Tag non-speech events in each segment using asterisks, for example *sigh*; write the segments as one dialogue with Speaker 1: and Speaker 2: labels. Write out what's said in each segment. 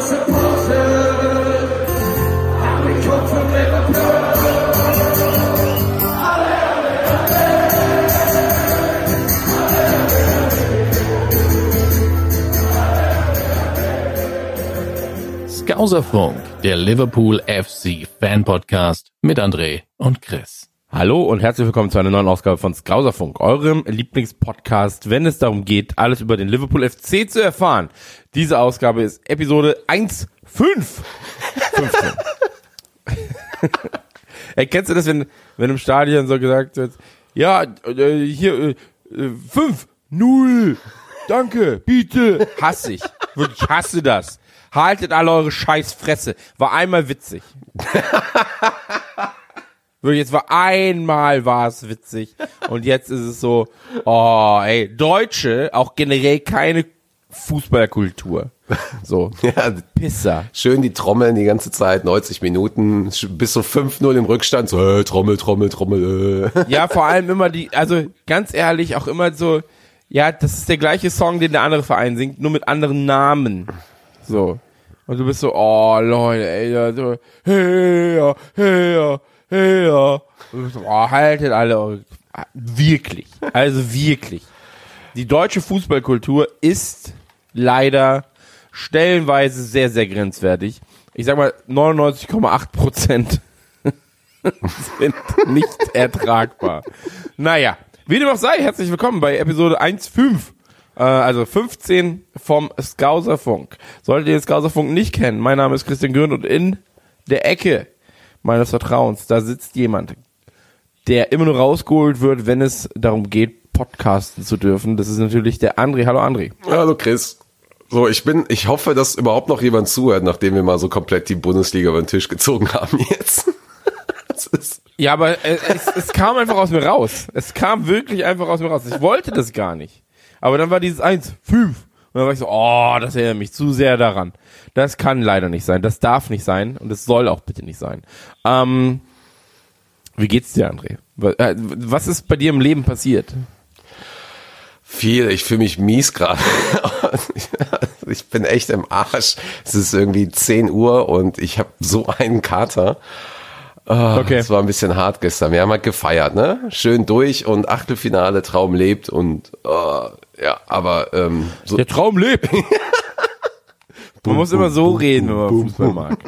Speaker 1: supporters. And.
Speaker 2: Skauserfunk, der Liverpool FC Fan Podcast mit André und Chris.
Speaker 3: Hallo und herzlich willkommen zu einer neuen Ausgabe von Skauserfunk, eurem Lieblingspodcast, wenn es darum geht, alles über den Liverpool FC zu erfahren. Diese Ausgabe ist Episode 1.5. 15. Erkennst du das, wenn, wenn im Stadion so gesagt wird, ja, äh, hier, 5, 0, danke, bitte, hasse ich. Wirklich hasse das. Haltet alle eure scheiß Fresse. War einmal witzig. *laughs* Wirklich, jetzt war einmal war es witzig. Und jetzt ist es so, oh, ey, Deutsche, auch generell keine Fußballkultur. So, *laughs*
Speaker 4: Ja,
Speaker 3: Pisser.
Speaker 4: schön die Trommeln die ganze Zeit, 90 Minuten, bis so 5-0 im Rückstand, so äh, Trommel, Trommel, Trommel. Äh.
Speaker 3: Ja, vor allem *laughs* immer die, also ganz ehrlich, auch immer so, ja, das ist der gleiche Song, den der andere Verein singt, nur mit anderen Namen. So. Und du bist so, oh Leute, ey, ja, so, hey, ja, hey, ja, hey, ja. Oh, haltet alle eure, wirklich, also wirklich. Die deutsche Fußballkultur ist leider stellenweise sehr, sehr grenzwertig. Ich sag mal, 99,8 Prozent *laughs* sind nicht ertragbar. Naja, wie dem auch sei, herzlich willkommen bei Episode 1.5, äh, also 15 vom Skauserfunk. Solltet ihr den Skauserfunk nicht kennen, mein Name ist Christian Grün und in der Ecke meines Vertrauens, da sitzt jemand, der immer nur rausgeholt wird, wenn es darum geht, podcasten zu dürfen. Das ist natürlich der André. Hallo André.
Speaker 4: Hallo Chris. So, ich bin, ich hoffe, dass überhaupt noch jemand zuhört, nachdem wir mal so komplett die Bundesliga über den Tisch gezogen haben *laughs* jetzt.
Speaker 3: Ja, aber äh, es, es kam einfach aus mir raus. Es kam wirklich einfach aus mir raus. Ich wollte das gar nicht. Aber dann war dieses 1, 5. Und dann war ich so, oh, das erinnert mich zu sehr daran. Das kann leider nicht sein. Das darf nicht sein. Und es soll auch bitte nicht sein. Ähm, wie geht's dir, André? Äh, Was ist bei dir im Leben passiert?
Speaker 4: viel, ich fühle mich mies gerade. *laughs* ich bin echt im Arsch. Es ist irgendwie 10 Uhr und ich habe so einen Kater. Ah,
Speaker 3: Okay.
Speaker 4: Es war ein bisschen hart gestern. Wir haben halt gefeiert, ne? Schön durch und Achtelfinale, Traum lebt und äh, ja, aber ähm, so,
Speaker 3: Der Traum lebt. *laughs* Man muss immer so reden, wenn man Fußball mag.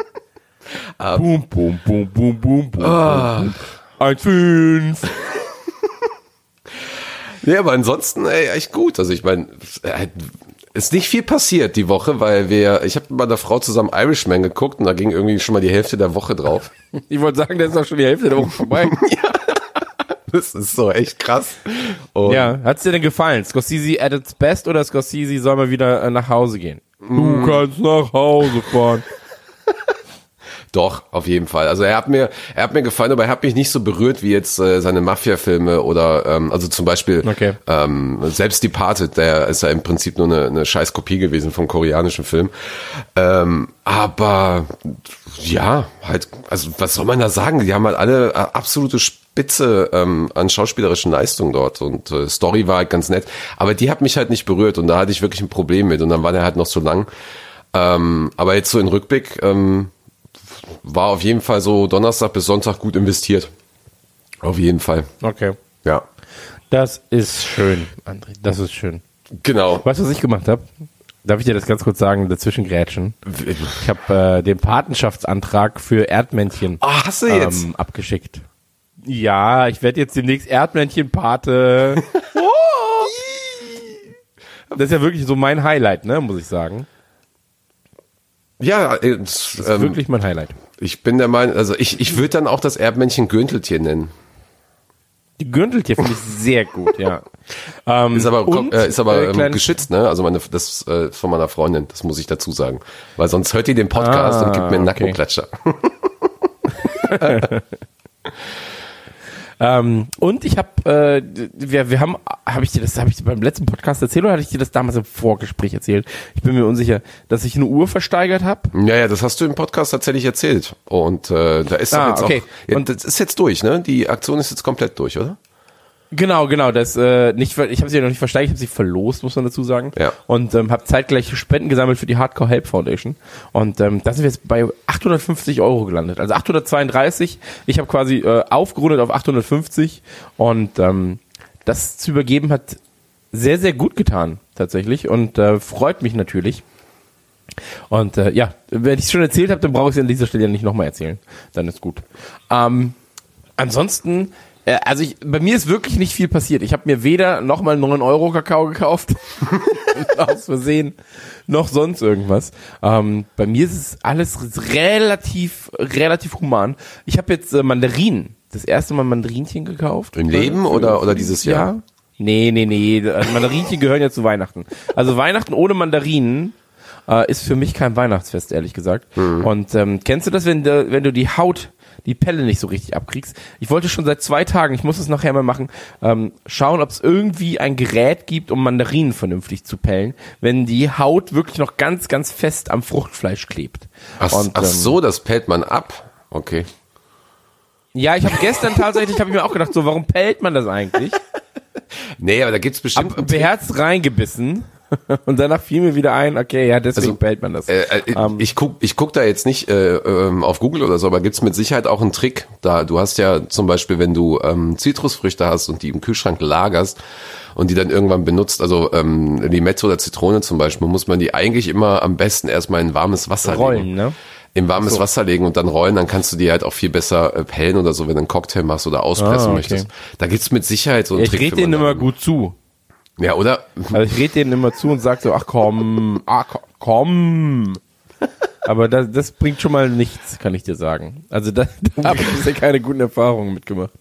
Speaker 3: Boom, boom, boom, boom, boom, boom. boom. 1, 5. *laughs*
Speaker 4: Nee, aber ansonsten ey, echt gut. Also ich meine, ist nicht viel passiert die Woche, weil wir, ich habe mit meiner Frau zusammen Irishman geguckt und da ging irgendwie schon mal die Hälfte der Woche drauf. *laughs*
Speaker 3: Ich wollte sagen, der ist doch schon die Hälfte der Woche vorbei. *laughs*
Speaker 4: Das ist so echt krass. Und
Speaker 3: Ja, hat's dir denn gefallen? Scorsese at its best oder Scorsese soll mal wieder äh, nach Hause gehen? Du kannst nach Hause fahren. *laughs*
Speaker 4: Doch, auf jeden Fall. Also er hat mir, er hat mir gefallen, aber er hat mich nicht so berührt wie jetzt äh, seine Mafia-Filme oder ähm, also zum Beispiel
Speaker 3: Okay.
Speaker 4: ähm, selbst Departed, der ist ja im Prinzip nur eine, eine scheiß Kopie gewesen vom koreanischen Film. Ähm, aber ja, halt, also was soll man da sagen? Die haben halt alle äh, absolute Spitze ähm, an schauspielerischen Leistungen dort und äh, Story war halt ganz nett, aber die hat mich halt nicht berührt und da hatte ich wirklich ein Problem mit und dann war der halt noch so lang. Ähm, aber jetzt so in Rückblick ähm, war auf jeden Fall so Donnerstag bis Sonntag gut investiert. Auf jeden Fall.
Speaker 3: Okay.
Speaker 4: Ja.
Speaker 3: Das ist schön, André. Das ist schön.
Speaker 4: Genau.
Speaker 3: Weißt du, was ich gemacht habe? Darf ich dir das ganz kurz sagen, dazwischen grätschen? Ich habe äh, den Patenschaftsantrag für Erdmännchen
Speaker 4: hast du jetzt?
Speaker 3: ähm, abgeschickt. Ja, ich werde jetzt demnächst Erdmännchen-Pate. *laughs* das ist ja wirklich so mein Highlight, ne, muss ich sagen.
Speaker 4: ja, äh, es,
Speaker 3: Das ist
Speaker 4: ähm,
Speaker 3: wirklich mein Highlight.
Speaker 4: ich bin der Meinung, also ich, ich würde dann auch das Erdmännchen Gönteltier nennen.
Speaker 3: Die Gürteltier finde ich sehr gut, ja. *laughs* Ähm,
Speaker 4: Ist aber,
Speaker 3: und,
Speaker 4: äh, ist aber
Speaker 3: äh,
Speaker 4: ähm, geschützt, ne? Also meine, das äh, von meiner Freundin, das muss ich dazu sagen. Weil sonst hört die den Podcast
Speaker 3: Ah,
Speaker 4: und gibt mir einen
Speaker 3: okay.
Speaker 4: Nackenklatscher. *laughs*
Speaker 3: Ähm, und ich habe, äh, wir, wir haben, habe ich dir das, habe ich dir beim letzten Podcast erzählt oder hatte ich dir das damals im Vorgespräch erzählt? Ich bin mir unsicher, dass ich eine Uhr versteigert habe.
Speaker 4: Ja, ja, das hast du im Podcast tatsächlich erzählt. Und äh, da ist
Speaker 3: Ah,
Speaker 4: jetzt
Speaker 3: okay.
Speaker 4: auch.
Speaker 3: Und-
Speaker 4: das ist jetzt durch, ne? Die Aktion ist jetzt komplett durch, oder?
Speaker 3: Genau, genau. Das äh, nicht, ich habe sie ja noch nicht versteigert, ich habe sie verlost, muss man dazu sagen.
Speaker 4: Ja.
Speaker 3: Und ähm, habe zeitgleich Spenden gesammelt für die Hardcore Help Foundation. Und ähm, da sind wir jetzt bei 850 Euro gelandet. Also 832. Ich habe quasi äh, aufgerundet auf 850 und ähm, das zu übergeben hat sehr, sehr gut getan tatsächlich und äh, freut mich natürlich. Und äh, ja, wenn ich es schon erzählt habe, dann brauche ich es an dieser Stelle ja nicht nochmal erzählen. Dann ist gut. Ähm, ansonsten, also ich, bei mir ist wirklich nicht viel passiert. Ich habe mir weder nochmal 9 Euro Kakao gekauft, *laughs* aus Versehen, noch sonst irgendwas. Ähm, bei mir ist es alles relativ, relativ human. Ich habe jetzt äh, Mandarinen. Das erste Mal Mandarinchen gekauft.
Speaker 4: Im Leben oder, oder dieses Jahr?
Speaker 3: Nee, nee, nee. Also Mandarinchen gehören ja zu Weihnachten. Also Weihnachten ohne Mandarinen äh, ist für mich kein Weihnachtsfest, ehrlich gesagt.
Speaker 4: Mhm.
Speaker 3: Und ähm, kennst du das, wenn, du, wenn du die Haut, die Pelle nicht so richtig abkriegst? Ich wollte schon seit zwei Tagen, ich muss es nachher mal machen, ähm, schauen, ob es irgendwie ein Gerät gibt, um Mandarinen vernünftig zu pellen, wenn die Haut wirklich noch ganz, ganz fest am Fruchtfleisch klebt.
Speaker 4: Ach,
Speaker 3: Und,
Speaker 4: ach
Speaker 3: ähm,
Speaker 4: so, das pellt man ab. Okay.
Speaker 3: Ja, ich habe gestern tatsächlich, habe ich mir auch gedacht, so, warum pellt man das eigentlich? *laughs*
Speaker 4: Nee, aber da gibt's bestimmt.
Speaker 3: Hab beherzt reingebissen *laughs* und danach fiel mir wieder ein, okay, ja, deswegen
Speaker 4: Also,
Speaker 3: behält man das.
Speaker 4: Äh, äh,
Speaker 3: Ähm,
Speaker 4: ich guck, ich guck da jetzt nicht äh, ähm, auf Google oder so, aber gibt's mit Sicherheit auch einen Trick. Da du hast ja zum Beispiel, wenn du ähm, Zitrusfrüchte hast und die im Kühlschrank lagerst und die dann irgendwann benutzt, also ähm, Limette oder Zitrone zum Beispiel, muss man die eigentlich immer am besten erstmal in warmes Wasser legen.
Speaker 3: Rollen, ne?
Speaker 4: In warmes Wasser legen und dann rollen, dann kannst du die halt auch viel besser äh, pellen oder so, wenn du einen Cocktail machst oder auspressen
Speaker 3: Ah, okay.
Speaker 4: möchtest. Da gibt's mit Sicherheit so einen
Speaker 3: Ja, ich
Speaker 4: Trick.
Speaker 3: rede
Speaker 4: für
Speaker 3: denen immer gut zu.
Speaker 4: Ja, oder?
Speaker 3: Also ich rede denen immer zu und sag so, ach komm, ah, ko- komm. Aber das, das bringt schon mal nichts, kann ich dir sagen. Also da, *laughs* da habe ich bisher keine guten Erfahrungen mitgemacht.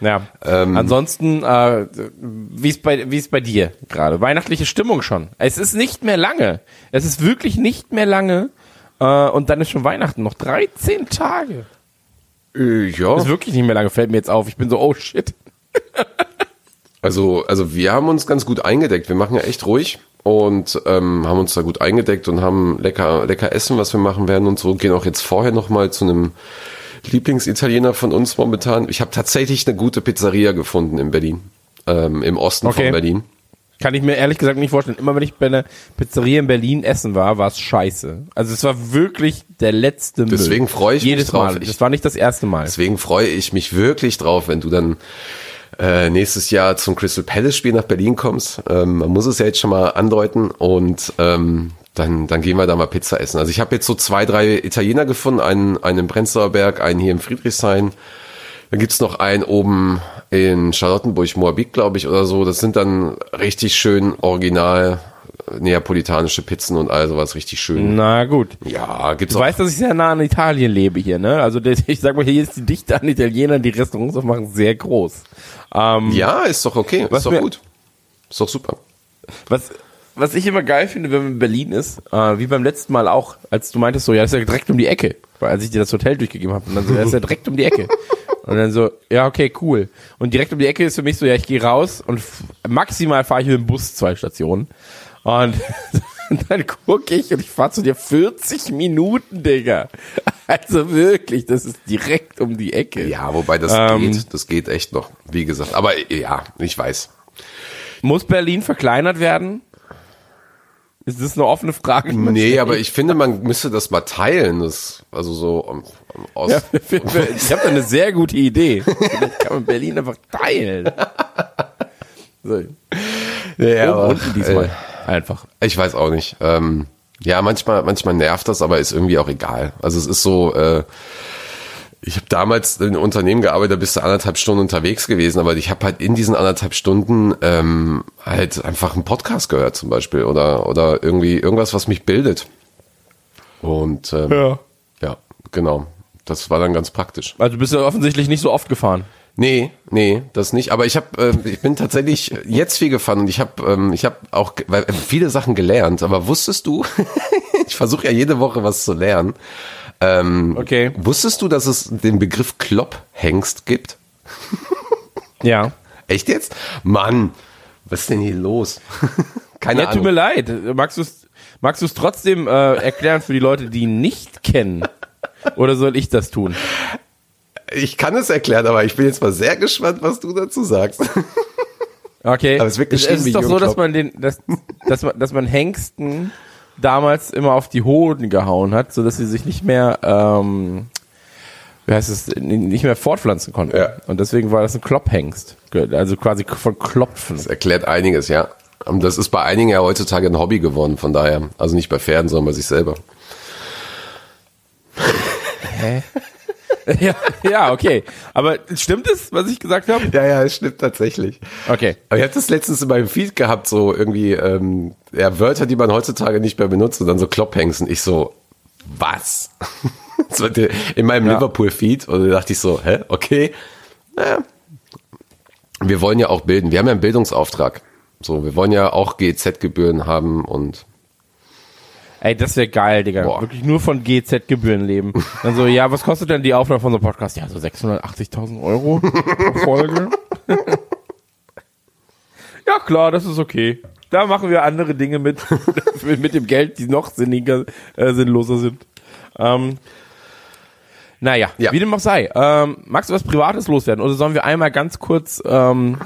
Speaker 3: Ja.
Speaker 4: Ähm.
Speaker 3: Ansonsten, äh, wie ist bei wie ist bei dir gerade? Weihnachtliche Stimmung schon. Es ist nicht mehr lange. Es ist wirklich nicht mehr lange. Äh, und dann ist schon Weihnachten. Noch 13 Tage.
Speaker 4: Äh, ja.
Speaker 3: Ist wirklich nicht mehr lange. Fällt mir jetzt auf. Ich bin so, oh shit. *laughs*
Speaker 4: Also, also wir haben uns ganz gut eingedeckt. Wir machen ja echt ruhig und ähm, haben uns da gut eingedeckt und haben lecker, lecker Essen, was wir machen werden und so. Gehen auch jetzt vorher noch mal zu einem Lieblingsitaliener von uns momentan. Ich habe tatsächlich eine gute Pizzeria gefunden in Berlin, ähm, im Osten
Speaker 3: Okay.
Speaker 4: von Berlin.
Speaker 3: Kann ich mir ehrlich gesagt nicht vorstellen. Immer wenn ich bei einer Pizzeria in Berlin essen war, war es scheiße. Also es war wirklich der letzte Müll.
Speaker 4: Deswegen freue ich mich
Speaker 3: Jedes
Speaker 4: drauf.
Speaker 3: Mal.
Speaker 4: Ich-
Speaker 3: Das war nicht das erste Mal.
Speaker 4: Deswegen freue ich mich wirklich drauf, wenn du dann äh, nächstes Jahr zum Crystal Palace Spiel nach Berlin kommst. Ähm, man muss es ja jetzt schon mal andeuten und ähm, dann, dann gehen wir da mal Pizza essen. Also ich habe jetzt so zwei, drei Italiener gefunden, einen, einen im Prenzlauer Berg, einen hier im Friedrichshain. Dann gibt's noch einen oben in Charlottenburg-Moabit, glaube ich, oder so. Das sind dann richtig schön original neapolitanische Pizzen und all sowas richtig schön.
Speaker 3: Na gut.
Speaker 4: Ja, gibt's
Speaker 3: Du
Speaker 4: auch.
Speaker 3: weißt, dass ich sehr nah an Italien lebe hier, ne? Also *laughs* ich sag mal, hier ist die Dichte an Italienern, die Restaurants aufmachen, sehr groß. Ähm,
Speaker 4: Ja, ist doch okay,
Speaker 3: Was
Speaker 4: ist doch
Speaker 3: mir-
Speaker 4: gut. Ist doch super.
Speaker 3: Was, was ich immer geil finde, wenn man in Berlin ist, äh, wie beim letzten Mal auch, als du meintest so, ja, das ist ja direkt um die Ecke, weil als ich dir das Hotel durchgegeben habe, und dann so, ja, das ist ja direkt um die Ecke. *laughs* Und dann so, ja, okay, cool. Und direkt um die Ecke ist für mich so, ja, ich gehe raus und maximal fahre ich mit dem Bus zwei Stationen. Und *laughs* dann gucke ich und ich fahre zu dir 40 Minuten, Digga. Also wirklich, das ist direkt um die Ecke.
Speaker 4: Ja, wobei das
Speaker 3: Ähm.
Speaker 4: geht, das geht echt noch, wie gesagt. Aber ja, ich weiß.
Speaker 3: Muss Berlin verkleinert werden? Ist das eine offene Frage?
Speaker 4: Nee,
Speaker 3: stellt? *laughs*
Speaker 4: aber ich finde, man müsste das mal teilen. Das, also so am, am Ost.
Speaker 3: Ja, *laughs* ich habe da eine sehr gute Idee. Vielleicht kann man Berlin einfach teilen. So.
Speaker 4: ja,
Speaker 3: Oben, unten diesmal. Einfach.
Speaker 4: Ich weiß auch nicht. Ähm, ja, manchmal, manchmal nervt das, aber ist irgendwie auch egal. Also es ist so, äh, ich habe damals in einem Unternehmen gearbeitet, da bist du anderthalb Stunden unterwegs gewesen, aber ich habe halt in diesen anderthalb Stunden ähm, halt einfach einen Podcast gehört zum Beispiel oder, oder irgendwie irgendwas, was mich bildet. Und ähm,
Speaker 3: Ja.
Speaker 4: ja, genau. Das war dann ganz praktisch.
Speaker 3: Also du bist ja offensichtlich nicht so oft gefahren.
Speaker 4: Nee, nee, das nicht. Aber ich habe, ähm, ich bin tatsächlich jetzt viel gefahren und ich habe, ähm, ich habe auch weil, äh, viele Sachen gelernt. Aber wusstest du? *laughs* ich versuche ja jede Woche was zu lernen. Ähm,
Speaker 3: Okay.
Speaker 4: Wusstest du, dass es den Begriff Klopphengst gibt? *laughs*
Speaker 3: Ja.
Speaker 4: Echt jetzt? Mann, was ist denn hier los? *laughs* Keine
Speaker 3: Ja, tut mir
Speaker 4: Ahnung.
Speaker 3: leid. Magst du es magst du's trotzdem äh, erklären für die Leute, die ihn nicht kennen? Oder soll ich das tun?
Speaker 4: Ich kann es erklären, aber ich bin jetzt mal sehr gespannt, was du dazu sagst. *laughs*
Speaker 3: Okay.
Speaker 4: Aber es
Speaker 3: es, es ist doch so, dass man den, dass, dass man, dass man Hengsten damals immer auf die Hoden gehauen hat, so dass sie sich nicht mehr, ähm, wie heißt es, nicht mehr fortpflanzen konnten.
Speaker 4: Ja.
Speaker 3: Und deswegen war das ein Klopphengst. Also quasi von Klopfen.
Speaker 4: Das erklärt einiges, ja. Und das ist bei einigen ja heutzutage ein Hobby geworden, von daher. Also nicht bei Pferden, sondern bei sich selber. *laughs*
Speaker 3: ja, ja, okay. Aber stimmt es, was ich gesagt habe?
Speaker 4: Ja, ja, es stimmt tatsächlich.
Speaker 3: Okay.
Speaker 4: Aber ich hatte das letztens in meinem Feed gehabt, so irgendwie, ähm, ja, Wörter, die man heutzutage nicht mehr benutzt und dann so Klopphengsten. Ich so, was? *laughs* In meinem
Speaker 3: Ja.
Speaker 4: Liverpool-Feed und da dachte ich so, hä, okay. Naja. Wir wollen ja auch bilden. Wir haben ja einen Bildungsauftrag. So, wir wollen ja auch GEZ-Gebühren haben und
Speaker 3: Ey, das wäre geil, Digga.
Speaker 4: Boah.
Speaker 3: Wirklich nur von GZ-Gebühren leben. Dann so, ja, was kostet denn die Aufnahme von so einem Podcast? Ja, so 680.000 Euro pro Folge. *laughs* ja, klar, das ist okay. Da machen wir andere Dinge mit, mit dem Geld, die noch sinniger, äh, sinnloser sind. Ähm, naja,
Speaker 4: Ja.
Speaker 3: wie dem auch sei. Ähm, magst du was Privates loswerden? Oder sollen wir einmal ganz kurz ähm,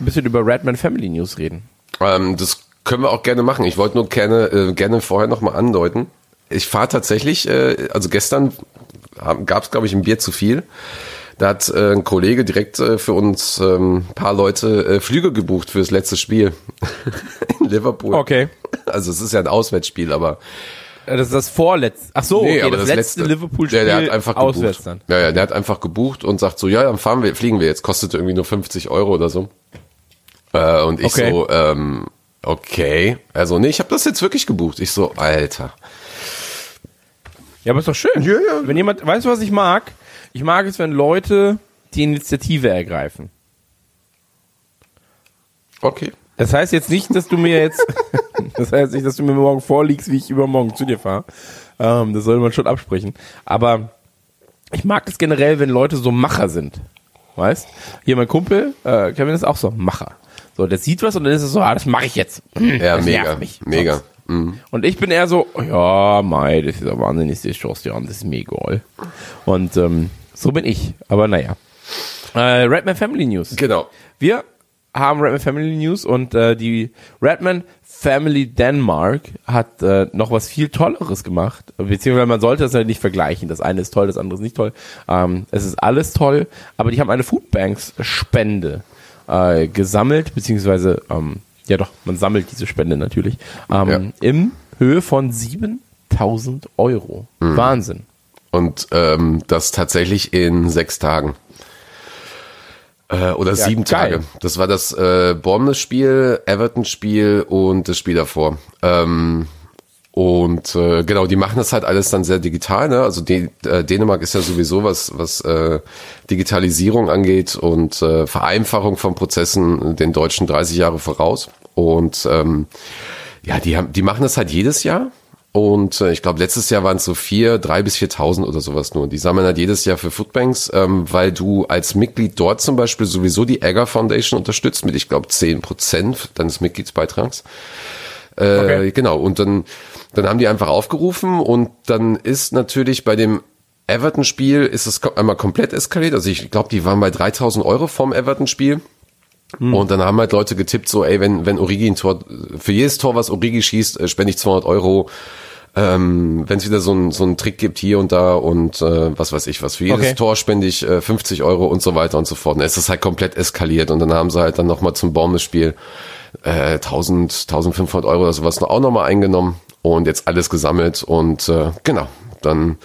Speaker 3: ein bisschen über Redman Family News reden?
Speaker 4: Ähm, das können wir auch gerne machen. Ich wollte nur gerne, äh, gerne vorher nochmal andeuten. Ich fahre tatsächlich, äh, also gestern gab es, glaube ich, ein Bier zu viel. Da hat äh, ein Kollege direkt äh, für uns ähm, paar Leute äh, Flüge gebucht für das letzte Spiel *laughs* in Liverpool.
Speaker 3: Okay.
Speaker 4: Also es ist ja ein Auswärtsspiel, aber
Speaker 3: Äh, Das ist das vorletzte. Ach so,
Speaker 4: Nee,
Speaker 3: okay,
Speaker 4: aber
Speaker 3: das, letzte, Liverpool-Spiel
Speaker 4: der, der hat einfach gebucht.
Speaker 3: auswärts dann.
Speaker 4: Ja, ja, der hat einfach gebucht und sagt so, ja, dann fahren wir, fliegen wir jetzt. Kostet irgendwie nur 50 Euro oder so. Äh, und ich
Speaker 3: Okay.
Speaker 4: so, ähm, okay. Also, nee, ich habe das jetzt wirklich gebucht. Ich so, Alter.
Speaker 3: Ja, aber ist doch schön.
Speaker 4: Ja, ja.
Speaker 3: Wenn jemand, weißt du, was ich mag? Ich mag es, wenn Leute die Initiative ergreifen.
Speaker 4: Okay.
Speaker 3: Das heißt jetzt nicht, dass du mir jetzt, *laughs* das heißt nicht, dass du mir morgen vorliegst, wie ich übermorgen zu dir fahre. Ähm, das soll man schon absprechen. Aber ich mag es generell, wenn Leute so Macher sind. Weißt? Hier mein Kumpel, äh, Kevin ist auch so ein Macher. So, der sieht was und dann ist es so, ah, das mache ich jetzt.
Speaker 4: Ja,
Speaker 3: Das
Speaker 4: mega.
Speaker 3: nervt mich.
Speaker 4: Mega.
Speaker 3: Sonst. Und ich bin eher so, oh ja, mei, das ist ja wahnsinnig, die Chance, ja, das ist mir egal. Und ähm, so bin ich. Aber naja. Äh, Redman Family News.
Speaker 4: Genau.
Speaker 3: Wir haben Redman Family News und äh, die Redman Family Denmark hat äh, noch was viel Tolleres gemacht. Beziehungsweise man sollte das ja nicht vergleichen. Das eine ist toll, das andere ist nicht toll. Ähm, es ist alles toll, aber die haben eine Foodbanks-Spende äh, gesammelt, beziehungsweise ähm, ja doch, man sammelt diese Spende natürlich, ähm,
Speaker 4: Ja.
Speaker 3: im Höhe von 7000 Euro. Wahnsinn.
Speaker 4: Und ähm, das tatsächlich in sechs Tagen. Äh, oder sieben
Speaker 3: geil.
Speaker 4: Tage. Das war das äh, Bournemouth-Spiel, Everton-Spiel und das Spiel davor. Ähm, und äh, genau, die machen das halt alles dann sehr digital. Ne? Also die, äh, Dänemark ist ja sowieso was, was äh, Digitalisierung angeht und äh, Vereinfachung von Prozessen den Deutschen 30 Jahre voraus. Und ähm, ja, die haben, die machen das halt jedes Jahr. Und äh, ich glaube, letztes Jahr waren es so vier, drei bis viertausend oder sowas nur. Die sammeln halt jedes Jahr für Foodbanks, ähm, weil du als Mitglied dort zum Beispiel sowieso die Egger Foundation unterstützt mit, ich glaube, zehn Prozent deines Mitgliedsbeitrags. Äh,
Speaker 3: Okay.
Speaker 4: Genau. Und dann, dann haben die einfach aufgerufen und dann ist natürlich bei dem Everton-Spiel ist es einmal komplett eskaliert. Also ich glaube, die waren bei 3000 Euro vom Everton-Spiel. Und dann haben halt Leute getippt, so, ey, wenn, wenn Origi ein Tor, für jedes Tor, was Origi schießt, äh, spende ich 200 Euro. Ähm, wenn es wieder so ein so einen Trick gibt hier und da und äh, was weiß ich was, für jedes
Speaker 3: Okay.
Speaker 4: Tor spende ich äh, 50 Euro und so weiter und so fort. Und es ist halt komplett eskaliert und dann haben sie halt dann nochmal zum Bournemouth-Spiel äh, 1000, 1500 Euro oder sowas noch auch nochmal eingenommen und jetzt alles gesammelt und äh, genau, dann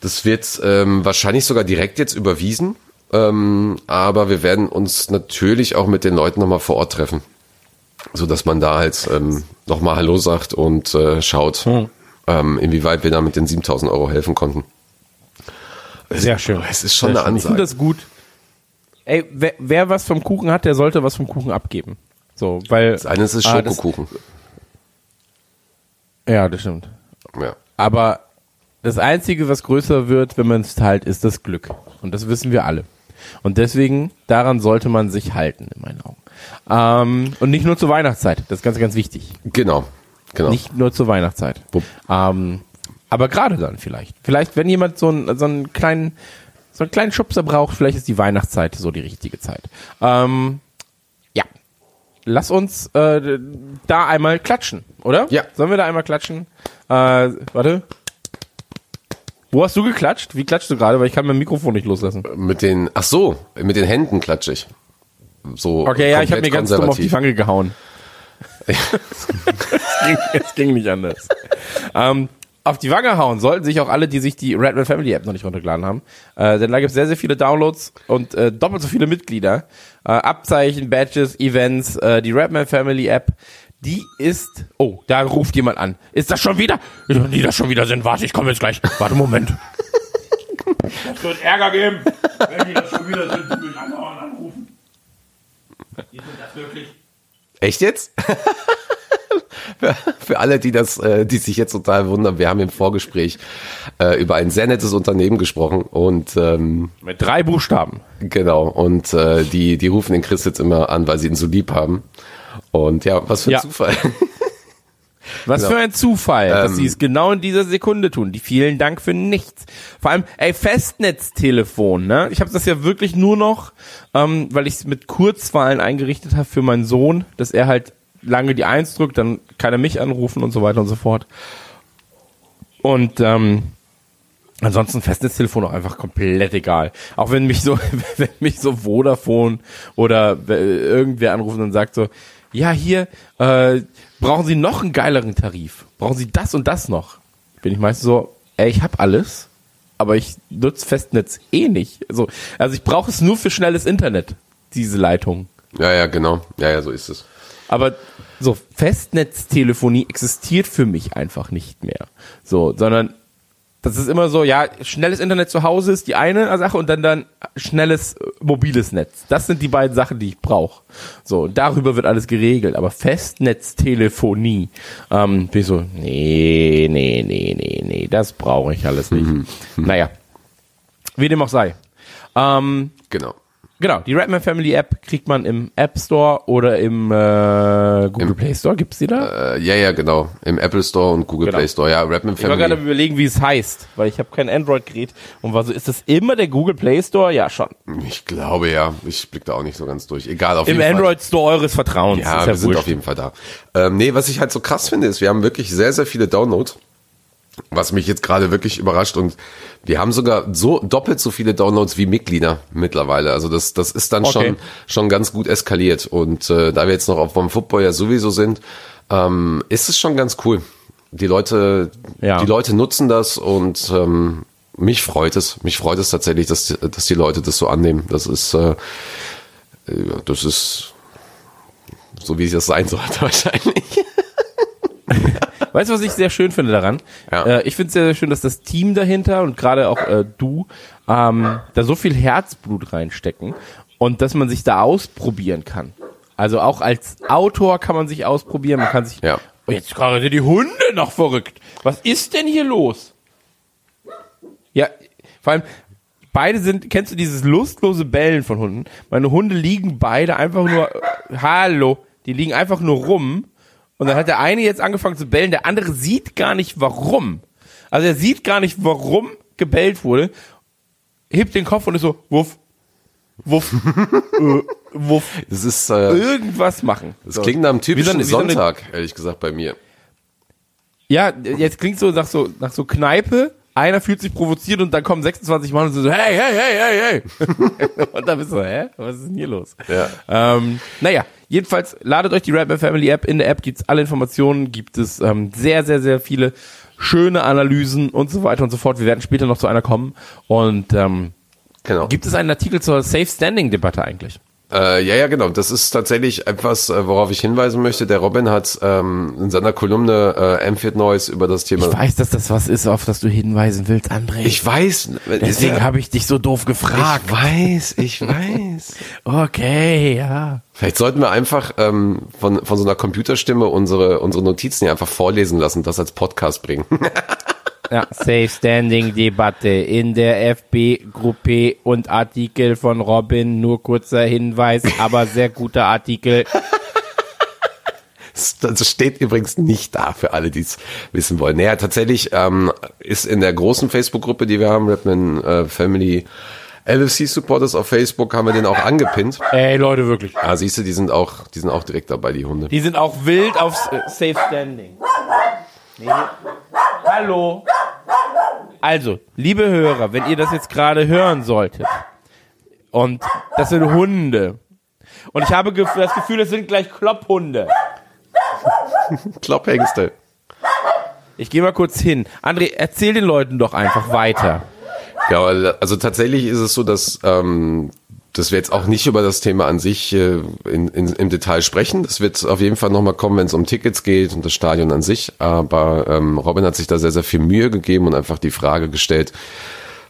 Speaker 4: das wird ähm, wahrscheinlich sogar direkt jetzt überwiesen, ähm, aber wir werden uns natürlich auch mit den Leuten nochmal vor Ort treffen, so dass man da halt ähm, nochmal Hallo sagt und äh, schaut, ähm, inwieweit wir da mit den 7000 Euro helfen konnten.
Speaker 3: Sehr schön.
Speaker 4: Es ist schon
Speaker 3: Sehr
Speaker 4: eine
Speaker 3: schön. Ich finde
Speaker 4: Ansage.
Speaker 3: das gut. Ey, wer, wer was vom Kuchen hat, der sollte was vom Kuchen abgeben. So, weil.
Speaker 4: Das eine ist
Speaker 3: Ah, das-
Speaker 4: Schokokuchen.
Speaker 3: Ja, das stimmt.
Speaker 4: ja.
Speaker 3: Aber das Einzige, was größer wird, wenn man es teilt, ist das Glück. Und das wissen wir alle. Und deswegen, daran sollte man sich halten, in meinen Augen. Ähm, und nicht nur zur Weihnachtszeit. Das ist ganz, ganz wichtig.
Speaker 4: Genau. Genau.
Speaker 3: Nicht nur zur Weihnachtszeit. Ähm, aber gerade dann vielleicht. Vielleicht, wenn jemand so einen, so einen kleinen, so einen kleinen Schubser braucht, vielleicht ist die Weihnachtszeit so die richtige Zeit. Ähm. Lass uns äh, da einmal klatschen, oder?
Speaker 4: Ja.
Speaker 3: Sollen wir da einmal klatschen? Äh, warte. Wo hast du geklatscht? Wie klatschst du gerade? Weil ich kann mein Mikrofon nicht loslassen.
Speaker 4: Mit den, ach so, mit den Händen klatsche ich. So
Speaker 3: Okay, ja, ich habe mir ganz dumm auf die. Wange gehauen. *laughs* *laughs* es, ging, es ging nicht anders. ähm, auf die Wange hauen sollten sich auch alle, die sich die Redman Family App noch nicht runtergeladen haben. Äh, denn da gibt es sehr, sehr viele Downloads und äh, doppelt so viele Mitglieder. Äh, Abzeichen, Badges, Events, äh, die Redman Family App. Die ist. Oh, da ruft jemand an. Ist das schon wieder? Wenn die das schon wieder sind, warte, ich komme jetzt gleich. Warte, Moment.
Speaker 1: Es wird Ärger geben, wenn die das schon wieder sind, die mich anrufen. Die sind das wirklich.
Speaker 4: Echt jetzt? *laughs* für, alle, die das, äh, die sich jetzt total wundern, wir haben im Vorgespräch äh, über ein sehr nettes Unternehmen gesprochen und ähm,
Speaker 3: Mit drei Buchstaben.
Speaker 4: genau und äh, die die rufen den Chris jetzt immer an, weil sie ihn so lieb haben und ja, was für ein
Speaker 3: Ja.
Speaker 4: Zufall.
Speaker 3: Was *laughs*
Speaker 4: Genau.
Speaker 3: für ein Zufall, dass
Speaker 4: Ähm.
Speaker 3: sie es genau in dieser Sekunde tun. Die vielen Dank für nichts. Vor allem, ey, Festnetztelefon, ne? Ich habe das ja wirklich nur noch, ähm, weil ich es mit Kurzwahlen eingerichtet habe für meinen Sohn, dass er halt lange die Eins drückt, dann kann er mich anrufen und so weiter und so fort. Und ähm, Ansonsten Festnetztelefon auch einfach komplett egal. Auch wenn mich so, *laughs* wenn mich so Vodafone oder irgendwer anruft und sagt so, ja hier, äh, brauchen Sie noch einen geileren Tarif? Brauchen Sie das und das noch? Bin ich meistens so, ey, ich habe alles, aber ich nutze Festnetz eh nicht. Also, also ich brauche es nur für schnelles Internet, diese Leitung.
Speaker 4: ja, ja, genau. Ja, ja, so ist es.
Speaker 3: Aber so Festnetztelefonie existiert für mich einfach nicht mehr. So, sondern das ist immer so, ja, schnelles Internet zu Hause ist die eine Sache und dann dann schnelles äh, mobiles Netz. Das sind die beiden Sachen, die ich brauche. So, darüber wird alles geregelt. Aber Festnetztelefonie, ähm, bin ich so, nee, nee, nee, nee, nee, das brauche ich alles nicht. Naja, wie dem auch sei. Ähm,
Speaker 4: Genau.
Speaker 3: Genau, die Redman Family App kriegt man im App Store oder im äh, Google Play Store. Gibt's die da?
Speaker 4: Äh, ja, ja, genau. Im Apple Store und Google
Speaker 3: Genau.
Speaker 4: Play Store. Ja, Rapman
Speaker 3: ich war gerade
Speaker 4: Family.
Speaker 3: überlegen, wie es heißt, weil ich habe kein Android-Gerät und war so, ist das immer der Google Play Store? Ja, schon.
Speaker 4: Ich glaube ja. Ich blick da auch nicht so ganz durch. Egal, auf
Speaker 3: Im
Speaker 4: jeden Fall.
Speaker 3: Android Store eures Vertrauens.
Speaker 4: Ja,
Speaker 3: ist
Speaker 4: wir
Speaker 3: ja
Speaker 4: sind
Speaker 3: wurscht.
Speaker 4: auf jeden Fall da. Ähm, nee, was ich halt so krass finde, ist, wir haben wirklich sehr, sehr viele Downloads. Was mich jetzt gerade wirklich überrascht und wir haben sogar so doppelt so viele Downloads wie Mitglieder mittlerweile. Also das, das ist dann
Speaker 3: Okay.
Speaker 4: schon, schon ganz gut eskaliert. Und äh, da wir jetzt noch auf vom Football ja sowieso sind, ähm, ist es schon ganz cool. Die Leute,
Speaker 3: Ja.
Speaker 4: die Leute nutzen das und ähm, mich freut es. Mich freut es tatsächlich, dass, die- dass die Leute das so annehmen. Das ist, äh, das ist so wie es das sein sollte *laughs* wahrscheinlich.
Speaker 3: Weißt du, was ich sehr schön finde daran?
Speaker 4: Ja.
Speaker 3: Äh, ich finde es sehr, sehr schön, dass das Team dahinter und gerade auch äh, du ähm, da so viel Herzblut reinstecken und dass man sich da ausprobieren kann. Also auch als Autor kann man sich ausprobieren, man kann sich.
Speaker 4: Ja.
Speaker 3: Oh, jetzt gerade sind die Hunde noch verrückt. Was ist denn hier los? Ja, vor allem, beide sind, kennst du dieses lustlose Bellen von Hunden? Meine Hunde liegen beide einfach nur, äh, hallo, die liegen einfach nur rum. Und dann hat der eine jetzt angefangen zu bellen, der andere sieht gar nicht warum. Also er sieht gar nicht, warum gebellt wurde, hebt den Kopf und ist so, wuff, wuff, *laughs* äh, wuff,
Speaker 4: Das ist, äh,
Speaker 3: irgendwas machen.
Speaker 4: das
Speaker 3: So.
Speaker 4: klingt nach einem
Speaker 3: so
Speaker 4: typischen
Speaker 3: eine- wie so eine-
Speaker 4: Sonntag, ehrlich gesagt, bei mir.
Speaker 3: Ja, jetzt klingt so nach so nach so Kneipe. Einer fühlt sich provoziert und dann kommen 26 Mann und so, hey, hey, hey, hey, hey. *laughs* und dann bist du, hä? Was ist denn hier los?
Speaker 4: Ja.
Speaker 3: Ähm, naja, jedenfalls ladet euch die Rapman Family App. In der App gibt's alle Informationen, gibt es ähm, sehr, sehr, sehr viele schöne Analysen und so weiter und so fort. Wir werden später noch zu einer kommen. Und ähm,
Speaker 4: Genau.
Speaker 3: gibt es einen Artikel zur Safe Standing Debatte eigentlich?
Speaker 4: Äh, ja, ja, genau. Das ist tatsächlich etwas, äh, worauf ich hinweisen möchte. Der Robin hat ähm, in seiner Kolumne äh, Amphit Noise über das Thema.
Speaker 3: Ich weiß, dass das was ist, auf das du hinweisen willst, André.
Speaker 4: Ich weiß.
Speaker 3: Deswegen
Speaker 4: ja,
Speaker 3: habe ich dich so doof gefragt.
Speaker 4: ich weiß, ich weiß. *laughs*
Speaker 3: Okay, ja.
Speaker 4: Vielleicht sollten wir einfach ähm, von, von so einer Computerstimme unsere, unsere Notizen hier einfach vorlesen lassen, das als Podcast bringen. *laughs*
Speaker 3: Ja, Safe Standing Debatte in der FB-Gruppe und Artikel von Robin. Nur kurzer Hinweis, aber sehr guter Artikel.
Speaker 4: Das steht übrigens nicht da für alle, die es wissen wollen. Naja, tatsächlich ähm, ist in der großen Facebook-Gruppe, die wir haben, Redman äh, Family LFC-Supporters auf Facebook haben wir den auch angepinnt.
Speaker 3: Ey, Leute, wirklich.
Speaker 4: Ah, siehst du, die sind auch, die sind auch direkt dabei, die Hunde.
Speaker 3: Die sind auch wild auf äh, Safe Standing. Nee. Hallo. Also, liebe Hörer, wenn ihr das jetzt gerade hören solltet, und das sind Hunde, und ich habe das Gefühl, es sind gleich Klopphunde.
Speaker 4: Klopphengste.
Speaker 3: Ich gehe mal kurz hin. André, erzähl den Leuten doch einfach weiter.
Speaker 4: Ja, also tatsächlich ist es so, dass, ähm, dass wir jetzt auch nicht über das Thema an sich äh, in, in, im Detail sprechen. Das wird auf jeden Fall nochmal kommen, wenn es um Tickets geht und das Stadion an sich. Aber ähm, Robin hat sich da sehr, sehr viel Mühe gegeben und einfach die Frage gestellt,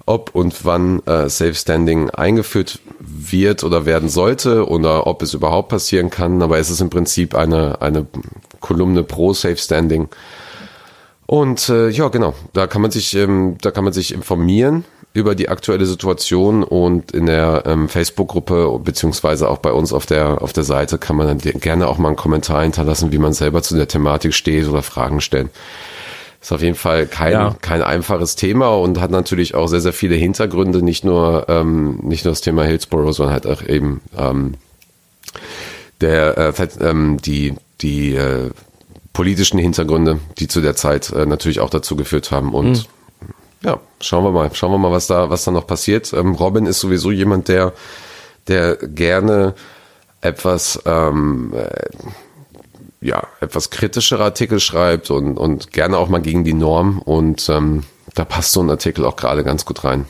Speaker 4: ob und wann äh, Safe Standing eingeführt wird oder werden sollte oder ob es überhaupt passieren kann. Aber es ist im Prinzip eine, eine Kolumne pro Safe Standing. Und äh, ja, genau, da kann man sich, ähm, da kann man sich informieren über die aktuelle Situation und in der ähm, Facebook-Gruppe beziehungsweise auch bei uns auf der auf der Seite kann man dann gerne auch mal einen Kommentar hinterlassen, wie man selber zu der Thematik steht oder Fragen stellen. Ist auf jeden Fall kein
Speaker 3: Ja.
Speaker 4: kein einfaches Thema und hat natürlich auch sehr sehr viele Hintergründe, nicht nur ähm, nicht nur das Thema Hillsborough, sondern halt auch eben ähm, der äh, ähm, die die äh, politischen Hintergründe, die zu der Zeit äh, natürlich auch dazu geführt haben und ja, schauen wir mal, schauen wir mal, was da was da noch passiert. Ähm, Robin ist sowieso jemand, der der gerne etwas ähm, äh, ja etwas kritischere Artikel schreibt und und gerne auch mal gegen die Norm und ähm, da passt so ein Artikel auch gerade ganz gut rein.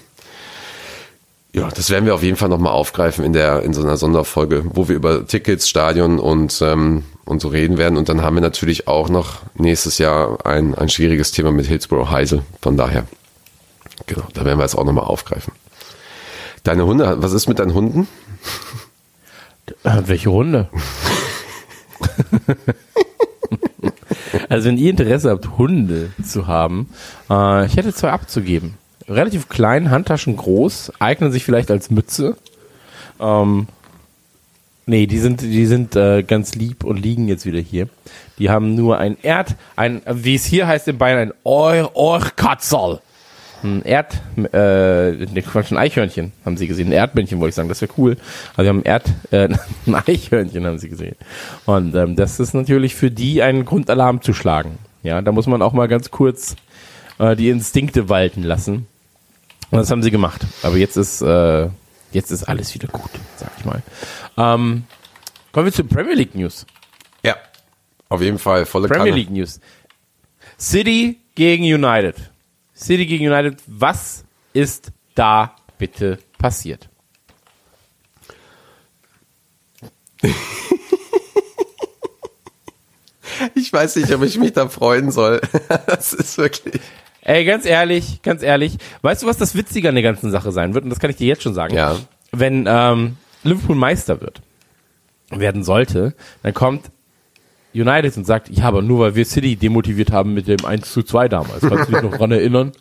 Speaker 4: Ja, das werden wir auf jeden Fall nochmal aufgreifen in der in so einer Sonderfolge, wo wir über Tickets, Stadion und ähm, und so reden werden. Und dann haben wir natürlich auch noch nächstes Jahr ein ein schwieriges Thema mit Hillsborough Heisel. Von daher, genau, da werden wir es auch nochmal aufgreifen. Deine Hunde, was ist mit deinen Hunden?
Speaker 3: Äh, welche Runde? *laughs* also wenn ihr Interesse habt, Hunde zu haben, äh, ich hätte zwei abzugeben. Relativ klein, Handtaschen groß, eignen sich vielleicht als Mütze. Ähm, nee, die sind, die sind äh, ganz lieb und liegen jetzt wieder hier. Die haben nur ein Erd, ein, wie es hier heißt in Bayern, ein Or Ohrkatzel. Ein Erd, äh, ne, Quatsch, ein Eichhörnchen haben sie gesehen. Ein Erdmännchen wollte ich sagen, das wäre cool. Also sie haben ein Erd, äh, *laughs* ein Eichhörnchen haben sie gesehen. Und ähm, das ist natürlich für die ein Grund, Alarm zu schlagen. Ja, da muss man auch mal ganz kurz äh, die Instinkte walten lassen. Und das haben sie gemacht. Aber jetzt ist, äh, jetzt ist alles wieder gut, sag ich mal. Ähm, kommen wir zu Premier League News.
Speaker 4: Ja, auf jeden Fall volle
Speaker 3: Premier
Speaker 4: Kanne.
Speaker 3: League News. City gegen United. City gegen United. Was ist da bitte passiert? *laughs*
Speaker 4: Ich weiß nicht, ob ich mich da freuen soll. *laughs* Das ist wirklich.
Speaker 3: Ey, ganz ehrlich, ganz ehrlich. Weißt du, was das Witzige an der ganzen Sache sein wird? Und das kann ich dir jetzt schon sagen.
Speaker 4: Ja.
Speaker 3: Wenn ähm, Liverpool Meister wird, werden sollte, dann kommt United und sagt, ja, aber nur weil wir City demotiviert haben mit dem 1 zu 2 damals. Kannst du dich noch dran erinnern?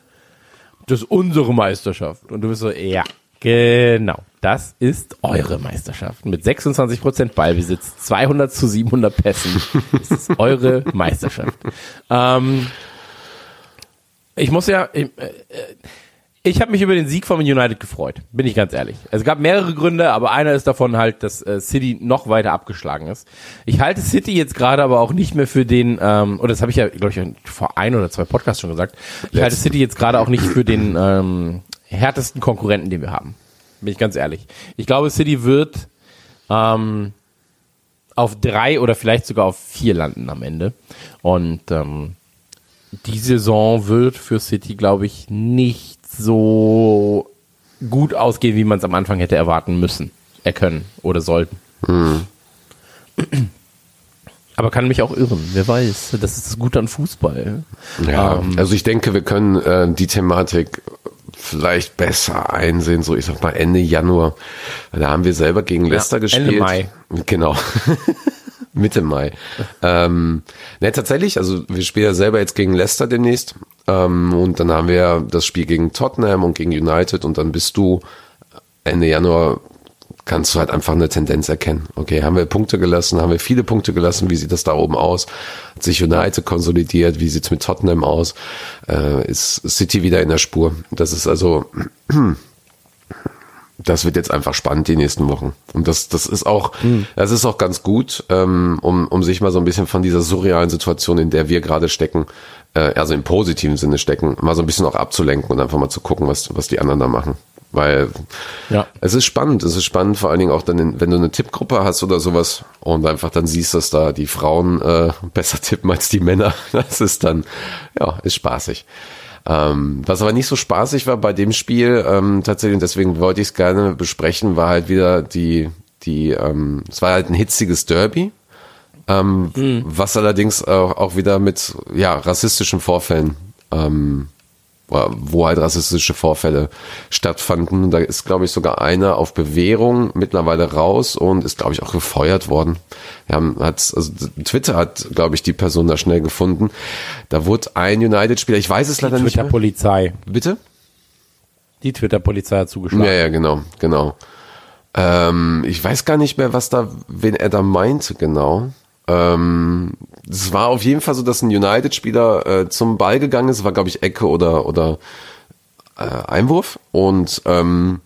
Speaker 3: Das ist unsere Meisterschaft. Und du bist so, ja, genau. Das ist eure Meisterschaft. Mit 26% Ballbesitz, 200 zu 700 Pässen. Das ist eure Meisterschaft. Ähm, ich muss ja, ich, äh, ich habe mich über den Sieg von United gefreut, bin ich ganz ehrlich. Es gab mehrere Gründe, aber einer ist davon halt, dass äh, City noch weiter abgeschlagen ist. Ich halte City jetzt gerade aber auch nicht mehr für den, ähm, oder das habe ich ja, glaube ich, vor ein oder zwei Podcasts schon gesagt. Ich halte City jetzt gerade auch nicht für den ähm, härtesten Konkurrenten, den wir haben. Bin ich ganz ehrlich. Ich glaube, City wird ähm, auf drei oder vielleicht sogar auf vier landen am Ende. Und ähm, die Saison wird für City, glaube ich, nicht so gut ausgehen, wie man es am Anfang hätte erwarten müssen, erkönnen oder sollten. Aber kann mich auch irren. Wer weiß, das ist Gute an Fußball.
Speaker 4: Ja,
Speaker 3: Ähm,
Speaker 4: also ich denke, wir können äh, die Thematik vielleicht besser einsehen, so ich sag mal Ende Januar. Da haben wir selber gegen Leicester
Speaker 3: Ende
Speaker 4: gespielt.
Speaker 3: Mai.
Speaker 4: Genau. *laughs* Mitte Mai. Ähm, ne, tatsächlich, also wir spielen ja selber jetzt gegen Leicester demnächst. Ähm, und dann haben wir das Spiel gegen Tottenham und gegen United und dann bist du Ende Januar kannst du halt einfach eine Tendenz erkennen. Okay, haben wir Punkte gelassen, haben wir viele Punkte gelassen, wie sieht das da oben aus? Hat sich United konsolidiert, wie sieht's mit Tottenham aus? Äh, ist City wieder in der Spur? Das ist also das wird jetzt einfach spannend die nächsten Wochen. Und das, das ist auch, das ist auch ganz gut, ähm, um, um sich mal so ein bisschen von dieser surrealen Situation, in der wir gerade stecken, äh, also im positiven Sinne stecken, mal so ein bisschen auch abzulenken und einfach mal zu gucken, was, was die anderen da machen. Weil
Speaker 3: Ja.
Speaker 4: es ist spannend, es ist spannend, vor allen Dingen auch dann, wenn du eine Tippgruppe hast oder sowas und einfach dann siehst, dass da die Frauen äh, *laughs* besser tippen als die Männer. *laughs* Das ist dann, ja, ist spaßig. Ähm, was aber nicht so spaßig war bei dem Spiel, ähm, tatsächlich, deswegen wollte ich es gerne besprechen, war halt wieder die, die, ähm, es war halt ein hitziges Derby, ähm, was allerdings auch, auch wieder mit ja, rassistischen Vorfällen ähm, wo halt rassistische Vorfälle stattfanden. Da ist, glaube ich, sogar einer auf Bewährung mittlerweile raus und ist, glaube ich, auch gefeuert worden. Wir haben, hat, also Twitter hat, glaube ich, die Person da schnell gefunden. Da wurde ein United-Spieler, ich weiß es leider nicht mehr.
Speaker 3: Twitter-Polizei.
Speaker 4: Bitte?
Speaker 3: Die Twitter-Polizei hat zugeschlagen.
Speaker 4: Ja, ja, genau, genau. Ähm, ich weiß gar nicht mehr, was da, wen er da meinte, genau. Ähm, es war auf jeden Fall so, dass ein United-Spieler äh, zum Ball gegangen ist, war glaube ich Ecke oder oder äh, Einwurf und ähm,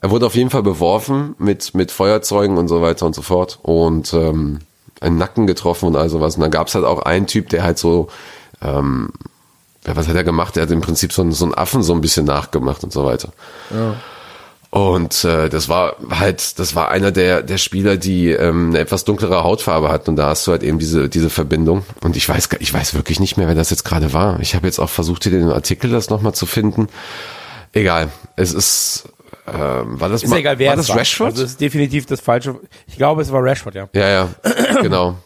Speaker 4: er wurde auf jeden Fall beworfen mit mit Feuerzeugen und so weiter und so fort und ähm, einen Nacken getroffen und all sowas. Und dann gab es halt auch einen Typ, der halt so ähm, ja, was hat er gemacht? Er hat im Prinzip so, so einen Affen so ein bisschen nachgemacht und so weiter. Und äh, das war halt, das war einer der der Spieler, die ähm, eine etwas dunklere Hautfarbe hatten und da hast du halt eben diese diese Verbindung. Und ich weiß, ich weiß wirklich nicht mehr, wer das jetzt gerade war. Ich habe jetzt auch versucht, hier den Artikel das nochmal zu finden. Egal, es ist ähm, war das
Speaker 3: Ist
Speaker 4: mal-
Speaker 3: egal, wer
Speaker 4: war
Speaker 3: es
Speaker 4: das Rashford?
Speaker 3: Also, es ist definitiv das falsche. Ich glaube, es war Rashford, ja.
Speaker 4: ja, ja, *clears throat* genau.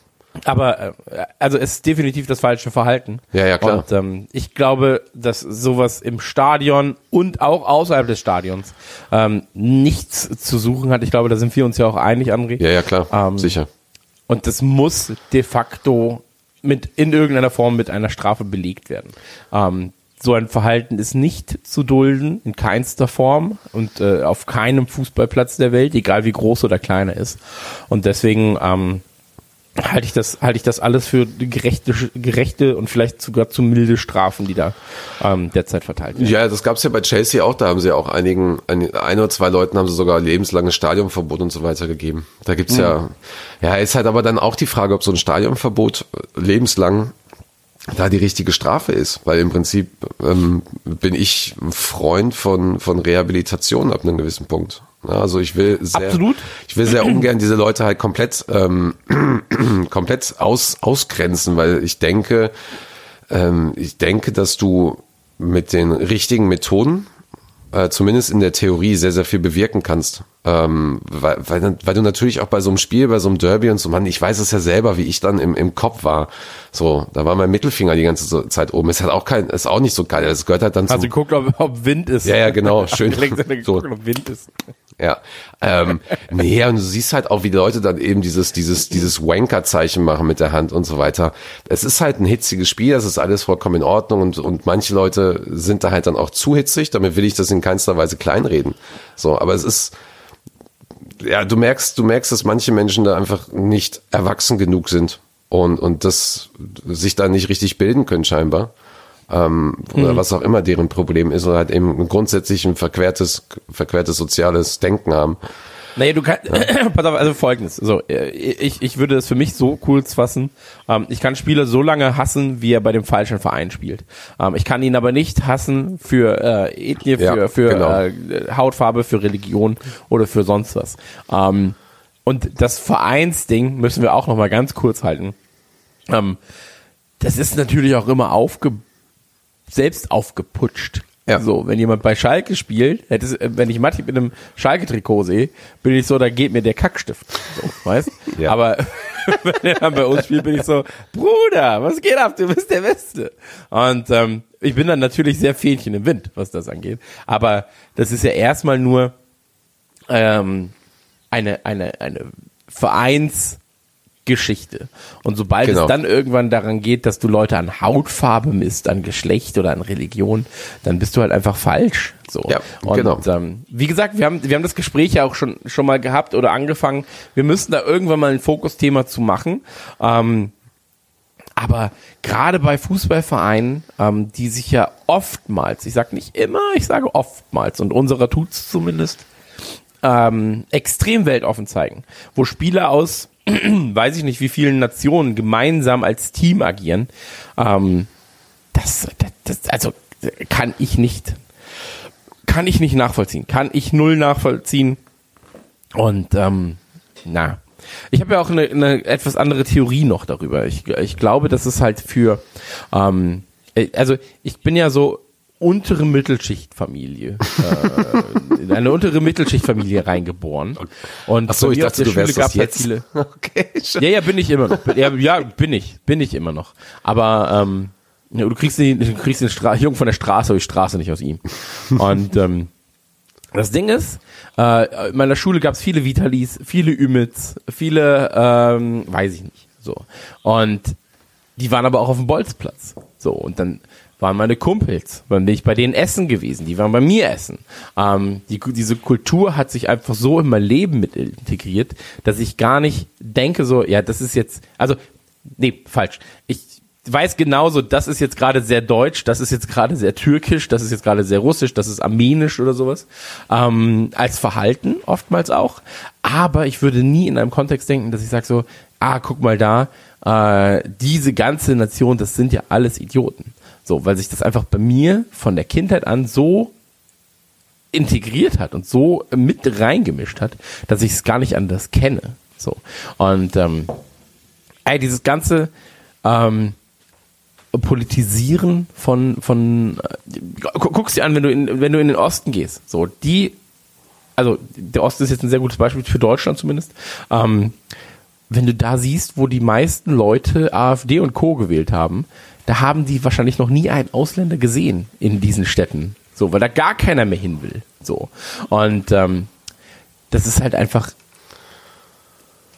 Speaker 3: Aber äh, also es ist definitiv das falsche Verhalten.
Speaker 4: Ja, ja, klar.
Speaker 3: Und ähm, ich glaube, dass sowas im Stadion und auch außerhalb des Stadions ähm, nichts zu suchen hat. Ich glaube, da sind wir uns ja auch einig, André.
Speaker 4: Ja, ja, klar,
Speaker 3: Ähm,
Speaker 4: sicher.
Speaker 3: Und das muss de facto mit in irgendeiner Form mit einer Strafe belegt werden. Ähm, so ein Verhalten ist nicht zu dulden, in keinster Form und äh, auf keinem Fußballplatz der Welt, egal wie groß oder klein er ist. Und deswegen ähm, halte ich das halte ich das alles für gerechte gerechte und vielleicht sogar zu milde Strafen, die da ähm, derzeit verteilt werden.
Speaker 4: Ja, das gab's ja bei Chelsea auch. Da haben sie ja auch einigen, ein, ein oder zwei Leuten haben sie sogar lebenslanges Stadionverbot und so weiter gegeben. Da gibt's ja, ja, ist halt aber dann auch die Frage, ob so ein Stadionverbot äh, lebenslang da die richtige Strafe ist, weil im Prinzip ähm, bin ich ein Freund von von Rehabilitation ab einem gewissen Punkt. Also ich will sehr,
Speaker 3: Absolut.
Speaker 4: ich will sehr ungern diese Leute halt komplett ähm, *clears throat* komplett aus, ausgrenzen, weil ich denke, ähm, ich denke, dass du mit den richtigen Methoden äh, zumindest in der Theorie sehr, sehr viel bewirken kannst. Ähm, weil, weil, weil du natürlich auch bei so einem Spiel, bei so einem Derby und so, Mann, ich weiß es ja selber, wie ich dann im, im Kopf war. So, da war mein Mittelfinger die ganze Zeit oben. Ist halt auch kein, ist auch nicht so geil. Das gehört halt dann
Speaker 3: Also
Speaker 4: zum,
Speaker 3: geguckt, ob, ob Wind ist.
Speaker 4: Ja, ja, genau, *laughs* schön.
Speaker 3: Sondern
Speaker 4: So.
Speaker 3: geguckt, ob Wind ist.
Speaker 4: ja. Ähm, nee, und du siehst halt auch, wie die Leute dann eben dieses, dieses, dieses Wanker-Zeichen machen mit der Hand und so weiter. Es ist halt ein hitziges Spiel, das ist alles vollkommen in Ordnung und, und manche Leute sind da halt dann auch zu hitzig, damit will ich das in keinster Weise kleinreden. So, aber es ist, ja, du merkst, du merkst, dass manche Menschen da einfach nicht erwachsen genug sind und, und das sich da nicht richtig bilden können scheinbar. Ähm, oder was auch immer deren Problem ist, oder halt eben grundsätzlich ein verquertes, verquertes soziales Denken haben.
Speaker 3: Naja, du kannst, *clears throat* pass auf, also folgendes, so, äh, ich, ich würde es für mich so kurz fassen, ähm, ich kann Spieler so lange hassen, wie er bei dem falschen Verein spielt. Ähm, ich kann ihn aber nicht hassen für äh, Ethnie, für,
Speaker 4: Ja,
Speaker 3: für
Speaker 4: genau.
Speaker 3: äh, Hautfarbe, für Religion oder für sonst was. Ähm, und das Vereinsding müssen wir auch noch mal ganz kurz halten. Ähm, das ist natürlich auch immer aufge selbst aufgeputscht.
Speaker 4: Ja.
Speaker 3: So, wenn jemand bei Schalke spielt, hätte äh, wenn ich Matti mit einem Schalke-Trikot sehe, bin ich so, da geht mir der Kackstift. So, weißt? *laughs*
Speaker 4: Ja.
Speaker 3: Aber *laughs* wenn er dann bei uns spielt, bin ich so, Bruder, was geht ab? Du bist der Beste. Und ähm, ich bin dann natürlich sehr Fähnchen im Wind, was das angeht. Aber das ist ja erstmal nur ähm, eine, eine, eine Vereinsgeschichte. Und sobald
Speaker 4: Genau.
Speaker 3: es dann irgendwann daran geht, dass du Leute an Hautfarbe misst, an Geschlecht oder an Religion, dann bist du halt einfach falsch. So.
Speaker 4: Ja,
Speaker 3: Und,
Speaker 4: genau.
Speaker 3: ähm, wie gesagt, wir haben, wir haben das Gespräch ja auch schon, schon mal gehabt oder angefangen. Wir müssen da irgendwann mal ein Fokusthema zu machen. Ähm, aber gerade bei Fußballvereinen, ähm, die sich ja oftmals, ich sage nicht immer, ich sage oftmals, und unserer tut's zumindest, ähm, extrem weltoffen zeigen, wo Spieler aus, *clears throat* weiß ich nicht, wie vielen Nationen gemeinsam als Team agieren, ähm, das, das, das, also kann ich nicht, kann ich nicht nachvollziehen, kann ich null nachvollziehen und ähm, na, ich habe ja auch eine, eine etwas andere Theorie noch darüber. Ich, ich glaube, dass es halt für, ähm, äh, also ich bin ja so untere Mittelschichtfamilie, äh, in eine untere Mittelschichtfamilie reingeboren. Und
Speaker 4: Ach so, ich dachte, du wärst
Speaker 3: Schule gab's halt
Speaker 4: jetzt.
Speaker 3: viele. *laughs*
Speaker 4: Okay, schon.
Speaker 3: Ja, ja, bin ich immer noch. Ja, ja bin ich, bin ich immer noch. Aber ähm, du kriegst den, du kriegst den Stra Jungen von der Straße, aber die Straße nicht aus ihm. Und ähm, das Ding ist, äh, in meiner Schule gab es viele Vitalis, viele Ümits, viele, ähm, weiß ich nicht, so. Und die waren aber auch auf dem Bolzplatz. So, und dann waren meine Kumpels, dann bin ich bei denen essen gewesen, die waren bei mir essen. Ähm, die, diese Kultur hat sich einfach so in mein Leben mit integriert, dass ich gar nicht denke so, ja, das ist jetzt, also, nee, falsch. Ich weiß genauso, das ist jetzt gerade sehr deutsch, das ist jetzt gerade sehr türkisch, das ist jetzt gerade sehr russisch, das ist armenisch oder sowas, ähm, als Verhalten oftmals auch. Aber ich würde nie in einem Kontext denken, dass ich sage so, ah, guck mal da, äh, diese ganze Nation, das sind ja alles Idioten. So, weil sich das einfach bei mir von der Kindheit an so integriert hat und so mit reingemischt hat, dass ich es gar nicht anders kenne. So. Und ähm, ey, dieses ganze ähm, Politisieren von, von äh, gu- guck's dir an, wenn du in, wenn du in den Osten gehst. So, die, also der Osten ist jetzt ein sehr gutes Beispiel für Deutschland zumindest. Ähm, wenn du da siehst, wo die meisten Leute AfD und Co. gewählt haben, da haben die wahrscheinlich noch nie einen Ausländer gesehen in diesen Städten. So, weil da gar keiner mehr hin will. So. Und ähm, das ist halt einfach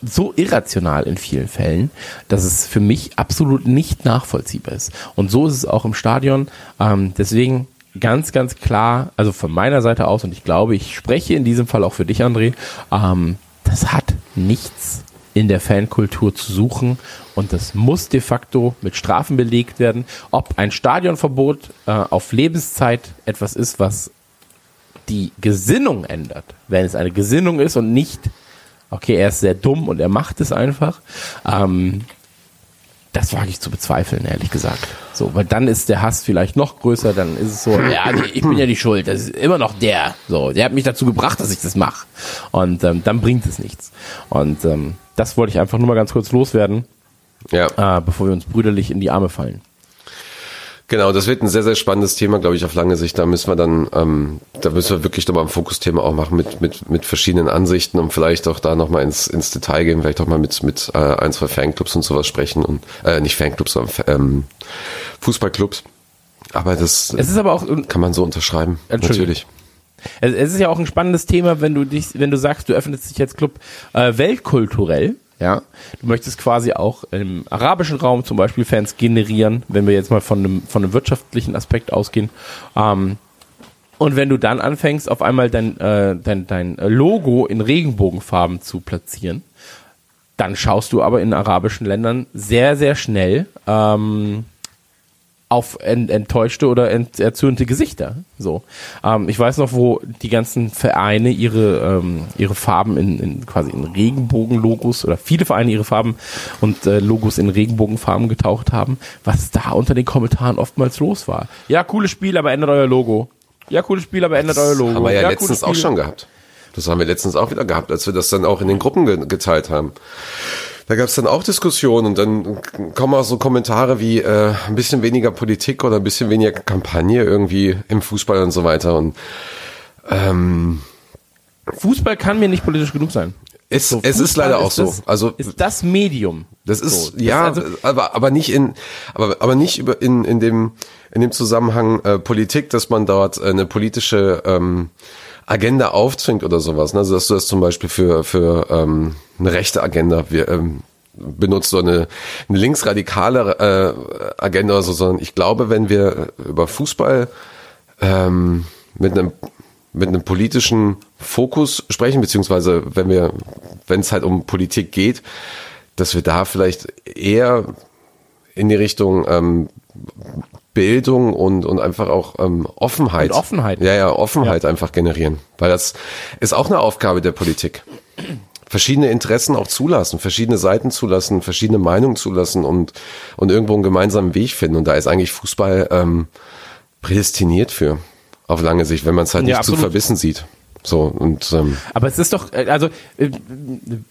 Speaker 3: so irrational in vielen Fällen, dass es für mich absolut nicht nachvollziehbar ist. Und so ist es auch im Stadion. Ähm, deswegen ganz, ganz klar, also von meiner Seite aus, und ich glaube, ich spreche in diesem Fall auch für dich, André, ähm, das hat nichts in der Fankultur zu suchen und das muss de facto mit Strafen belegt werden. Ob ein Stadionverbot äh, auf Lebenszeit etwas ist, was die Gesinnung ändert, wenn es eine Gesinnung ist und nicht, okay, er ist sehr dumm und er macht es einfach, ähm, das wage ich zu bezweifeln, ehrlich gesagt. So, weil dann ist der Hass vielleicht noch größer, dann ist es so, ja, ich bin ja die Schuld, das ist immer noch der. So, der hat mich dazu gebracht, dass ich das mache. Und ähm, dann bringt es nichts. Und ähm, das wollte ich einfach nur mal ganz kurz loswerden,
Speaker 4: Ja.
Speaker 3: äh, bevor wir uns brüderlich in die Arme fallen.
Speaker 4: Genau, das wird ein sehr, sehr spannendes Thema, glaube ich, auf lange Sicht. Da müssen wir dann, ähm, da müssen wir wirklich nochmal ein Fokusthema auch machen mit, mit, mit verschiedenen Ansichten und vielleicht auch da nochmal ins, ins Detail gehen, vielleicht auch mal mit, mit äh, ein, zwei Fanclubs und sowas sprechen und äh, nicht Fanclubs, sondern ähm, Fußballclubs. Aber das
Speaker 3: Es ist aber auch
Speaker 4: kann man so unterschreiben. Natürlich.
Speaker 3: Es, es ist ja auch ein spannendes Thema, wenn du dich, wenn du sagst, du öffnest dich als Club äh, weltkulturell. Ja, du möchtest quasi auch im arabischen Raum zum Beispiel Fans generieren, wenn wir jetzt mal von einem, von einem wirtschaftlichen Aspekt ausgehen. Ähm, und wenn du dann anfängst, auf einmal dein, äh, dein, dein Logo in Regenbogenfarben zu platzieren, dann schaust du aber in arabischen Ländern sehr, sehr schnell ähm, auf ent, enttäuschte oder ent, erzürnte Gesichter. So, ähm, ich weiß noch, wo die ganzen Vereine ihre ähm, ihre Farben in, in quasi in Regenbogenlogos oder viele Vereine ihre Farben und äh, Logos in Regenbogenfarben getaucht haben, was da unter den Kommentaren oftmals los war. Ja, cooles Spiel, aber ändert euer Logo. Ja, cooles Spiel, aber ändert euer Logo.
Speaker 4: Haben wir ja,
Speaker 3: ja
Speaker 4: letztens auch schon gehabt. Das haben wir letztens auch wieder gehabt, als wir das dann auch in den Gruppen ge geteilt haben. Da gab es dann auch Diskussionen und dann kommen auch so Kommentare wie äh, ein bisschen weniger Politik oder ein bisschen weniger Kampagne irgendwie im Fußball und so weiter. Und ähm,
Speaker 3: Fußball kann mir nicht politisch genug sein.
Speaker 4: es,
Speaker 3: So,
Speaker 4: es ist leider auch so.
Speaker 3: das,
Speaker 4: Also
Speaker 3: ist das Medium.
Speaker 4: Das ist
Speaker 3: So, das
Speaker 4: ja,
Speaker 3: also-
Speaker 4: aber aber nicht in aber aber nicht über in in dem in dem Zusammenhang äh, Politik, dass man dort eine politische ähm, Agenda aufzwingt oder sowas. Ne? Also dass du das zum Beispiel für für ähm, eine rechte Agenda wir, ähm, benutzt so eine, eine linksradikale äh, Agenda oder so, sondern ich glaube, wenn wir über Fußball ähm, mit einem mit einem politischen Fokus sprechen, beziehungsweise wenn wir, wenn es halt um Politik geht, dass wir da vielleicht eher in die Richtung ähm, Bildung und, und einfach auch ähm, Offenheit.
Speaker 3: Und Offenheit.
Speaker 4: Ja, ja, Offenheit einfach generieren. Weil das ist auch eine Aufgabe der Politik. Verschiedene Interessen auch zulassen, verschiedene Seiten zulassen, verschiedene Meinungen zulassen und, und irgendwo einen gemeinsamen Weg finden. Und da ist eigentlich Fußball ähm, prädestiniert für, auf lange Sicht, wenn man es halt
Speaker 3: Ja,
Speaker 4: nicht zu
Speaker 3: absolut.
Speaker 4: verbissen sieht. So, und ähm,
Speaker 3: Aber es ist doch, äh, also äh,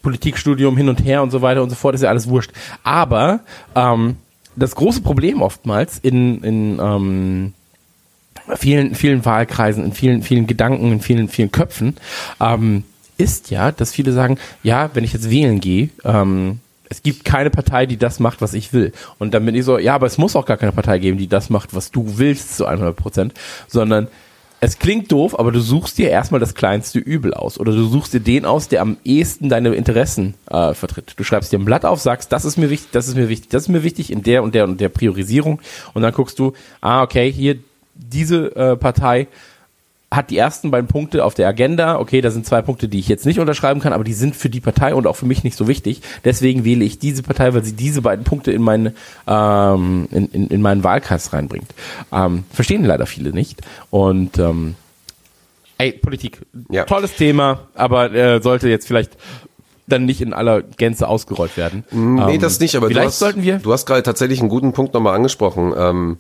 Speaker 3: Politikstudium hin und her und so weiter und so fort ist ja alles wurscht. Aber ähm, das große Problem oftmals in, in ähm, vielen, vielen Wahlkreisen, in vielen, vielen Gedanken, in vielen, vielen Köpfen, ähm, ist ja, dass viele sagen, ja, wenn ich jetzt wählen gehe, ähm, es gibt keine Partei, die das macht, was ich will. Und dann bin ich so, ja, aber es muss auch gar keine Partei geben, die das macht, was du willst zu 100 Prozent, sondern es klingt doof, aber du suchst dir erstmal das kleinste Übel aus. Oder du suchst dir den aus, der am ehesten deine Interessen äh, vertritt. Du schreibst dir ein Blatt auf, sagst, das ist mir wichtig, das ist mir wichtig, das ist mir wichtig in der und der und der Priorisierung. Und dann guckst du, ah, okay, hier diese äh, Partei hat die ersten beiden Punkte auf der Agenda. Okay, da sind zwei Punkte, die ich jetzt nicht unterschreiben kann, aber die sind für die Partei und auch für mich nicht so wichtig. Deswegen wähle ich diese Partei, weil sie diese beiden Punkte in meinen ähm, in, in, in meinen Wahlkreis reinbringt. Ähm, verstehen leider viele nicht. Und ähm, ey, Politik,
Speaker 4: Ja.
Speaker 3: tolles Thema, aber äh, sollte jetzt vielleicht dann nicht in aller Gänze ausgerollt werden.
Speaker 4: Nee,
Speaker 3: Ähm,
Speaker 4: das nicht, aber
Speaker 3: vielleicht
Speaker 4: du hast,
Speaker 3: sollten wir.
Speaker 4: du hast gerade tatsächlich einen guten Punkt nochmal angesprochen. Ähm,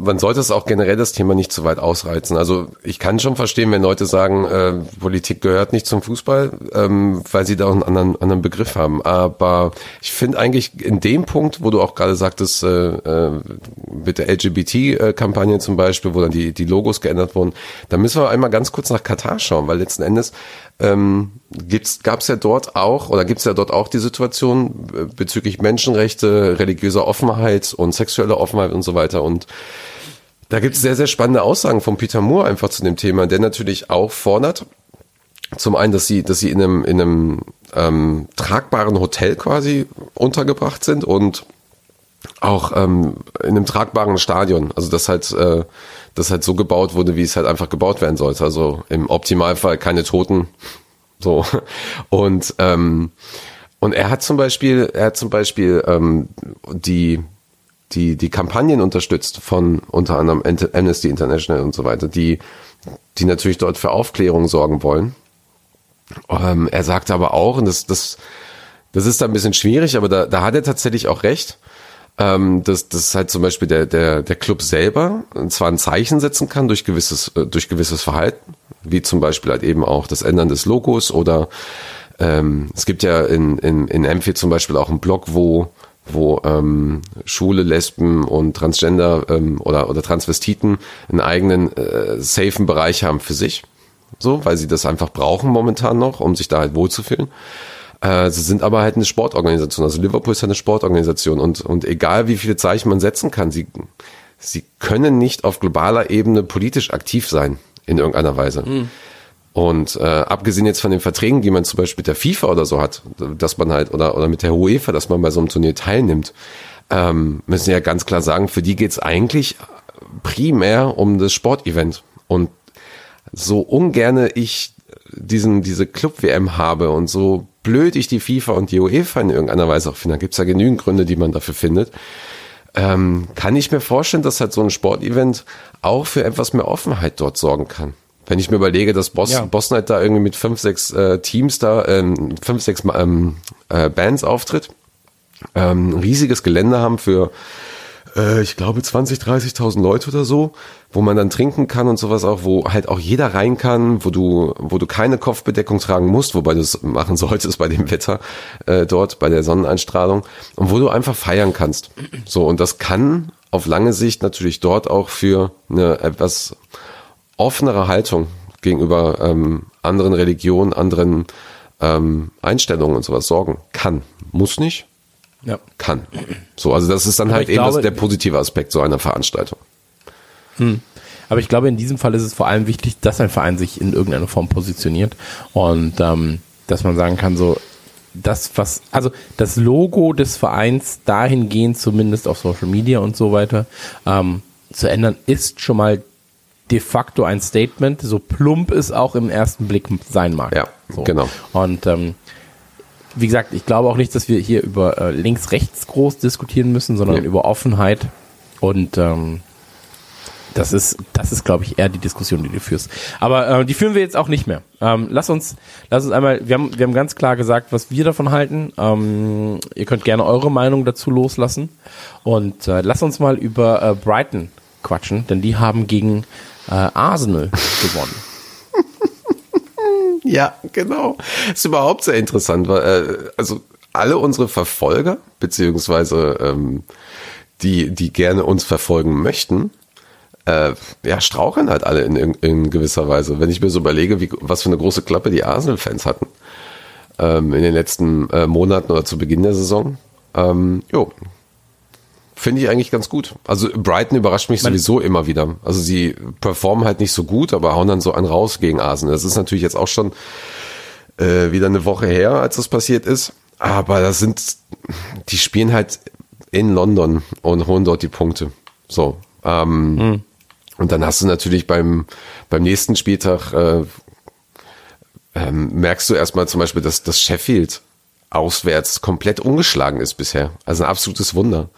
Speaker 4: man sollte es auch generell das Thema nicht zu weit ausreizen. Also ich kann schon verstehen, wenn Leute sagen, äh, Politik gehört nicht zum Fußball, ähm, weil sie da auch einen anderen, anderen Begriff haben. Aber ich finde eigentlich in dem Punkt, wo du auch gerade sagtest, äh, äh, mit der LGBT-Kampagne zum Beispiel, wo dann die, die Logos geändert wurden, da müssen wir einmal ganz kurz nach Katar schauen, weil letzten Endes ähm, gab es ja dort auch oder gibt es ja dort auch die Situation äh, bezüglich Menschenrechte, religiöser Offenheit und sexueller Offenheit und so weiter. Und da gibt es sehr, sehr spannende Aussagen von Peter Moore einfach zu dem Thema, der natürlich auch fordert, zum einen, dass sie, dass sie in einem, in einem ähm, tragbaren Hotel quasi untergebracht sind und auch ähm, in einem tragbaren Stadion. Also das halt, äh, das halt so gebaut wurde, wie es halt einfach gebaut werden sollte. Also im Optimalfall keine Toten. So. Und, ähm, und er hat zum Beispiel, er hat zum Beispiel ähm, die, die, die Kampagnen unterstützt von unter anderem Amnesty International und so weiter, die, die natürlich dort für Aufklärung sorgen wollen. Ähm, er sagte aber auch, und das, das, das ist da ein bisschen schwierig, aber da, da hat er tatsächlich auch recht, ähm, dass, dass halt zum Beispiel der, der, der Club selber zwar ein Zeichen setzen kann durch gewisses, äh, durch gewisses Verhalten, wie zum Beispiel halt eben auch das Ändern des Logos oder ähm, es gibt ja in, in, in Amphi zum Beispiel auch einen Blog, wo wo ähm, Schwule, Lesben und Transgender ähm, oder, oder Transvestiten einen eigenen äh, safen Bereich haben für sich. So, weil sie das einfach brauchen momentan noch, um sich da halt wohlzufühlen. Äh, sie sind aber halt eine Sportorganisation. Also Liverpool ist ja eine Sportorganisation und, und egal wie viele Zeichen man setzen kann, sie, sie können nicht auf globaler Ebene politisch aktiv sein in irgendeiner Weise. Und äh, abgesehen jetzt von den Verträgen, die man zum Beispiel mit der FIFA oder so hat, dass man halt, oder, oder mit der UEFA, dass man bei so einem Turnier teilnimmt, ähm, müssen wir ja ganz klar sagen, für die geht's eigentlich primär um das Sportevent. Und so ungerne ich diesen, diese Club-WM habe und so blöd ich die FIFA und die UEFA in irgendeiner Weise auch finde, da gibt's ja genügend Gründe, die man dafür findet, ähm, kann ich mir vorstellen, dass halt so ein Sportevent auch für etwas mehr Offenheit dort sorgen kann. Wenn ich mir überlege, dass Boston,
Speaker 3: Ja.
Speaker 4: Boston halt da irgendwie mit fünf, sechs äh, Teams da, ähm, fünf, sechs ähm, äh, Bands auftritt, ähm, ein riesiges Gelände haben für, äh, ich glaube, 20, 30.000 Leute oder so, wo man dann trinken kann und sowas auch, wo halt auch jeder rein kann, wo du, wo du keine Kopfbedeckung tragen musst, wobei du es machen *laughs* solltest bei dem Wetter äh, dort, bei der Sonneneinstrahlung und wo du einfach feiern kannst. So, und das kann auf lange Sicht natürlich dort auch für eine etwas offenere Haltung gegenüber ähm, anderen Religionen, anderen ähm, Einstellungen und sowas sorgen. Kann. Muss nicht,
Speaker 3: Ja.
Speaker 4: kann. So, also das ist dann halt
Speaker 3: ich
Speaker 4: eben das,
Speaker 3: glaube-
Speaker 4: der positive Aspekt so einer Veranstaltung.
Speaker 3: Aber ich glaube, in diesem Fall ist es vor allem wichtig, dass ein Verein sich in irgendeiner Form positioniert und ähm, dass man sagen kann, so das, was, also das Logo des Vereins dahingehend zumindest auf Social Media und so weiter ähm, zu ändern, ist schon mal de facto ein Statement, so plump es auch im ersten Blick sein mag.
Speaker 4: Ja,
Speaker 3: so.
Speaker 4: genau.
Speaker 3: Und ähm, wie gesagt, ich glaube auch nicht, dass wir hier über äh, links-rechts groß diskutieren müssen, sondern
Speaker 4: Nee.
Speaker 3: über Offenheit Und ähm, das ist, das ist, glaube ich, eher die Diskussion, die du führst. Aber äh, die führen wir jetzt auch nicht mehr. Ähm, lass uns, lass uns einmal, wir haben, wir haben ganz klar gesagt, was wir davon halten. Ähm, ihr könnt gerne eure Meinung dazu loslassen. Und äh, lass uns mal über äh, Brighton quatschen, denn die haben gegen äh, Arsenal *laughs* gewonnen.
Speaker 4: Ja, genau. Ist überhaupt sehr interessant, weil äh, also alle unsere Verfolger beziehungsweise ähm, die die gerne uns verfolgen möchten, äh, ja straucheln halt alle in, in, in gewisser Weise. Wenn ich mir so überlege, wie was für eine große Klappe die Arsenal-Fans hatten ähm, in den letzten äh, Monaten oder zu Beginn der Saison, ähm, jo, Finde ich eigentlich ganz gut. Also Brighton überrascht mich sowieso immer wieder. Also sie performen halt nicht so gut, aber hauen dann so einen raus gegen Arsenal. Das ist natürlich jetzt auch schon äh, wieder eine Woche her, als das passiert ist. Aber das sind, die spielen halt in London und holen dort die Punkte. So. Ähm,
Speaker 3: Hm.
Speaker 4: Und dann hast du natürlich beim, beim nächsten Spieltag, äh, ähm, merkst du erstmal zum Beispiel, dass, dass Sheffield auswärts komplett ungeschlagen ist bisher. Also ein absolutes Wunder.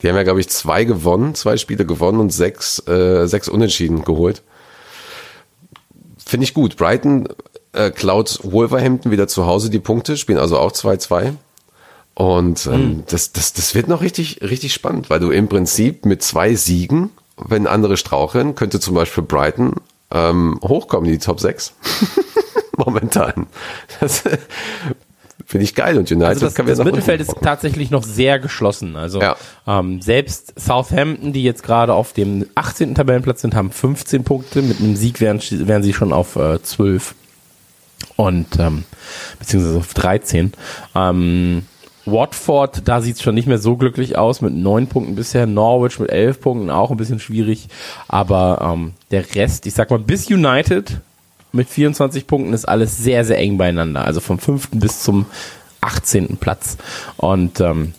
Speaker 4: Die haben ja, glaube ich, zwei gewonnen, zwei Spiele gewonnen und sechs, äh, sechs Unentschieden geholt. Finde ich gut. Brighton äh, klaut Wolverhampton wieder zu Hause die Punkte, spielen also auch 2-2. Und ähm, das, das, das wird noch richtig, richtig spannend, weil du im Prinzip mit zwei Siegen, wenn andere straucheln, könnte zum Beispiel Brighton ähm, hochkommen in die Top 6. *laughs* Momentan. Das *laughs* finde ich geil. Und United
Speaker 3: Also das,
Speaker 4: kann
Speaker 3: das
Speaker 4: nach
Speaker 3: Mittelfeld ist tatsächlich noch sehr geschlossen. Also
Speaker 4: Ja.
Speaker 3: ähm, selbst Southampton, die jetzt gerade auf dem 18. Tabellenplatz sind, haben 15 Punkte. Mit einem Sieg wären, wären sie schon auf äh, 12 und ähm, beziehungsweise auf 13. Ähm, Watford, da sieht's schon nicht mehr so glücklich aus mit neun Punkten bisher. Norwich mit elf Punkten auch ein bisschen schwierig. Aber ähm, der Rest, ich sag mal, bis United mit 24 Punkten ist alles sehr, sehr eng beieinander. Also vom fünften bis zum 18. Platz. Und ähm,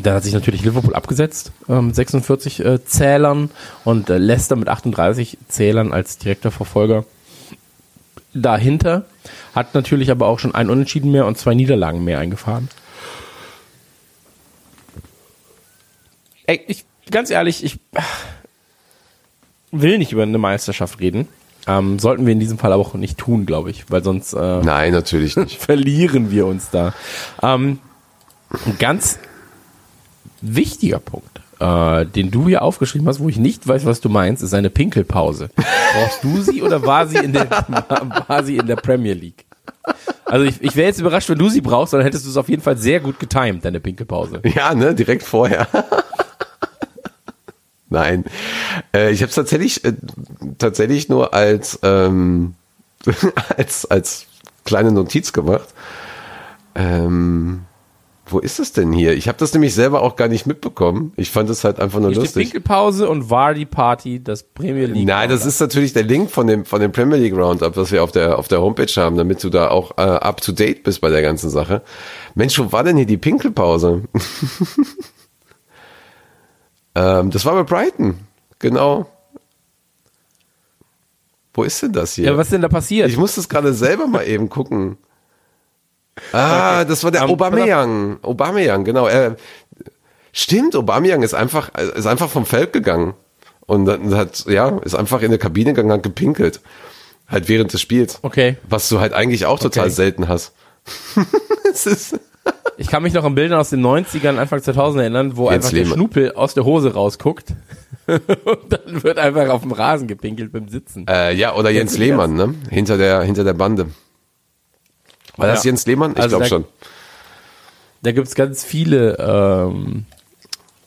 Speaker 3: dann hat sich natürlich Liverpool abgesetzt äh, mit 46 äh, Zählern und äh, Leicester mit 38 Zählern als direkter Verfolger. Dahinter hat natürlich aber auch schon ein Unentschieden mehr und zwei Niederlagen mehr eingefahren. Ey, ich, ganz ehrlich, ich will nicht über eine Meisterschaft reden. Ähm, sollten wir in diesem Fall aber auch nicht tun, glaube ich, weil sonst äh,
Speaker 4: Nein, natürlich nicht. *laughs*
Speaker 3: verlieren wir uns da. Ähm, ein ganz wichtiger Punkt, äh, den du hier aufgeschrieben hast, wo ich nicht weiß, was du meinst, ist eine Pinkelpause. Brauchst du sie oder war sie in der, *laughs* war sie in der Premier League? Also ich, ich wäre jetzt überrascht, wenn du sie brauchst, dann hättest du es auf jeden Fall sehr gut getimed, deine Pinkelpause.
Speaker 4: Ja, ne, direkt vorher. *laughs* Nein, äh, ich habe es tatsächlich äh, tatsächlich nur als ähm, *laughs* als als kleine Notiz gemacht. Ähm, wo ist es denn hier? Ich habe das nämlich selber auch gar nicht mitbekommen. Ich fand es halt einfach nur
Speaker 3: Hier
Speaker 4: lustig.
Speaker 3: Pinkelpause und Vardy Party, das Premier League.
Speaker 4: Nein, das ist natürlich der Link von dem von dem Premier League Roundup, was wir auf der auf der Homepage haben, damit du da auch äh, up to date bist bei der ganzen Sache. Mensch, wo war denn hier die Pinkelpause? *laughs* ähm, das war bei Brighton, genau. Wo ist denn das hier?
Speaker 3: Ja, was ist denn da passiert?
Speaker 4: ich muss das gerade selber mal eben gucken. Ah, das war der
Speaker 3: Ähm,
Speaker 4: Aubameyang. Aubameyang, genau. Er, stimmt, Aubameyang ist einfach, ist einfach vom Feld gegangen. Und dann hat, ja, ist einfach in der Kabine gegangen, hat gepinkelt. Halt während des Spiels.
Speaker 3: okay.
Speaker 4: Was du halt eigentlich auch total
Speaker 3: Okay.
Speaker 4: selten hast. *laughs* es ist,
Speaker 3: Ich kann mich noch an Bildern aus den 90ern, Anfang 2000 erinnern, wo
Speaker 4: Jens
Speaker 3: einfach der
Speaker 4: Lehmann.
Speaker 3: Schnupel aus der Hose rausguckt. *laughs* und dann wird einfach auf dem Rasen gepinkelt beim Sitzen.
Speaker 4: äh, ja, oder Jens
Speaker 3: du
Speaker 4: Lehmann, ne? Hinter der, hinter der Bande. War das
Speaker 3: Ja.
Speaker 4: Jens Lehmann? Ich
Speaker 3: Also
Speaker 4: glaube schon.
Speaker 3: Da gibt's ganz viele ähm,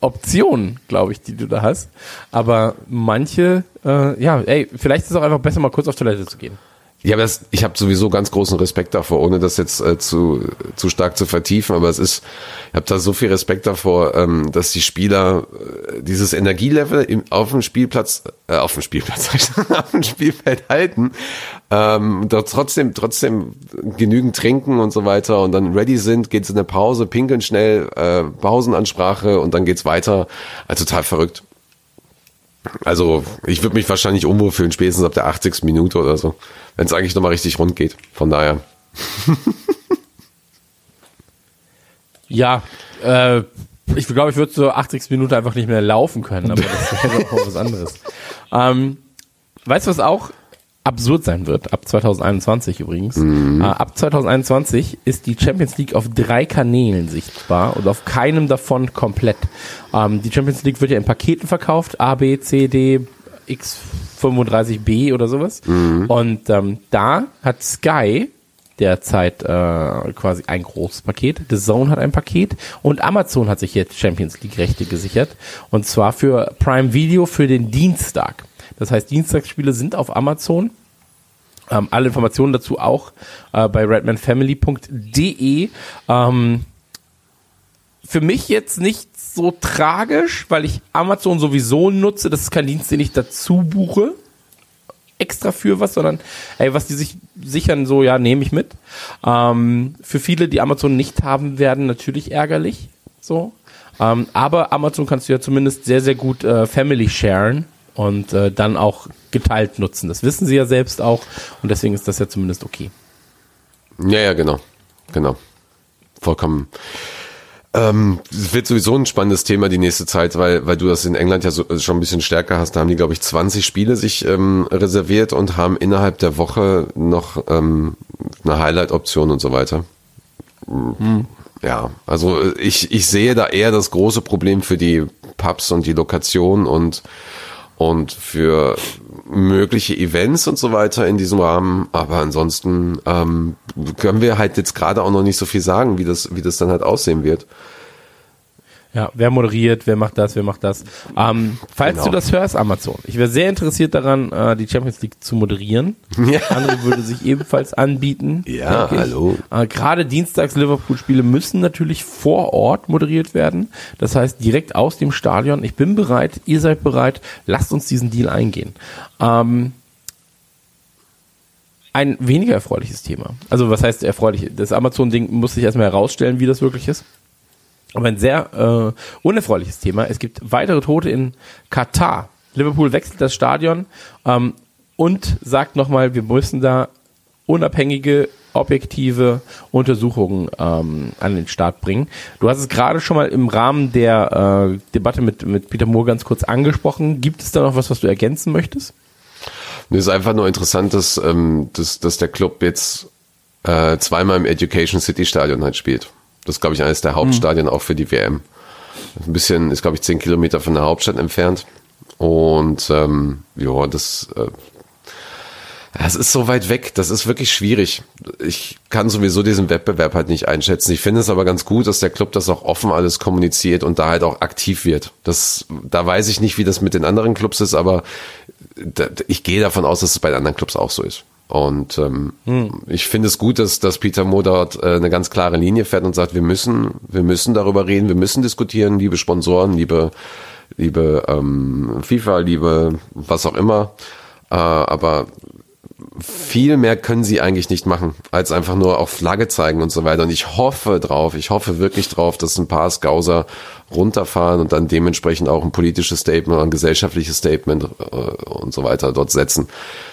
Speaker 3: Optionen, glaube ich, die du da hast. Aber manche, äh, ja, ey, vielleicht ist es auch einfach besser, mal kurz auf Toilette zu gehen.
Speaker 4: Ja, aber das, ich habe sowieso ganz großen Respekt davor, ohne das jetzt äh, zu, zu stark zu vertiefen. Aber es ist, ich habe da so viel Respekt davor, ähm, dass die Spieler äh, dieses Energielevel im, auf dem Spielplatz, äh, auf dem Spielplatz, *laughs* auf dem Spielfeld halten, ähm, dort trotzdem, trotzdem genügend trinken und so weiter und dann ready sind, geht's in eine Pause, pinkeln schnell, äh, Pausenansprache und dann geht's weiter. Also total verrückt. Also ich würde mich wahrscheinlich unwohl fühlen, spätestens ab der 80. Minute oder so, wenn es eigentlich nochmal richtig rund geht. Von daher. *laughs*
Speaker 3: Ja, äh, ich glaube, ich würde so 80 Minuten einfach nicht mehr laufen können, aber das wäre auch was anderes. *laughs* Ähm, weißt du, was auch absurd sein wird? Ab 2021 übrigens. Äh, ab 2021 ist die Champions League auf drei Kanälen sichtbar und auf keinem davon komplett. Ähm, die Champions League wird ja in Paketen verkauft, A, B, C, D, X35B oder sowas. Und ähm, da hat Sky derzeit äh, quasi ein großes Paket. The Zone hat ein Paket und Amazon hat sich jetzt Champions League Rechte gesichert und zwar für Prime Video für den Dienstag. Das heißt, Dienstagsspiele sind auf Amazon. Ähm, alle Informationen dazu auch äh, bei redmanfamily.de. Ähm, für mich jetzt nicht so tragisch, weil ich Amazon sowieso nutze. Das ist kein Dienst, den ich dazu buche extra für was, sondern ey, was die sich sichern, so ja, nehme ich mit. Ähm, für viele, die Amazon nicht haben werden, natürlich ärgerlich. So. Ähm, aber Amazon kannst du ja zumindest sehr, sehr gut äh, Family sharen und äh, dann auch geteilt nutzen. Das wissen sie ja selbst auch und deswegen ist das ja zumindest okay.
Speaker 4: Ja, ja, genau. Genau. Vollkommen. Ähm, es wird sowieso ein spannendes Thema die nächste Zeit, weil, weil du das in England ja so, schon ein bisschen stärker hast. Da haben die, glaube ich, 20 Spiele sich ähm, reserviert und haben innerhalb der Woche noch ähm, eine Highlight-Option und so weiter. Ja, also ich, ich sehe da eher das große Problem für die Pubs und die Lokation und, und für mögliche Events und so weiter in diesem Rahmen. Aber ansonsten ähm, können wir halt jetzt gerade auch noch nicht so viel sagen, wie das, wie das dann halt aussehen wird.
Speaker 3: Ja, wer moderiert, wer macht das, wer macht das. Ähm, falls
Speaker 4: Genau.
Speaker 3: du das hörst, Amazon. Ich wäre sehr interessiert daran, äh, die Champions League zu moderieren. *laughs*
Speaker 4: Ja.
Speaker 3: Andere würde sich ebenfalls anbieten.
Speaker 4: Ja, hallo.
Speaker 3: Äh, Gerade Dienstags Liverpool-Spiele müssen natürlich vor Ort moderiert werden. Das heißt, direkt aus dem Stadion. Ich bin bereit, ihr seid bereit. Lasst uns diesen Deal eingehen. Ähm, ein weniger erfreuliches Thema. Also was heißt erfreulich? Das Amazon-Ding muss sich erstmal herausstellen, wie das wirklich ist. Aber ein sehr äh, unerfreuliches Thema. Es gibt weitere Tote in Katar. Liverpool wechselt das Stadion ähm, und sagt nochmal, wir müssen da unabhängige, objektive Untersuchungen ähm, an den Start bringen. Du hast es gerade schon mal im Rahmen der äh, Debatte mit, mit Peter Moore ganz kurz angesprochen. Gibt es da noch was, was du ergänzen möchtest?
Speaker 4: Mir ist einfach nur interessant, dass, ähm, dass, dass der Club jetzt äh, zweimal im Education City Stadion halt spielt. Das ist, glaube ich, eines der Hauptstadien auch für die WM. Ein bisschen, ist, glaube ich, zehn Kilometer von der Hauptstadt entfernt. Und ähm, ja, das, äh, das ist so weit weg. Das ist wirklich schwierig. Ich kann sowieso diesen Wettbewerb halt nicht einschätzen. Ich finde es aber ganz gut, dass der Club das auch offen alles kommuniziert und da halt auch aktiv wird. Das, da weiß ich nicht, wie das mit den anderen Clubs ist, aber da, ich gehe davon aus, dass es bei den anderen Clubs auch so ist. Und ähm, ich finde es gut, dass, dass Peter Moore dort äh, eine ganz klare Linie fährt und sagt, wir müssen, wir müssen darüber reden, wir müssen diskutieren, liebe Sponsoren, liebe, liebe ähm, FIFA, liebe was auch immer. Äh, aber viel mehr können sie eigentlich nicht machen, als einfach nur auf Flagge zeigen und so weiter. Und ich hoffe drauf, ich hoffe wirklich drauf, dass ein paar Scouser runterfahren und dann dementsprechend auch ein politisches Statement, ein gesellschaftliches Statement äh, und so weiter dort setzen.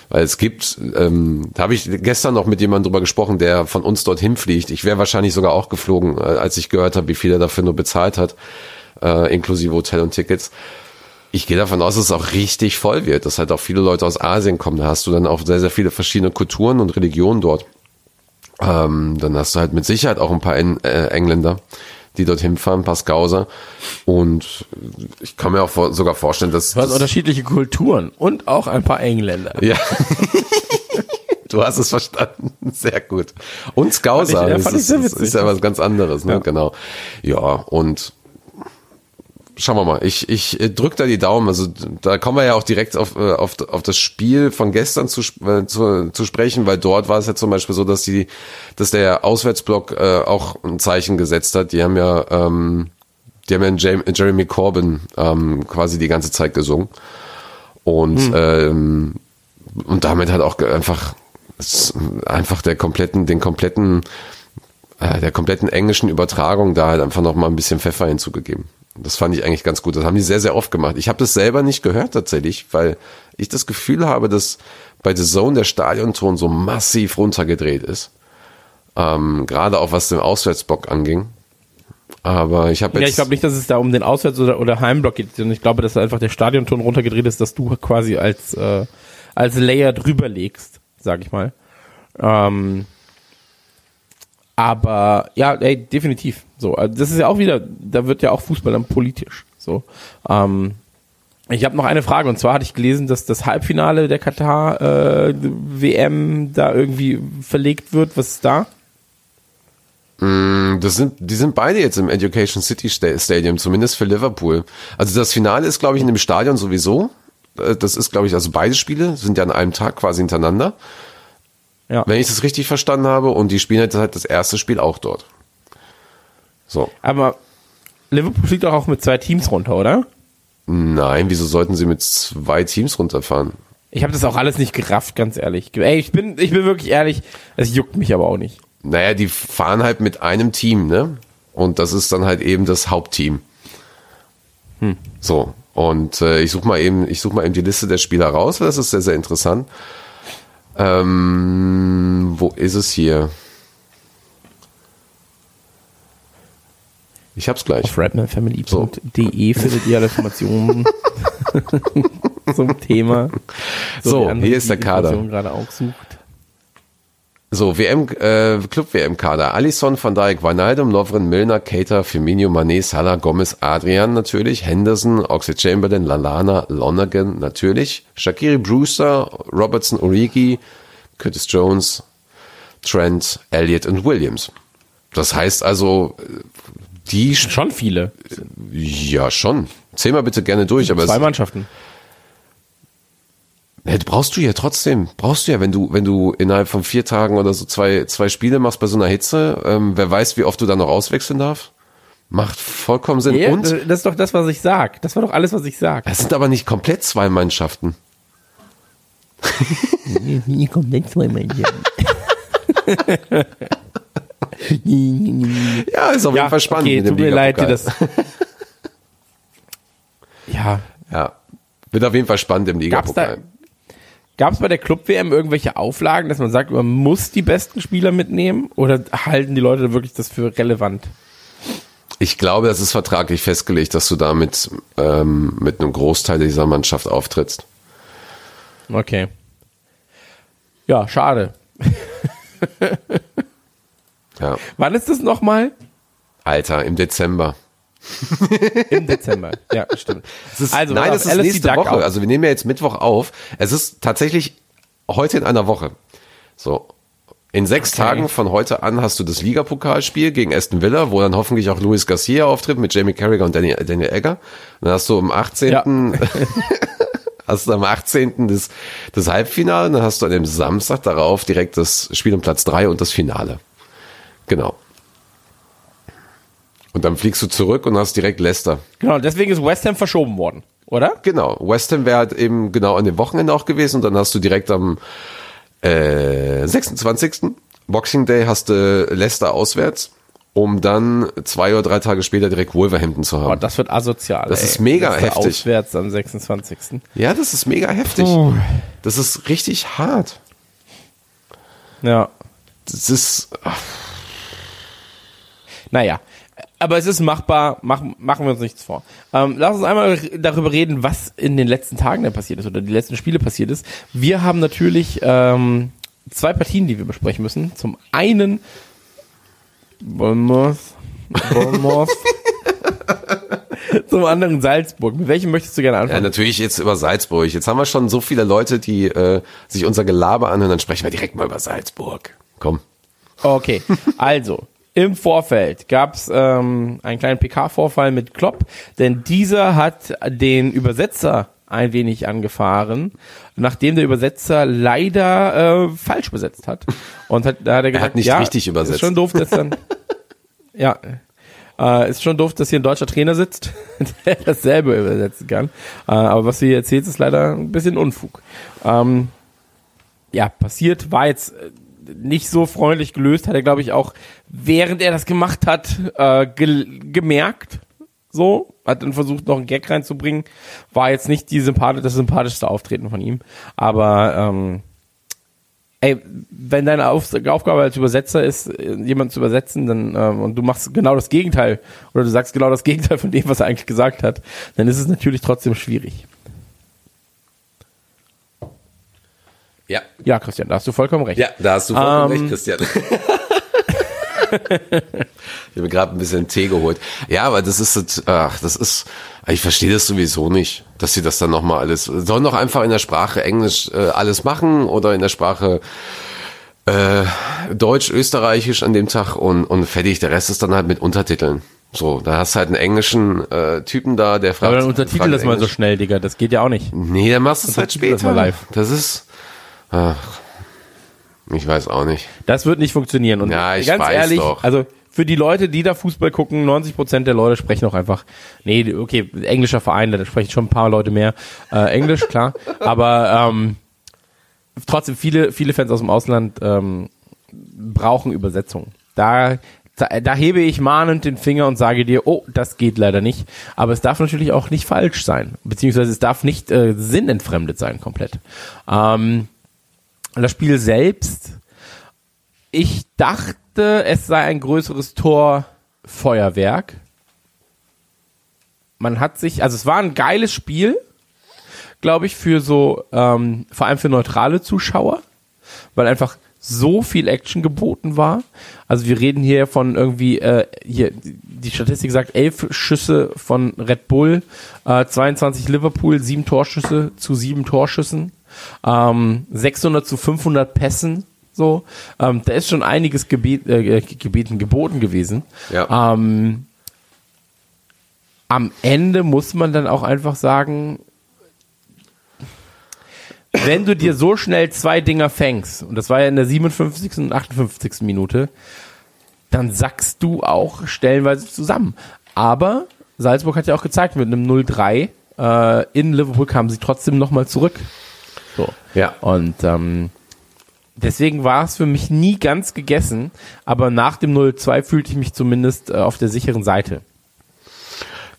Speaker 4: Weil es gibt, ähm, da habe ich gestern noch mit jemandem drüber gesprochen, der von uns dorthin fliegt. Ich wäre wahrscheinlich sogar auch geflogen, äh, als ich gehört habe, wie viel er dafür nur bezahlt hat, äh, inklusive Hotel und Tickets ich gehe davon aus, dass es auch richtig voll wird, dass halt auch viele Leute aus Asien kommen. Da hast du dann auch sehr, sehr viele verschiedene Kulturen und Religionen dort. Ähm, dann hast du halt mit Sicherheit auch ein paar en äh, Engländer, die dorthin fahren, ein paar Scouser. Und ich kann mir auch vor sogar vorstellen, dass.
Speaker 3: Du hast
Speaker 4: das-
Speaker 3: unterschiedliche Kulturen und auch ein paar Engländer.
Speaker 4: ja. *laughs* Du hast es verstanden. Sehr gut. Und Scouser.
Speaker 3: Fand ich- ja,
Speaker 4: das
Speaker 3: fand ich
Speaker 4: ist,
Speaker 3: sehr
Speaker 4: das
Speaker 3: witzig.
Speaker 4: ist ja was ganz anderes, ne?
Speaker 3: Ja.
Speaker 4: Genau. Ja, und schauen wir mal. Ich, ich drücke da die Daumen. Also da kommen wir ja auch direkt auf, äh, auf, auf das Spiel von gestern zu, äh, zu, zu sprechen, weil dort war es ja zum Beispiel so, dass die, dass der Auswärtsblock äh, auch ein Zeichen gesetzt hat. Die haben ja, ähm, die haben ja Jeremy Corbyn ähm, quasi die ganze Zeit gesungen. Und, ähm, und damit hat auch einfach, einfach der kompletten, den kompletten, äh, der kompletten englischen Übertragung da halt einfach noch mal ein bisschen Pfeffer hinzugegeben. Das fand ich eigentlich ganz gut. Das haben die sehr, sehr oft gemacht. Ich habe das selber nicht gehört tatsächlich, weil ich das Gefühl habe, dass bei The Zone der Stadionton so massiv runtergedreht ist. Ähm, Gerade auch was den Auswärtsblock anging. Aber ich habe jetzt.
Speaker 3: Ja, ich glaube nicht, dass es da um den Auswärts- oder, oder Heimblock geht, sondern ich glaube, dass einfach der Stadionton runtergedreht ist, dass du quasi als, äh, als Layer drüber legst, sag ich mal. Ähm, aber ja, ey, definitiv. So, also das ist ja auch wieder, da wird ja auch Fußball dann politisch. So, ähm, ich habe noch eine Frage und zwar hatte ich gelesen, dass das Halbfinale der Katar äh, WM da irgendwie verlegt wird. Was ist da?
Speaker 4: Das sind, die sind beide jetzt im Education City Sta- Stadium, zumindest für Liverpool. Also das Finale ist, glaube ich, in dem Stadion sowieso. Äh, Das ist, glaube ich, also beide Spiele sind ja an einem Tag quasi hintereinander.
Speaker 3: Ja.
Speaker 4: Wenn ich das richtig verstanden habe. Und die spielen halt halt das erste Spiel auch dort. So.
Speaker 3: Aber Liverpool fliegt doch auch mit zwei Teams runter, oder?
Speaker 4: Nein, wieso sollten sie mit zwei Teams runterfahren?
Speaker 3: Ich habe das auch alles nicht gerafft, ganz ehrlich. Ey, ich bin, ich bin wirklich ehrlich, es juckt mich aber auch nicht.
Speaker 4: Naja, die fahren halt mit einem Team, ne? Und das ist dann halt eben das Hauptteam. So. Und äh, ich suche mal eben, ich suche mal eben die Liste der Spieler raus, weil das ist sehr, sehr interessant. Ähm, wo ist es hier? Ich hab's gleich.
Speaker 3: Auf rapmanfamily.de findet ihr alle Informationen *laughs* *laughs* zum Thema.
Speaker 4: So,
Speaker 3: andere,
Speaker 4: hier ist der Kader.
Speaker 3: Gerade auch sucht.
Speaker 4: So, WM, äh, Club-WM-Kader. Alisson, Van Dijk, Wijnaldum, Lovren, Milner, Cater, Firmino, Mané, Salah, Gomez, Adrian natürlich, Henderson, Oxlade Chamberlain, Lalana, Lonergan natürlich, Shakiri Brewster, Robertson, Origi, Curtis Jones, Trent, Elliott und Williams. Das heißt also, äh, die,
Speaker 3: Schon viele.
Speaker 4: ja schon. Zähl mal bitte gerne durch, aber
Speaker 3: Zwei
Speaker 4: es,
Speaker 3: Mannschaften.
Speaker 4: Ja, brauchst du ja trotzdem, brauchst du ja, wenn du, wenn du innerhalb von vier Tagen oder so zwei, zwei Spiele machst bei so einer Hitze, ähm, wer weiß, wie oft du dann noch auswechseln darfst. Macht vollkommen Sinn.
Speaker 3: Ja,
Speaker 4: Und
Speaker 3: das ist doch das, was ich sag. Das war doch alles, was ich sag.
Speaker 4: es sind aber nicht komplett zwei Mannschaften. *laughs*
Speaker 3: Nie komplett zwei Mannschaften. *laughs*
Speaker 4: Ja, ist auf jeden Fall spannend.
Speaker 3: Okay, tut mir leid, dir
Speaker 4: Ligapokal.
Speaker 3: das. *laughs* ja,
Speaker 4: Ja, wird auf jeden Fall spannend im
Speaker 3: da,
Speaker 4: Ligapokal.
Speaker 3: Gab es bei der Club-WM irgendwelche Auflagen, dass man sagt, man muss die besten Spieler mitnehmen? Oder halten die Leute wirklich das für relevant?
Speaker 4: Ich glaube, das ist vertraglich festgelegt, dass du damit ähm, mit einem Großteil dieser Mannschaft auftrittst.
Speaker 3: Okay. Ja, schade.
Speaker 4: Ja.
Speaker 3: Wann ist das nochmal?
Speaker 4: Alter, im Dezember.
Speaker 3: Im Dezember. Ja, stimmt.
Speaker 4: Ist,
Speaker 3: Also,
Speaker 4: nein, es ist
Speaker 3: LSD
Speaker 4: nächste
Speaker 3: Duck
Speaker 4: Woche.
Speaker 3: auf.
Speaker 4: Also wir nehmen ja jetzt Mittwoch auf. Es ist tatsächlich heute in einer Woche. So. In sechs
Speaker 3: Okay.
Speaker 4: Tagen von heute an hast du das Ligapokalspiel gegen Aston Villa, wo dann hoffentlich auch Luis Garcia auftritt mit Jamie Carragher und Daniel, Daniel Egger. Dann hast du am 18. *laughs* hast du am 18. Das, das Halbfinale, dann hast du an dem Samstag darauf direkt das Spiel um Platz drei und das Finale. Genau. Und dann fliegst du zurück und hast direkt Leicester.
Speaker 3: Genau, deswegen ist West Ham verschoben worden, oder?
Speaker 4: Genau, West Ham wäre halt eben genau an dem Wochenende auch gewesen und dann hast du direkt am äh, 26. Boxing Day hast du Leicester auswärts, um dann zwei oder drei Tage später direkt Wolverhampton zu haben.
Speaker 3: das wird asozial.
Speaker 4: Das
Speaker 3: ey.
Speaker 4: ist mega
Speaker 3: Letzter
Speaker 4: heftig.
Speaker 3: Auswärts am 26.
Speaker 4: ja, das ist mega heftig.
Speaker 3: Puh.
Speaker 4: Das ist richtig hart.
Speaker 3: Ja.
Speaker 4: Das ist, ach,
Speaker 3: Naja, aber es ist machbar, machen, machen wir uns nichts vor. Ähm, lass uns einmal darüber reden, was in den letzten Tagen denn passiert ist oder die letzten Spiele passiert ist. Wir haben natürlich ähm, zwei Partien, die wir besprechen müssen. Zum einen Bournemouth, Bournemouth. *laughs* Zum anderen Salzburg. Mit welchem möchtest du gerne
Speaker 4: ja,
Speaker 3: anfangen?
Speaker 4: natürlich jetzt über Salzburg. Jetzt haben wir schon so viele Leute, die äh, sich unser Gelaber anhören, dann sprechen wir direkt mal über Salzburg. Komm.
Speaker 3: Okay, also im Vorfeld gab es ähm, einen kleinen PK-Vorfall mit Klopp, denn dieser hat den Übersetzer ein wenig angefahren, nachdem der Übersetzer leider äh, falsch übersetzt hat. Und hat, da hat er gesagt,
Speaker 4: hat nicht
Speaker 3: ja,
Speaker 4: richtig übersetzt.
Speaker 3: Ist schon doof, dass dann *laughs* ja, äh, ist schon doof, dass hier ein deutscher Trainer sitzt, *laughs* der dasselbe übersetzen kann. Äh, aber was du hier erzählst, ist leider ein bisschen Unfug. Ähm, ja, passiert, war jetzt äh, nicht so freundlich gelöst, hat er, glaube ich, auch, während er das gemacht hat, äh, ge gemerkt. So, hat dann versucht, noch einen Gag reinzubringen. War jetzt nicht die sympathi das sympathischste Auftreten von ihm. Aber ähm, ey, wenn deine Auf Aufgabe als Übersetzer ist, jemanden zu übersetzen, dann ähm, und du machst genau das Gegenteil oder du sagst genau das Gegenteil von dem, was er eigentlich gesagt hat, dann ist es natürlich trotzdem schwierig.
Speaker 4: Ja.
Speaker 3: Ja, Christian, da hast du vollkommen recht.
Speaker 4: Ja, da hast du vollkommen
Speaker 3: Ähm,
Speaker 4: recht, Christian. ich habe mir gerade ein bisschen Tee geholt. Ja, aber das ist, ach, das ist, ich verstehe das sowieso nicht, dass sie das dann nochmal alles, sollen doch einfach in der Sprache Englisch äh, alles machen oder in der Sprache äh, Deutsch, Österreichisch an dem Tag und, und fertig. Der Rest ist dann halt mit Untertiteln. So, da hast du halt einen englischen äh, Typen da, der fragt.
Speaker 3: Aber dann untertitel das mal so schnell, Digga, das geht ja auch nicht.
Speaker 4: Nee, dann machst du es halt
Speaker 3: Untertitel das
Speaker 4: später.
Speaker 3: mal live.
Speaker 4: Das ist, ach, ich weiß auch nicht.
Speaker 3: Das wird nicht funktionieren. Und
Speaker 4: Ja, ich
Speaker 3: ganz
Speaker 4: weiß
Speaker 3: ehrlich,
Speaker 4: doch.
Speaker 3: also für die Leute, die da Fußball gucken, 90% der Leute sprechen auch einfach, nee, okay, englischer Verein, da sprechen schon ein paar Leute mehr äh, Englisch, klar. *laughs* Aber ähm, trotzdem, viele, viele Fans aus dem Ausland ähm, brauchen Übersetzung. Da, da, da hebe ich mahnend den Finger und sage dir, oh, das geht leider nicht. Aber es darf natürlich auch nicht falsch sein. Beziehungsweise es darf nicht äh, sinnentfremdet sein, komplett. Ähm, das Spiel selbst, ich dachte, es sei ein größeres Torfeuerwerk. Man hat sich, also es war ein geiles Spiel, glaube ich, für so, ähm, vor allem für neutrale Zuschauer, weil einfach so viel Action geboten war. Also wir reden hier von irgendwie, äh, hier, die Statistik sagt, elf Schüsse von Red Bull, äh, 22 Liverpool, sieben Torschüsse zu sieben Torschüssen, ähm, 600 zu 500 Pässen, so. Ähm, da ist schon einiges gebet, äh, gebeten, geboten gewesen.
Speaker 4: Ja.
Speaker 3: Ähm, am Ende muss man dann auch einfach sagen, wenn du dir so schnell zwei Dinger fängst, und das war ja in der 57. und 58. Minute, dann sackst du auch stellenweise zusammen. Aber Salzburg hat ja auch gezeigt, mit einem 0-3 äh, in Liverpool kamen sie trotzdem nochmal zurück. So.
Speaker 4: Ja.
Speaker 3: Und ähm, deswegen war es für mich nie ganz gegessen, aber nach dem 0-2 fühlte ich mich zumindest äh, auf der sicheren Seite.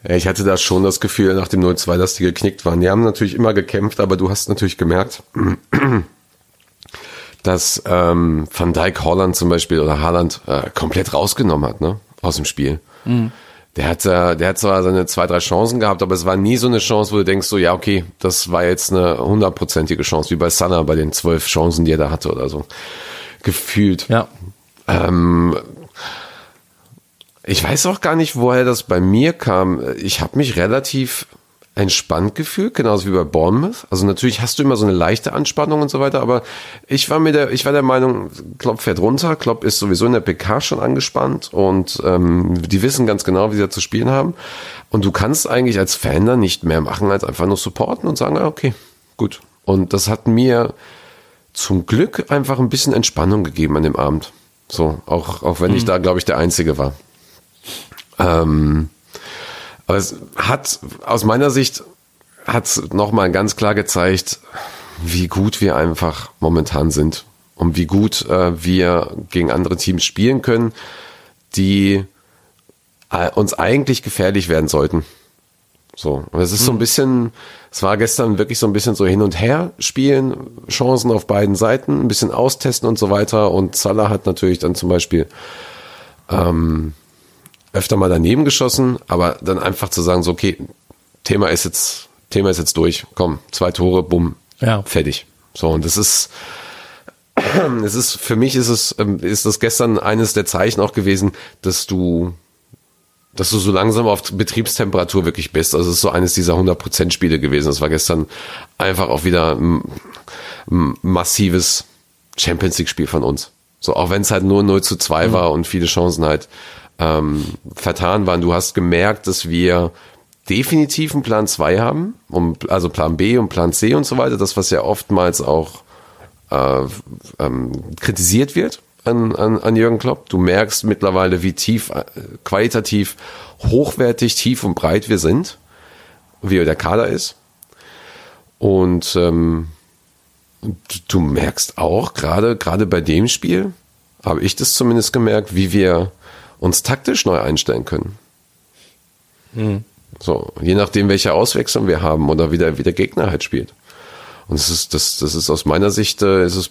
Speaker 4: Ich hatte da schon das Gefühl nach dem 0-2, dass die geknickt waren. Die haben natürlich immer gekämpft, aber du hast natürlich gemerkt, *clears throat* dass ähm, Van Dijk Holland zum Beispiel oder Haaland äh, komplett rausgenommen hat, ne, aus dem Spiel. Der hat, der hat zwar seine zwei, drei Chancen gehabt, aber es war nie so eine Chance, wo du denkst, so, ja, okay, das war jetzt eine hundertprozentige Chance, wie bei Salah bei den zwölf Chancen, die er da hatte oder so. Gefühlt.
Speaker 3: Ja.
Speaker 4: Ähm, ich weiß auch gar nicht, woher das bei mir kam. Ich habe mich relativ entspannt gefühlt, genauso wie bei Bournemouth. Also natürlich hast du immer so eine leichte Anspannung und so weiter, aber ich war mir der, ich war der Meinung, Klopp fährt runter, Klopp ist sowieso in der PK schon angespannt und ähm, die wissen ganz genau, wie sie da zu spielen haben. Und du kannst eigentlich als Fan da nicht mehr machen, als einfach nur supporten und sagen, ah, okay, gut. Und das hat mir zum Glück einfach ein bisschen Entspannung gegeben an dem Abend. So, auch, auch wenn ich da, glaube ich, der Einzige war. Ähm, aber es hat aus meiner Sicht hat nochmal ganz klar gezeigt, wie gut wir einfach momentan sind und wie gut äh, wir gegen andere Teams spielen können, die äh, uns eigentlich gefährlich werden sollten. So, und es ist so ein bisschen, es war gestern wirklich so ein bisschen so hin und her spielen, Chancen auf beiden Seiten, ein bisschen austesten und so weiter. Und Salah hat natürlich dann zum Beispiel ähm, öfter mal daneben geschossen, aber dann einfach zu sagen, so, okay, Thema ist jetzt, Thema ist jetzt durch, komm, zwei Tore, bumm,
Speaker 3: Ja.
Speaker 4: fertig. So, und das ist, *clears throat* es ist, für mich ist es, ähm, ist das gestern eines der Zeichen auch gewesen, dass du, dass du so langsam auf Betriebstemperatur wirklich bist. Also es ist so eines dieser 100% Spiele gewesen. Das war gestern einfach auch wieder ein, ein massives Champions League Spiel von uns. So, auch wenn es halt nur 0 zu 2 war und viele Chancen halt ähm, vertan waren. Du hast gemerkt, dass wir definitiv einen Plan 2 haben, um, also Plan B und Plan C und so weiter. Das, was ja oftmals auch äh, ähm, kritisiert wird an, an, an Jürgen Klopp. Du merkst mittlerweile, wie tief, äh, qualitativ, hochwertig, tief und breit wir sind, wie der Kader ist. Und ähm, du merkst auch, gerade gerade bei dem Spiel, habe ich das zumindest gemerkt, wie wir uns taktisch neu einstellen können. So, je nachdem, welche Auswechslung wir haben oder wie der, wie der Gegner halt spielt. Und es ist, das, das ist aus meiner Sicht, äh, ist es,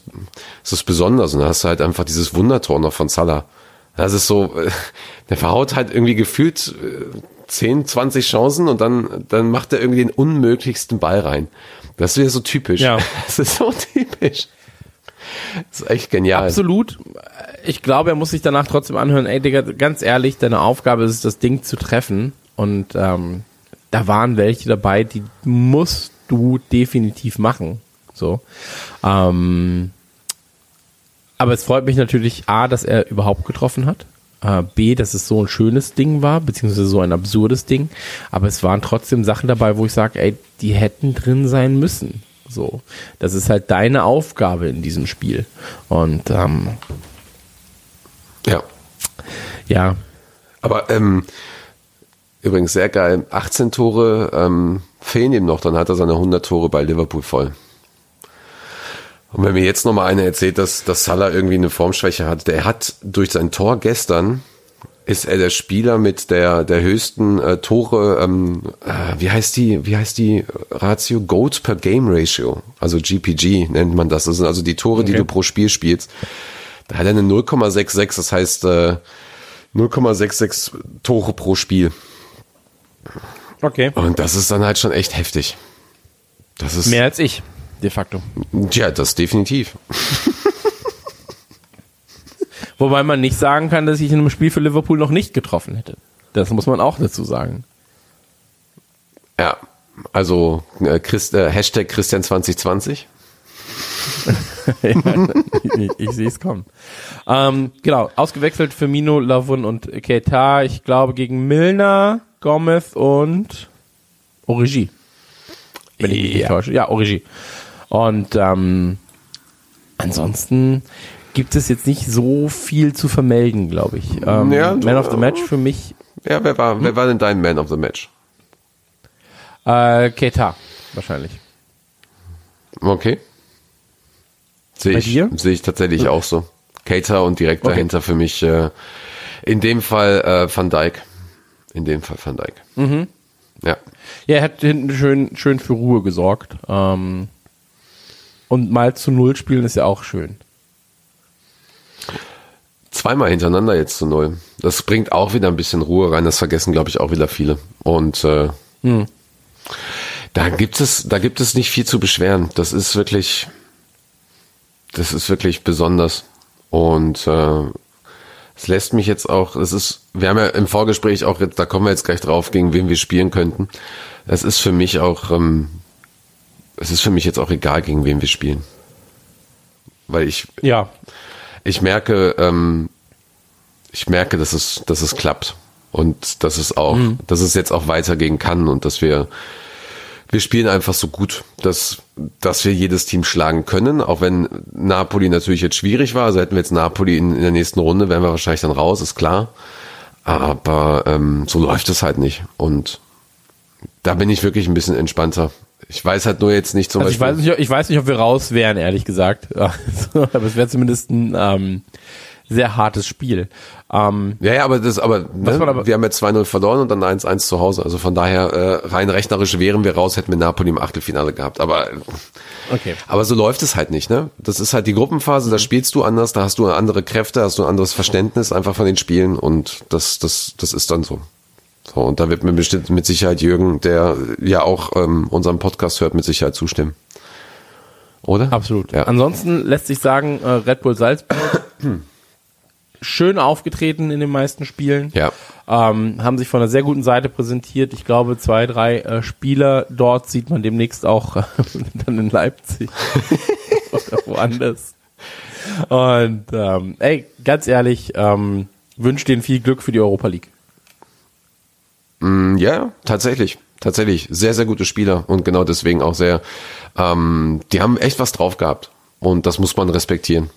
Speaker 4: ist es besonders. Und da hast du halt einfach dieses Wundertor noch von Salah. Das ist so, äh, *laughs* der verhaut halt irgendwie gefühlt äh, 10, 20 Chancen und dann, dann macht er irgendwie den unmöglichsten Ball rein. Das ist wieder so typisch.
Speaker 3: Ja. *laughs*
Speaker 4: Das ist so typisch. Das ist echt genial.
Speaker 3: Absolut. Ich glaube, er muss sich danach trotzdem anhören, ey Digga, ganz ehrlich, deine Aufgabe ist es, das Ding zu treffen. Und ähm, da waren welche dabei, die musst du definitiv machen. So. Ähm, aber es freut mich natürlich, A, dass er überhaupt getroffen hat. Äh, B, dass es so ein schönes Ding war, beziehungsweise so ein absurdes Ding. Aber es waren trotzdem Sachen dabei, wo ich sage, ey, die hätten drin sein müssen. So. Das ist halt deine Aufgabe in diesem Spiel. Und ähm.
Speaker 4: Ja, Aber ähm, übrigens sehr geil. 18 Tore ähm, fehlen ihm noch, dann hat er seine 100 Tore bei Liverpool voll. Und wenn mir jetzt nochmal einer erzählt, dass, dass Salah irgendwie eine Formschwäche hat, der hat durch sein Tor gestern ist er der Spieler mit der der höchsten äh, Tore, ähm, äh, wie heißt die, wie heißt die Ratio? Goals per Game Ratio, also GPG nennt man das. Das sind also die Tore, die
Speaker 3: Okay.
Speaker 4: du pro Spiel spielst. Da hat er eine 0,66, das heißt äh, 0,66 Tore pro Spiel.
Speaker 3: okay.
Speaker 4: Und das ist dann halt schon echt heftig. Das ist
Speaker 3: Mehr als ich, de facto.
Speaker 4: ja, das definitiv. *laughs*
Speaker 3: Wobei man nicht sagen kann, dass ich in einem Spiel für Liverpool noch nicht getroffen hätte. Das muss man auch dazu sagen.
Speaker 4: Ja, also äh, Christ, äh, Hashtag Christian 2020. *laughs*
Speaker 3: ich, ich sehe es kommen. Ähm, genau, ausgewechselt für Mino, Lavun und Keita. Ich glaube gegen Milner, Gomez und Origi. Wenn ich mich nicht
Speaker 4: Ja.
Speaker 3: täusche. Ja, Origi. Und ähm, ansonsten gibt es jetzt nicht so viel zu vermelden, glaube ich. Ähm,
Speaker 4: Ja,
Speaker 3: Man of the Match für mich
Speaker 4: Ja, wer war, wer war denn dein Man of the Match?
Speaker 3: äh, Keita wahrscheinlich.
Speaker 4: Okay. Sehe ich, sehe ich tatsächlich auch so. Cater und direkt
Speaker 3: Okay.
Speaker 4: dahinter für mich äh, in dem Fall äh, Van Dijk. In dem Fall Van Dijk.
Speaker 3: Mhm.
Speaker 4: Ja.
Speaker 3: Ja, er hat hinten schön, schön für Ruhe gesorgt. Ähm, und mal zu Null spielen ist ja auch schön.
Speaker 4: Zweimal hintereinander jetzt zu null. Das bringt auch wieder ein bisschen Ruhe rein. Das vergessen, glaube ich, auch wieder viele. Und äh,
Speaker 3: Hm.
Speaker 4: da gibt es, da gibt es nicht viel zu beschweren. Das ist wirklich, das ist wirklich besonders. Und äh, es lässt mich jetzt auch, es ist, wir haben ja im Vorgespräch auch da kommen wir jetzt gleich drauf, gegen wen wir spielen könnten. Es ist für mich auch, ähm, es ist für mich jetzt auch egal, gegen wen wir spielen. Weil ich,
Speaker 3: Ja,
Speaker 4: ich merke, ähm, ich merke, dass es, dass es klappt und dass es auch, dass es jetzt auch weitergehen kann und dass wir, wir spielen einfach so gut, dass, dass wir jedes Team schlagen können, auch wenn Napoli natürlich jetzt schwierig war. Also hätten wir jetzt Napoli in, in der nächsten Runde, wären wir wahrscheinlich dann raus, ist klar. Aber ähm, so läuft es halt nicht. Und da bin ich wirklich ein bisschen entspannter. Ich weiß halt nur jetzt nicht zum
Speaker 3: also ich
Speaker 4: Beispiel.
Speaker 3: weiß, nicht, ich weiß nicht, ob wir raus wären, ehrlich gesagt. *laughs* Also, aber es wäre zumindest ein ähm, sehr hartes Spiel. Ähm,
Speaker 4: Ja, ja, aber das, aber, ne,
Speaker 3: aber-
Speaker 4: wir haben ja 2-0 verloren und dann 1-1 zu Hause. Also von daher, äh, rein rechnerisch wären wir raus, hätten wir Napoli im Achtelfinale gehabt. Aber,
Speaker 3: okay.
Speaker 4: aber so läuft es halt nicht, ne? Das ist halt die Gruppenphase, da spielst du anders, da hast du andere Kräfte, hast du ein anderes Verständnis einfach von den Spielen und das, das, das ist dann so. So, und da wird mir bestimmt mit Sicherheit Jürgen, der ja auch ähm, unseren Podcast hört, mit Sicherheit zustimmen. Oder?
Speaker 3: Absolut.
Speaker 4: Ja.
Speaker 3: Ansonsten lässt sich sagen, äh, Red Bull Salzburg *clears throat* schön aufgetreten in den meisten Spielen.
Speaker 4: Ja.
Speaker 3: Ähm, haben sich von einer sehr guten Seite präsentiert. Ich glaube, zwei, drei äh, Spieler dort sieht man demnächst auch äh, *laughs* dann in Leipzig *laughs* oder woanders. Und ähm, ey, ganz ehrlich, ähm, wünsche denen viel Glück für die Europa League.
Speaker 4: Mm, Ja, tatsächlich. Tatsächlich. Sehr, sehr gute Spieler und genau deswegen auch sehr, ähm, die haben echt was drauf gehabt. Und das muss man respektieren.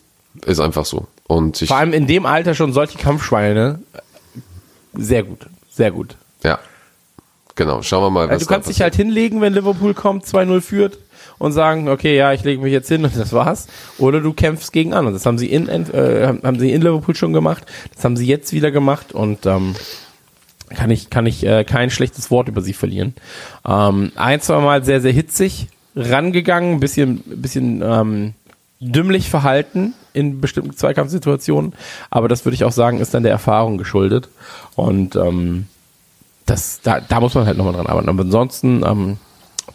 Speaker 4: Ist einfach so. Und
Speaker 3: Vor allem in dem Alter schon solche Kampfschweine. Sehr gut, sehr gut.
Speaker 4: ja. Genau. Schauen wir mal, was
Speaker 3: Also du kannst dich halt hinlegen, wenn Liverpool kommt, 2-0 führt und sagen, okay, ja, ich lege mich jetzt hin und das war's. Oder du kämpfst gegen an. Und das haben sie in, äh, haben sie in Liverpool schon gemacht. Das haben sie jetzt wieder gemacht und ähm, kann ich, kann ich äh, kein schlechtes Wort über sie verlieren. Ähm, ein, zwei Mal sehr, sehr hitzig, rangegangen, ein bisschen, bisschen ähm, dümmlich verhalten in bestimmten Zweikampfsituationen. Aber das würde ich auch sagen, ist dann der Erfahrung geschuldet. Und ähm, das, da, da muss man halt nochmal dran arbeiten. Aber ansonsten ähm,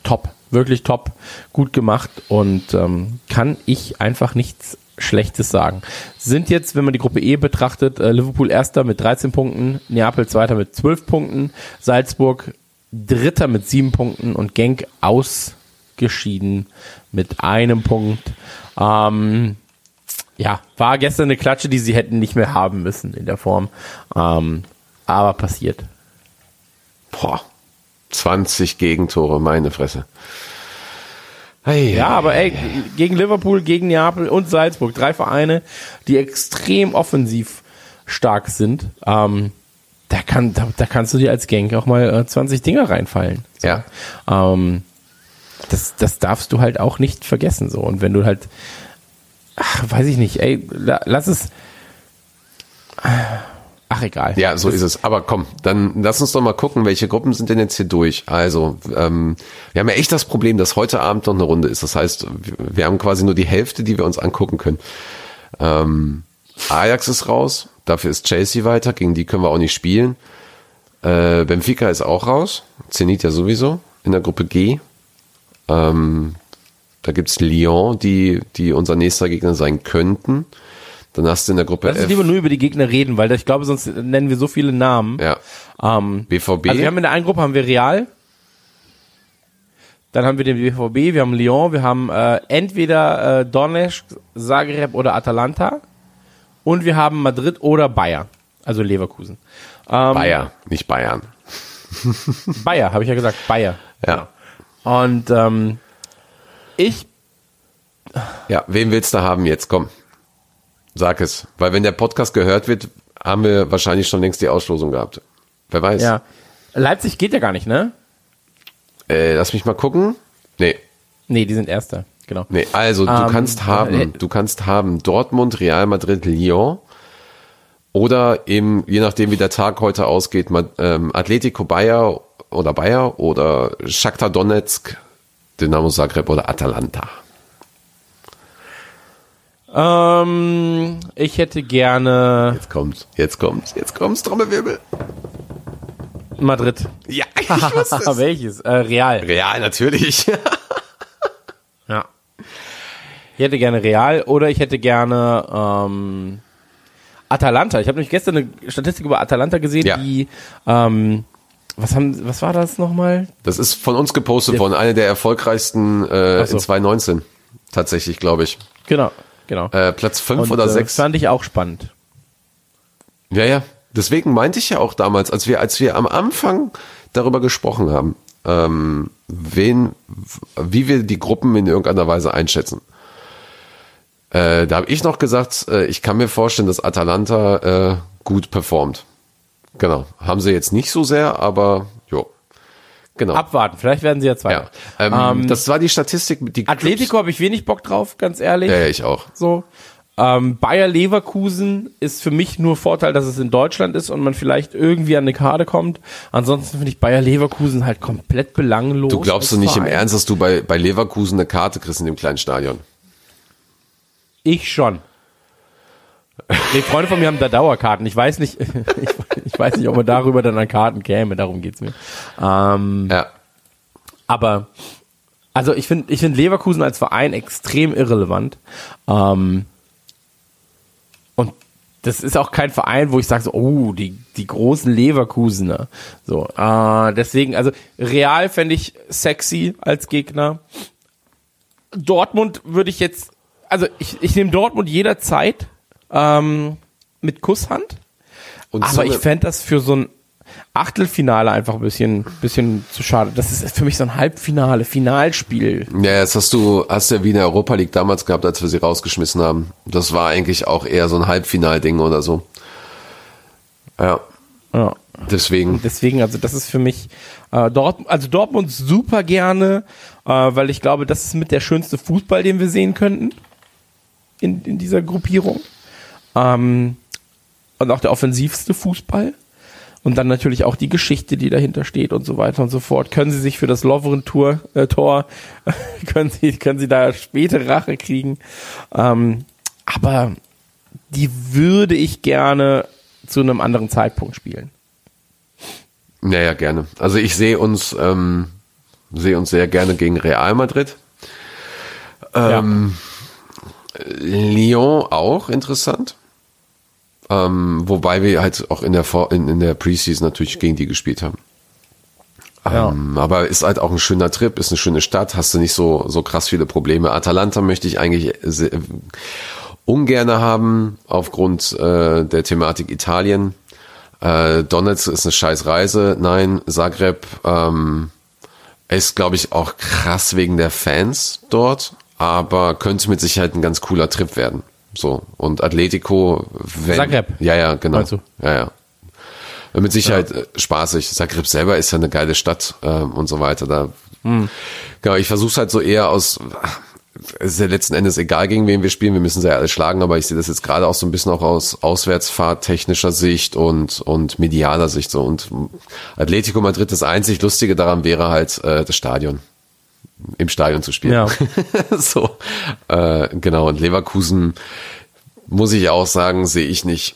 Speaker 3: top, wirklich top, gut gemacht und ähm, kann ich einfach nichts Schlechtes sagen. Sind jetzt, wenn man die Gruppe E betrachtet, äh, Liverpool erster mit 13 Punkten, Neapel zweiter mit 12 Punkten, Salzburg dritter mit 7 Punkten und Genk ausgeschieden mit einem Punkt. Ähm, ja, war gestern eine Klatsche, die sie hätten nicht mehr haben müssen in der Form. Ähm, aber passiert.
Speaker 4: Boah, 20 Gegentore, meine Fresse.
Speaker 3: Hey, ja, aber ey, gegen Liverpool, gegen Neapel und Salzburg, drei Vereine, die extrem offensiv stark sind. Ähm, da, kann, da, da kannst du dir als Gang auch mal äh, 20 Dinger reinfallen.
Speaker 4: So. Ja.
Speaker 3: Ähm, das, das darfst du halt auch nicht vergessen. So. Und wenn du halt, ach, weiß ich nicht, ey, lass es. Ach, egal.
Speaker 4: Ja, so ist es. Aber komm, dann lass uns doch mal gucken, welche Gruppen sind denn jetzt hier durch. Also, ähm, wir haben ja echt das Problem, dass heute Abend noch eine Runde ist. Das heißt, wir haben quasi nur die Hälfte, die wir uns angucken können. Ähm, Ajax ist raus, dafür ist Chelsea weiter, gegen die können wir auch nicht spielen. Äh, Benfica ist auch raus, Zenit ja sowieso, in der Gruppe G. Ähm, da gibt's Lyon, die, die unser nächster Gegner sein könnten. Dann hast du in der Gruppe
Speaker 3: Lass uns lieber nur über die Gegner reden, weil ich glaube, sonst nennen wir so viele Namen.
Speaker 4: Ja.
Speaker 3: Ähm,
Speaker 4: BVB.
Speaker 3: Also wir haben in der einen Gruppe haben wir Real, dann haben wir den BVB, wir haben Lyon, wir haben äh, entweder äh, Donetsk, Zagreb oder Atalanta und wir haben Madrid oder Bayer, also Leverkusen.
Speaker 4: Ähm, Bayer, nicht Bayern.
Speaker 3: Bayer, habe ich ja gesagt, Bayer.
Speaker 4: Ja.
Speaker 3: Und ähm, ich.
Speaker 4: Ja, wen willst du haben jetzt? Komm. Sag es. Weil wenn der Podcast gehört wird, haben wir wahrscheinlich schon längst die Auslosung gehabt. Wer weiß.
Speaker 3: Ja. Leipzig geht ja gar nicht, ne?
Speaker 4: Äh, lass mich mal gucken. Nee.
Speaker 3: Nee, die sind Erster, genau.
Speaker 4: Nee, also du ähm, kannst haben, äh, du kannst haben Dortmund, Real Madrid, Lyon oder eben, je nachdem wie der Tag heute ausgeht, ähm, Atletico Bayer oder Bayer oder Shakhtar Donetsk, Dynamo Zagreb oder Atalanta.
Speaker 3: Ähm, ich hätte gerne.
Speaker 4: Jetzt kommt's, jetzt kommt's, jetzt kommt's, Trommelwirbel.
Speaker 3: Madrid.
Speaker 4: Ja, ich *laughs* wusste es.
Speaker 3: Welches? Äh, Real.
Speaker 4: Real, natürlich. *laughs*
Speaker 3: ja. Ich hätte gerne Real oder ich hätte gerne ähm, Atalanta. Ich habe nämlich gestern eine Statistik über Atalanta gesehen, ja. die ähm, was haben, was war das nochmal?
Speaker 4: Das ist von uns gepostet worden, eine der erfolgreichsten äh, so. in 2019. Tatsächlich, glaube ich.
Speaker 3: Genau, genau.
Speaker 4: Äh, Platz 5 oder 6.
Speaker 3: Äh, das fand ich auch spannend.
Speaker 4: Ja, ja. Deswegen meinte ich ja auch damals, als wir, als wir am Anfang darüber gesprochen haben, ähm, wen, wie wir die Gruppen in irgendeiner Weise einschätzen. Äh, da habe ich noch gesagt, äh, ich kann mir vorstellen, dass Atalanta äh, gut performt. Genau. Haben sie jetzt nicht so sehr, aber jo. Genau.
Speaker 3: Abwarten, vielleicht werden sie ja zwei. Ja.
Speaker 4: Ähm, ähm, das war die Statistik. Die
Speaker 3: Atletico habe ich wenig Bock drauf, ganz ehrlich.
Speaker 4: Ja, ich auch.
Speaker 3: So. Ähm, Bayer Leverkusen ist für mich nur Vorteil, dass es in Deutschland ist und man vielleicht irgendwie an eine Karte kommt. Ansonsten finde ich Bayer Leverkusen halt komplett belanglos.
Speaker 4: Du glaubst du nicht Verein. im Ernst, dass du bei, bei Leverkusen eine Karte kriegst in dem kleinen Stadion?
Speaker 3: Ich schon. Nee, Freunde von mir haben da Dauerkarten. Ich weiß nicht, *laughs* ich, ich, weiß nicht, ob man darüber dann an Karten käme. Darum geht's mir. Ähm,
Speaker 4: ja.
Speaker 3: Aber also ich finde, ich finde Leverkusen als Verein extrem irrelevant. Ähm, und das ist auch kein Verein, wo ich sage so, oh, die, die großen Leverkusener. So, äh, deswegen, also Real fände ich sexy als Gegner. Dortmund würde ich jetzt, also ich, ich nehme Dortmund jederzeit ähm, mit Kusshand. Und aber so ich fände das für so ein Achtelfinale einfach ein bisschen, bisschen zu schade. Das ist für mich so ein Halbfinale, Finalspiel.
Speaker 4: Ja, jetzt hast du, hast ja wie in der Europa League damals gehabt, als wir sie rausgeschmissen haben. Das war eigentlich auch eher so ein Halbfinalding oder so. Ja.
Speaker 3: Ja.
Speaker 4: Deswegen.
Speaker 3: Deswegen, also das ist für mich äh, Dort, also Dortmund super gerne, äh, weil ich glaube, das ist mit der schönste Fußball, den wir sehen könnten in, in dieser Gruppierung. Ähm, und auch der offensivste Fußball. und dann natürlich auch die Geschichte, die dahinter steht und so weiter und so fort. Können Sie sich für das Loveren Tour äh, Tor *laughs* können Sie können Sie da späte Rache kriegen? Ähm, aber die würde ich gerne zu einem anderen Zeitpunkt spielen.
Speaker 4: Naja, gerne. Also ich sehe uns, ähm, sehe uns sehr gerne gegen Real Madrid. Ähm, Lyon auch interessant. Ähm, wobei wir halt auch in der, Vor in, in der Preseason natürlich gegen die gespielt haben.
Speaker 3: Ja.
Speaker 4: Ähm, aber ist halt auch ein schöner Trip, ist eine schöne Stadt, hast du nicht so, so krass viele Probleme. Atalanta möchte ich eigentlich sehr, ungerne haben, aufgrund äh, der Thematik Italien. Äh, Donetsk ist eine scheiß Reise. Nein, Zagreb ähm, ist, glaube ich, auch krass wegen der Fans dort, aber könnte mit Sicherheit ein ganz cooler Trip werden. So, und Atletico, wenn,
Speaker 3: Zagreb.
Speaker 4: Ja, ja, genau.
Speaker 3: Du?
Speaker 4: Ja, ja. Mit Sicherheit äh, spaßig. Zagreb selber ist ja eine geile Stadt ähm, und so weiter. Da,
Speaker 3: Hm.
Speaker 4: genau, ich versuche halt so eher aus, es ist ja letzten Endes egal, gegen wen wir spielen, wir müssen sie ja alle schlagen, aber ich sehe das jetzt gerade auch so ein bisschen auch aus Auswärtsfahrt technischer Sicht und medialer Sicht so. Und Atletico Madrid, das einzig Lustige daran wäre halt äh, das Stadion. Im Stadion zu spielen.
Speaker 3: Ja. *laughs*
Speaker 4: so, äh, genau. Und Leverkusen, muss ich auch sagen, sehe ich nicht.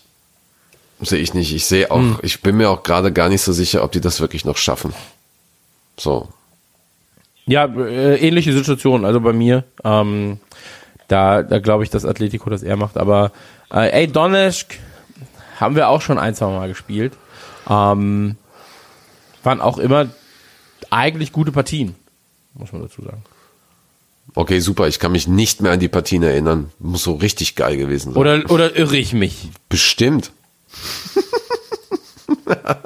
Speaker 4: Sehe ich nicht. Ich sehe auch, ich bin mir auch gerade gar nicht so sicher, ob die das wirklich noch schaffen. So.
Speaker 3: Ja, äh, ähnliche Situation, also bei mir. Ähm, da da glaube ich, dass Atletico das eher macht. Aber äh, ey, Donetsk haben wir auch schon ein, zwei Mal gespielt. Ähm, waren auch immer eigentlich gute Partien, muss man dazu sagen.
Speaker 4: Okay, super. Ich kann mich nicht mehr an die Partien erinnern. Muss so richtig geil gewesen sein.
Speaker 3: Oder, oder irre ich mich?
Speaker 4: Bestimmt.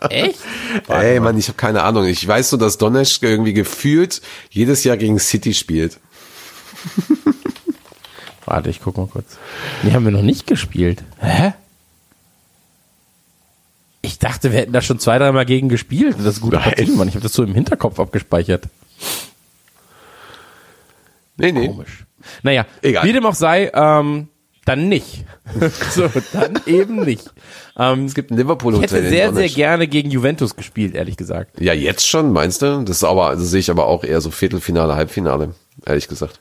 Speaker 3: Echt?
Speaker 4: Ey, Mann, ich habe keine Ahnung. Ich weiß so, dass Donetsk irgendwie gefühlt jedes Jahr gegen City spielt. *laughs*
Speaker 3: Warte, ich guck mal kurz. Die haben wir noch nicht gespielt. Hä? Ich dachte, wir hätten da schon zwei, dreimal gegen gespielt. Das ist gute
Speaker 4: Nein.
Speaker 3: Partien, Mann. Ich habe das so im Hinterkopf abgespeichert.
Speaker 4: Nee, nee.
Speaker 3: Komisch. Naja,
Speaker 4: Egal.
Speaker 3: wie dem auch sei, ähm, dann nicht. *laughs* so, dann eben nicht. Ähm,
Speaker 4: Es gibt ein Liverpool
Speaker 3: ich hätte sehr, sehr gerne gegen Juventus gespielt, ehrlich gesagt.
Speaker 4: Ja, jetzt schon, meinst du? Das ist aber, das sehe ich aber auch eher so Viertelfinale, Halbfinale, ehrlich gesagt.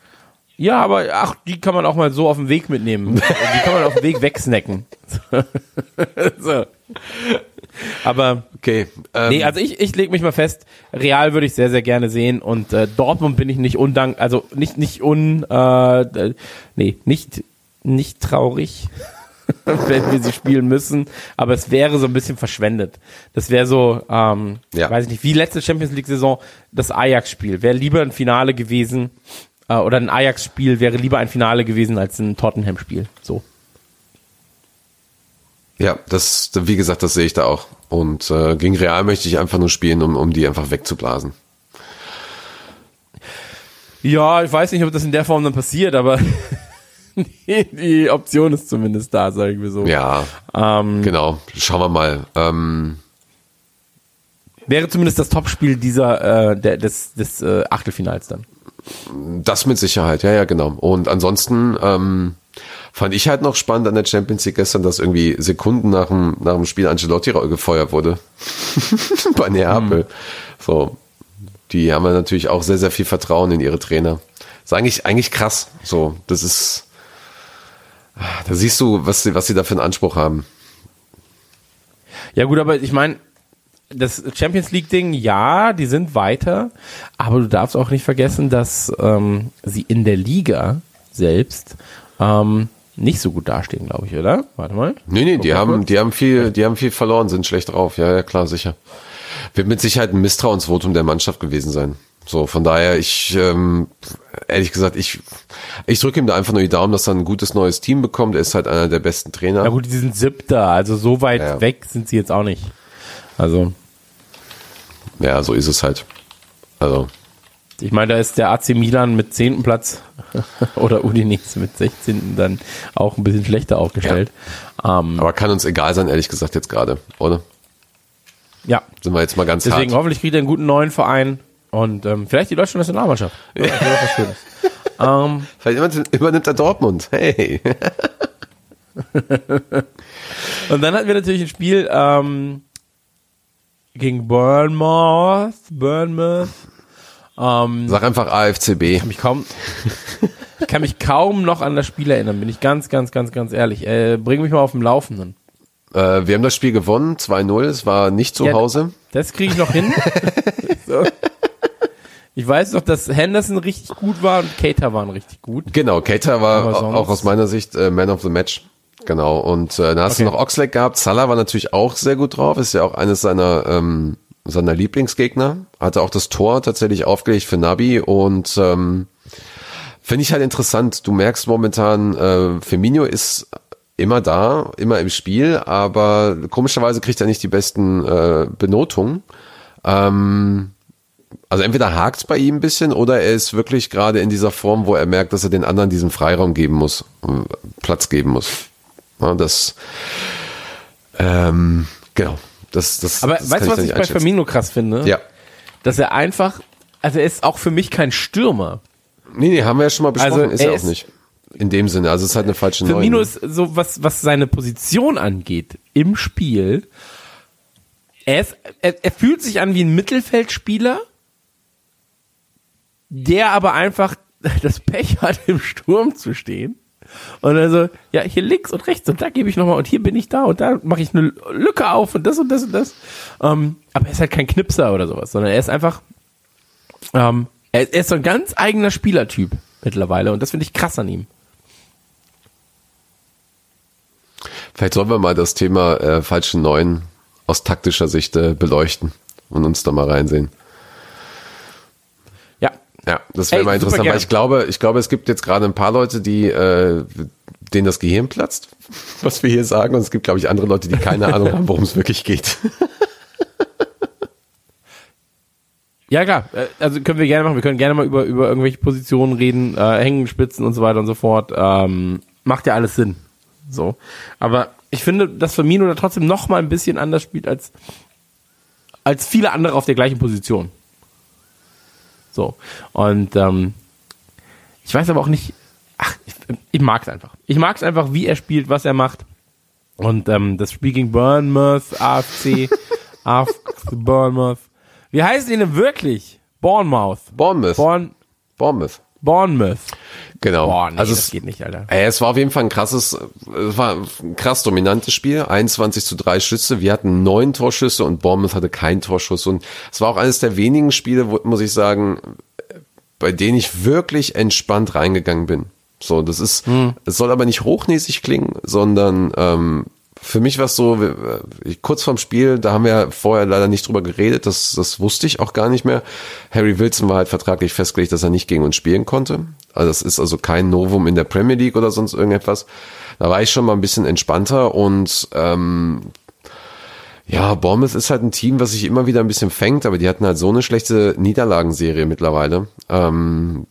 Speaker 3: Ja, aber ach, die kann man auch mal so auf dem Weg mitnehmen. *laughs* die kann man auf dem Weg wegsnacken. *laughs* so. Aber
Speaker 4: Okay. Ähm,
Speaker 3: Nee, also ich, ich lege mich mal fest, Real würde ich sehr, sehr gerne sehen und äh, Dortmund bin ich nicht undank, also nicht, nicht un, äh, nee, nicht, nicht traurig, *laughs* wenn wir sie spielen müssen, aber es wäre so ein bisschen verschwendet. Das wäre so, ähm,
Speaker 4: Ja.
Speaker 3: weiß ich nicht, wie letzte Champions League Saison das Ajax-Spiel. Wäre lieber ein Finale gewesen, äh, oder ein Ajax-Spiel wäre lieber ein Finale gewesen als ein Tottenham-Spiel. So.
Speaker 4: Ja, das, wie gesagt, das sehe ich da auch. Und äh, gegen Real möchte ich einfach nur spielen, um, um die einfach wegzublasen.
Speaker 3: Ja, ich weiß nicht, ob das in der Form dann passiert, aber *laughs* die, Option ist zumindest da, sagen wir so.
Speaker 4: Ja,
Speaker 3: Ähm,
Speaker 4: genau. Schauen wir mal. Ähm,
Speaker 3: wäre zumindest das Topspiel dieser äh, der, des, des äh, Achtelfinals dann.
Speaker 4: Das mit Sicherheit, ja, ja, genau. Und ansonsten ähm, fand ich halt noch spannend an der Champions League gestern, dass irgendwie Sekunden nach dem, nach dem Spiel Ancelotti gefeuert wurde. *laughs* Bei Neapel. So. Die haben ja natürlich auch sehr, sehr viel Vertrauen in ihre Trainer. ist eigentlich, eigentlich krass. So, das ist, da siehst du, was sie, was sie da für einen Anspruch haben.
Speaker 3: Ja gut, aber ich meine, das Champions League Ding, ja, die sind weiter, aber du darfst auch nicht vergessen, dass ähm, sie in der Liga selbst ähm, nicht so gut dastehen, glaube ich, oder? Warte mal.
Speaker 4: Nee, nee, die
Speaker 3: Guck
Speaker 4: haben,
Speaker 3: kurz.
Speaker 4: die haben viel, die haben viel verloren, sind schlecht drauf. Ja, ja, klar, sicher. Wird mit Sicherheit ein Misstrauensvotum der Mannschaft gewesen sein. So, von daher, ich, ähm, ehrlich gesagt, ich, ich drücke ihm da einfach nur die Daumen, dass er ein gutes neues Team bekommt. Er ist halt einer der besten Trainer.
Speaker 3: Ja gut, die sind siebter, also so weit
Speaker 4: Ja.
Speaker 3: weg sind sie jetzt auch nicht. Also,
Speaker 4: Ja, so ist es halt. Also,
Speaker 3: ich meine, da ist der AC Milan mit zehnten Platz *laughs* oder Udinese mit 16. dann auch ein bisschen schlechter aufgestellt. Ja, ähm,
Speaker 4: aber kann uns egal sein, ehrlich gesagt, jetzt gerade, oder?
Speaker 3: ja.
Speaker 4: Sind wir jetzt mal ganz
Speaker 3: deswegen
Speaker 4: hart.
Speaker 3: hoffentlich kriegt er einen guten neuen Verein und ähm, vielleicht die deutsche Nationalmannschaft. Ja, *laughs* ähm,
Speaker 4: Vielleicht übernimmt- übernimmt er Dortmund. Hey. *laughs*
Speaker 3: und dann hatten wir natürlich ein Spiel, ähm, gegen Bournemouth, Bournemouth. Ähm,
Speaker 4: Sag einfach AFCB.
Speaker 3: kann mich kaum, ich kann mich kaum noch an das Spiel erinnern, bin ich ganz, ganz, ganz, ganz ehrlich. Äh, bring mich mal auf dem Laufenden.
Speaker 4: Äh, wir haben das Spiel gewonnen, 2-0. Es war nicht zu
Speaker 3: Ja,
Speaker 4: Hause.
Speaker 3: Das kriege ich noch hin. *laughs* so. Ich weiß noch, dass Henderson richtig gut war und Cater waren richtig gut.
Speaker 4: Genau, Keita war auch aus meiner Sicht äh, Man of the Match. Genau. Und äh, dann hast du
Speaker 3: Okay.
Speaker 4: noch Oxlade gehabt. Salah war natürlich auch sehr gut drauf. Ist ja auch eines seiner ähm, seiner Lieblingsgegner. Hatte auch das Tor tatsächlich aufgelegt für Nabi und ähm, finde ich halt interessant. Du merkst momentan, äh, Firmino ist immer da, immer im Spiel, aber komischerweise kriegt er nicht die besten äh, Benotungen. Ähm, also entweder hakt's bei ihm ein bisschen oder er ist wirklich gerade in dieser Form, wo er merkt, dass er den anderen diesen Freiraum geben muss, äh, Platz geben muss. Ja, das, ähm, genau. Das, das,
Speaker 3: Aber
Speaker 4: das
Speaker 3: weißt du, was ich bei. Firmino krass finde?
Speaker 4: Ja.
Speaker 3: Dass er einfach, also er ist auch für mich kein Stürmer.
Speaker 4: Nee, nee, haben wir ja schon mal besprochen,
Speaker 3: Also,
Speaker 4: ist
Speaker 3: er
Speaker 4: er auch
Speaker 3: ist-
Speaker 4: nicht. In dem Sinne, also es ist halt eine falsche
Speaker 3: Firmino
Speaker 4: Neun.
Speaker 3: ist so, was, was seine Position angeht im Spiel. Er, ist, er, er fühlt sich an wie ein Mittelfeldspieler, der aber einfach *laughs* das Pech hat, im Sturm zu stehen. Und also, ja, hier links und rechts und da gebe ich nochmal und hier bin ich da und da mache ich eine Lücke auf und das und das und das. Ähm, aber er ist halt kein Knipser oder sowas, sondern er ist einfach, ähm, er, er ist so ein ganz eigener Spielertyp mittlerweile und das finde ich krass an ihm.
Speaker 4: Vielleicht sollen wir mal das Thema äh, falsche Neun aus taktischer Sicht äh, beleuchten und uns da mal reinsehen.
Speaker 3: Ja,
Speaker 4: das wäre mal interessant, weil ich glaube, ich glaube, es gibt jetzt gerade ein paar Leute, die äh, denen das Gehirn platzt, *laughs* was wir hier sagen, und es gibt, glaube ich, andere Leute, die keine Ahnung haben, worum es wirklich geht. *laughs*
Speaker 3: Ja, klar. Äh, Also können wir gerne machen. Wir können gerne mal über, über irgendwelche Positionen reden, äh, Hängen, Spitzen und so weiter und so fort. Ähm, macht ja alles Sinn. So. Aber ich finde, dass Firmino da trotzdem noch mal ein bisschen anders spielt als, als viele andere auf der gleichen Position. So. Und ähm, ich weiß aber auch nicht, ach, ich, ich mag es einfach. Ich mag es einfach, wie er spielt, was er macht. Und ähm, das Spiel gegen Bournemouth, AFC, AFC *laughs* Bournemouth. Wie heißen die denn wirklich? Bournemouth.
Speaker 4: Bournemouth.
Speaker 3: Bourne,
Speaker 4: Bournemouth.
Speaker 3: Bournemouth.
Speaker 4: Genau.
Speaker 3: Boah, nee,
Speaker 4: also
Speaker 3: das
Speaker 4: es,
Speaker 3: geht nicht, Alter.
Speaker 4: Ey, es war auf jeden Fall ein krasses, es war ein krass dominantes Spiel. 21 zu 3 Schüsse. Wir hatten neun Torschüsse und Bournemouth hatte keinen Torschuss. Und es war auch eines der wenigen Spiele, wo, muss ich sagen, bei denen ich wirklich entspannt reingegangen bin. So, das ist, es soll aber nicht hochnäsig klingen, sondern ähm, für mich war es so, ich, kurz vorm Spiel, da haben wir vorher leider nicht drüber geredet, das, das wusste ich auch gar nicht mehr. Harry Wilson war halt vertraglich festgelegt, dass er nicht gegen uns spielen konnte. Also das ist also kein Novum in der Premier League oder sonst irgendetwas. Da war ich schon mal ein bisschen entspannter und ähm, ja, Bournemouth ist halt ein Team, was sich immer wieder ein bisschen fängt, aber die hatten halt so eine schlechte Niederlagenserie mittlerweile. Ähm,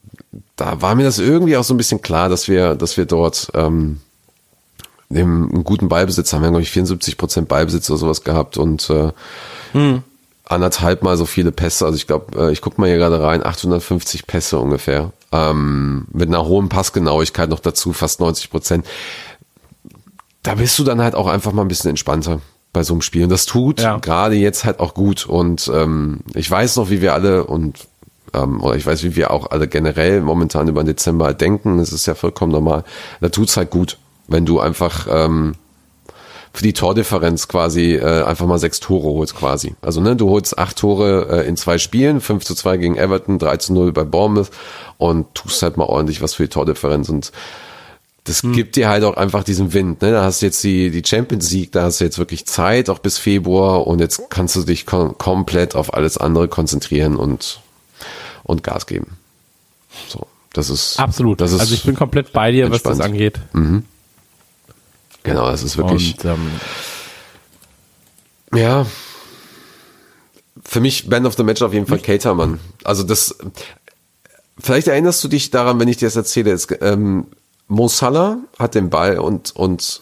Speaker 4: da war mir das irgendwie auch so ein bisschen klar, dass wir, dass wir dort ähm, einen, guten Ballbesitz haben. Wir haben, glaube ich, 74 Prozent Ballbesitz oder sowas gehabt und äh, anderthalb mal so viele Pässe. Also ich glaube, äh, ich gucke mal hier gerade rein, 850 Pässe ungefähr. Ähm, mit einer hohen Passgenauigkeit noch dazu, fast 90 Prozent. Da bist du dann halt auch einfach mal ein bisschen entspannter bei so einem Spiel. Und das tut
Speaker 3: Ja.
Speaker 4: gerade jetzt halt auch gut. Und ähm, ich weiß noch, wie wir alle und ähm, oder ich weiß, wie wir auch alle generell momentan über den Dezember halt denken. Das ist ja vollkommen normal. Da tut's halt gut, wenn du einfach ähm, für die Tordifferenz quasi äh, einfach mal sechs Tore holst quasi. Also ne, du holst acht Tore äh, in zwei Spielen, 5 zu 2 gegen Everton, 3 zu 0 bei Bournemouth und tust halt mal ordentlich was für die Tordifferenz und das gibt dir halt auch einfach diesen Wind. Ne? Da hast du jetzt die, die Champions League, da hast du jetzt wirklich Zeit, auch bis Februar und jetzt kannst du dich kom komplett auf alles andere konzentrieren und, und Gas geben. So, das ist
Speaker 3: Absolut.
Speaker 4: Das ist
Speaker 3: also ich bin komplett bei dir, was das
Speaker 4: entspannt.
Speaker 3: angeht.
Speaker 4: Genau, das ist wirklich
Speaker 3: Und ähm,
Speaker 4: Ja. Für mich Band of the Match auf jeden Fall Catermann. Also das, vielleicht erinnerst du dich daran, wenn ich dir das erzähle. Es, ähm, Mo Salah hat den Ball und, und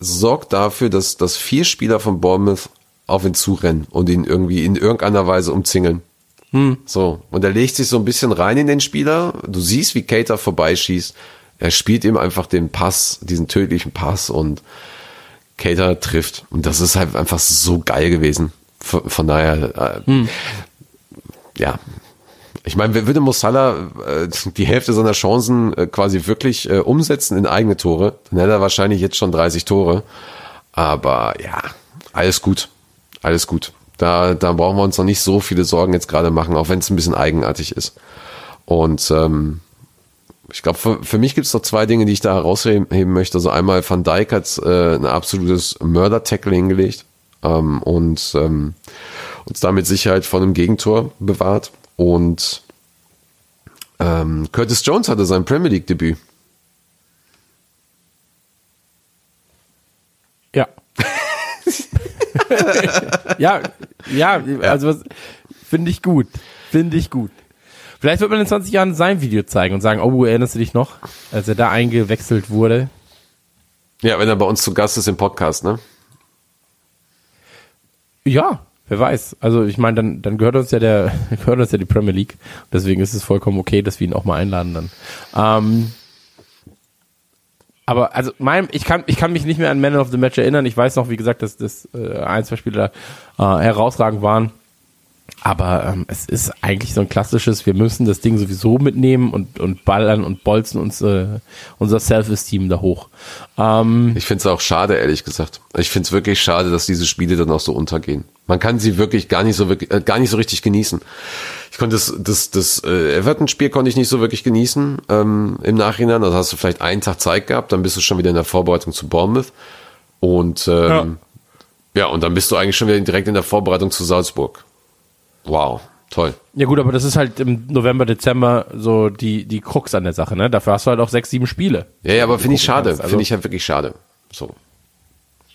Speaker 4: sorgt dafür, dass, dass vier Spieler von Bournemouth auf ihn zurennen und ihn irgendwie in irgendeiner Weise umzingeln. So. Und er legt sich so ein bisschen rein in den Spieler. Du siehst, wie Cater vorbeischießt. Er spielt ihm einfach den Pass, diesen tödlichen Pass und Cater trifft. Und das ist halt einfach so geil gewesen. von, von daher, äh, ja. Ich meine, wer würde Musala äh, die Hälfte seiner Chancen äh, quasi wirklich äh, umsetzen in eigene Tore, dann hätte er wahrscheinlich jetzt schon 30 Tore. Aber ja, alles gut. Alles gut. Da, da brauchen wir uns noch nicht so viele Sorgen jetzt gerade machen, auch wenn es ein bisschen eigenartig ist. Und ähm, ich glaube, für, für mich gibt es noch zwei Dinge, die ich da herausheben möchte. Also einmal Van Dijk hat äh, ein absolutes Mörder-Tackle hingelegt ähm, und ähm, uns damit Sicherheit vor einem Gegentor bewahrt. Und ähm, Curtis Jones hatte sein Premier League-Debüt. *laughs*
Speaker 3: Ja. ja, ja, also was- finde ich gut. Finde ich gut. Vielleicht wird man in 20 Jahren sein Video zeigen und sagen, oh, erinnerst du dich noch, als er da eingewechselt wurde?
Speaker 4: Ja, wenn er bei uns zu Gast ist im Podcast, ne?
Speaker 3: Ja, wer weiß. Also ich meine, dann, dann gehört uns ja der, *laughs* gehört uns ja die Premier League. Deswegen ist es vollkommen okay, dass wir ihn auch mal einladen dann. Ähm, aber also mein, ich kann, ich kann mich nicht mehr an Man of the Match erinnern. Ich weiß noch, wie gesagt, dass das äh, ein, zwei Spiele da äh, herausragend waren. Aber ähm, es ist eigentlich so ein klassisches, wir müssen das Ding sowieso mitnehmen und, und ballern und bolzen uns äh, unser Self-Esteem da hoch. Ähm,
Speaker 4: Ich finde es auch schade, ehrlich gesagt. Ich finde es wirklich schade, dass diese Spiele dann auch so untergehen. Man kann sie wirklich gar nicht so wirklich, äh, gar nicht so richtig genießen. Ich konnte das, das, das äh, Everton-Spiel konnte ich nicht so wirklich genießen ähm, im Nachhinein. Also hast du vielleicht einen Tag Zeit gehabt, dann bist du schon wieder in der Vorbereitung zu Bournemouth. Und ähm, ja. und dann bist du eigentlich schon wieder direkt in der Vorbereitung zu Salzburg. Wow, toll.
Speaker 3: Ja gut, aber das ist halt im November, Dezember so die, die Krux an der Sache, ne? Dafür hast du halt auch sechs, sieben Spiele.
Speaker 4: Ja, ja, aber finde ich schade.
Speaker 3: Also-
Speaker 4: Finde ich halt wirklich schade. So.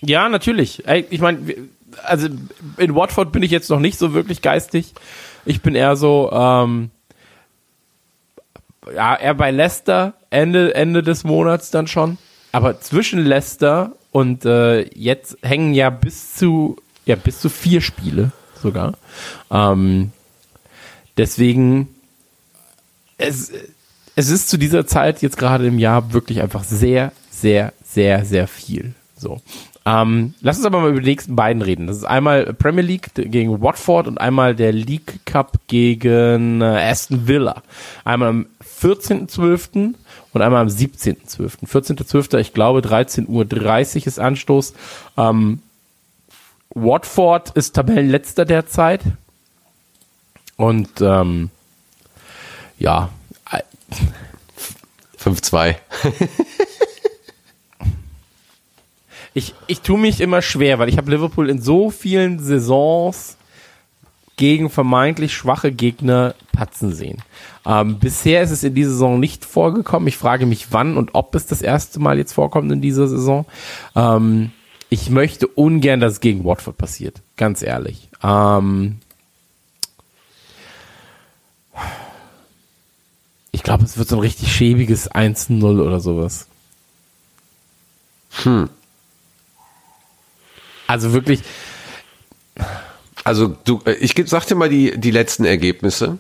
Speaker 3: Ja, natürlich. Ich meine, also in Watford bin ich jetzt noch nicht so wirklich geistig. Ich bin eher so, ähm, ja, eher bei Leicester, Ende, Ende des Monats dann schon. Aber zwischen Leicester und äh, jetzt hängen ja bis zu, ja, bis zu vier Spiele sogar. Ähm, deswegen, es, es ist zu dieser Zeit jetzt gerade im Jahr wirklich einfach sehr, sehr, sehr, sehr viel. So. Ähm, lass uns aber mal über die nächsten beiden reden. Das ist einmal Premier League gegen Watford und einmal der League Cup gegen äh, Aston Villa. Einmal am 14.12. und einmal am 17.12. 14.12. ich glaube 13.30 Uhr ist Anstoß. Ähm, Watford ist Tabellenletzter derzeit. Und ähm, ja,
Speaker 4: 5-2. *laughs*
Speaker 3: ich, ich tue mich immer schwer, weil ich habe Liverpool in so vielen Saisons gegen vermeintlich schwache Gegner patzen sehen. Ähm, bisher ist es in dieser Saison nicht vorgekommen. Ich frage mich, wann und ob es das erste Mal jetzt vorkommt in dieser Saison. Ähm, ich möchte ungern, dass es gegen Watford passiert. Ganz ehrlich. Ähm, ich glaube, es wird so ein richtig schäbiges 1-0 oder sowas.
Speaker 4: Hm.
Speaker 3: Also wirklich,
Speaker 4: Also du, äh, ich sag dir mal die, die letzten Ergebnisse,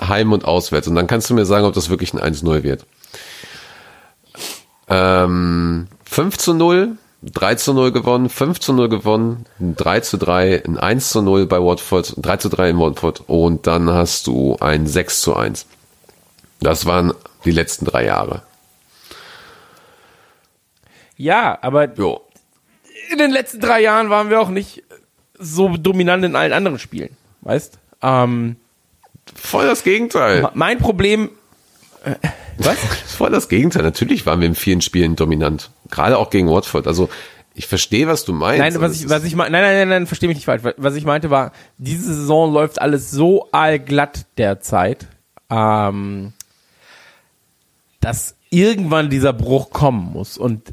Speaker 4: heim und auswärts, und dann kannst du mir sagen, ob das wirklich ein 1-0 wird. Ähm, 5 zu 0, 3 zu 0 gewonnen, 5 zu 0 gewonnen, ein 3 zu 3, ein 1 zu 0 bei Watford, ein 3 zu 3 in Watford und dann hast du ein 6 zu 1. Das waren die letzten drei Jahre.
Speaker 3: ja, aber
Speaker 4: Jo.
Speaker 3: in den letzten drei Jahren waren wir auch nicht so dominant in allen anderen Spielen, weißt? Ähm,
Speaker 4: Voll das Gegenteil.
Speaker 3: mein Problem, äh, was?
Speaker 4: Voll das Gegenteil. Natürlich waren wir in vielen Spielen dominant. Gerade auch gegen Watford. Also ich verstehe, was du meinst.
Speaker 3: Nein, was ich, was ich meine, nein, nein, nein, nein, versteh mich nicht falsch. Was ich meinte war, diese Saison läuft alles so allglatt derzeit, ähm, dass irgendwann dieser Bruch kommen muss. Und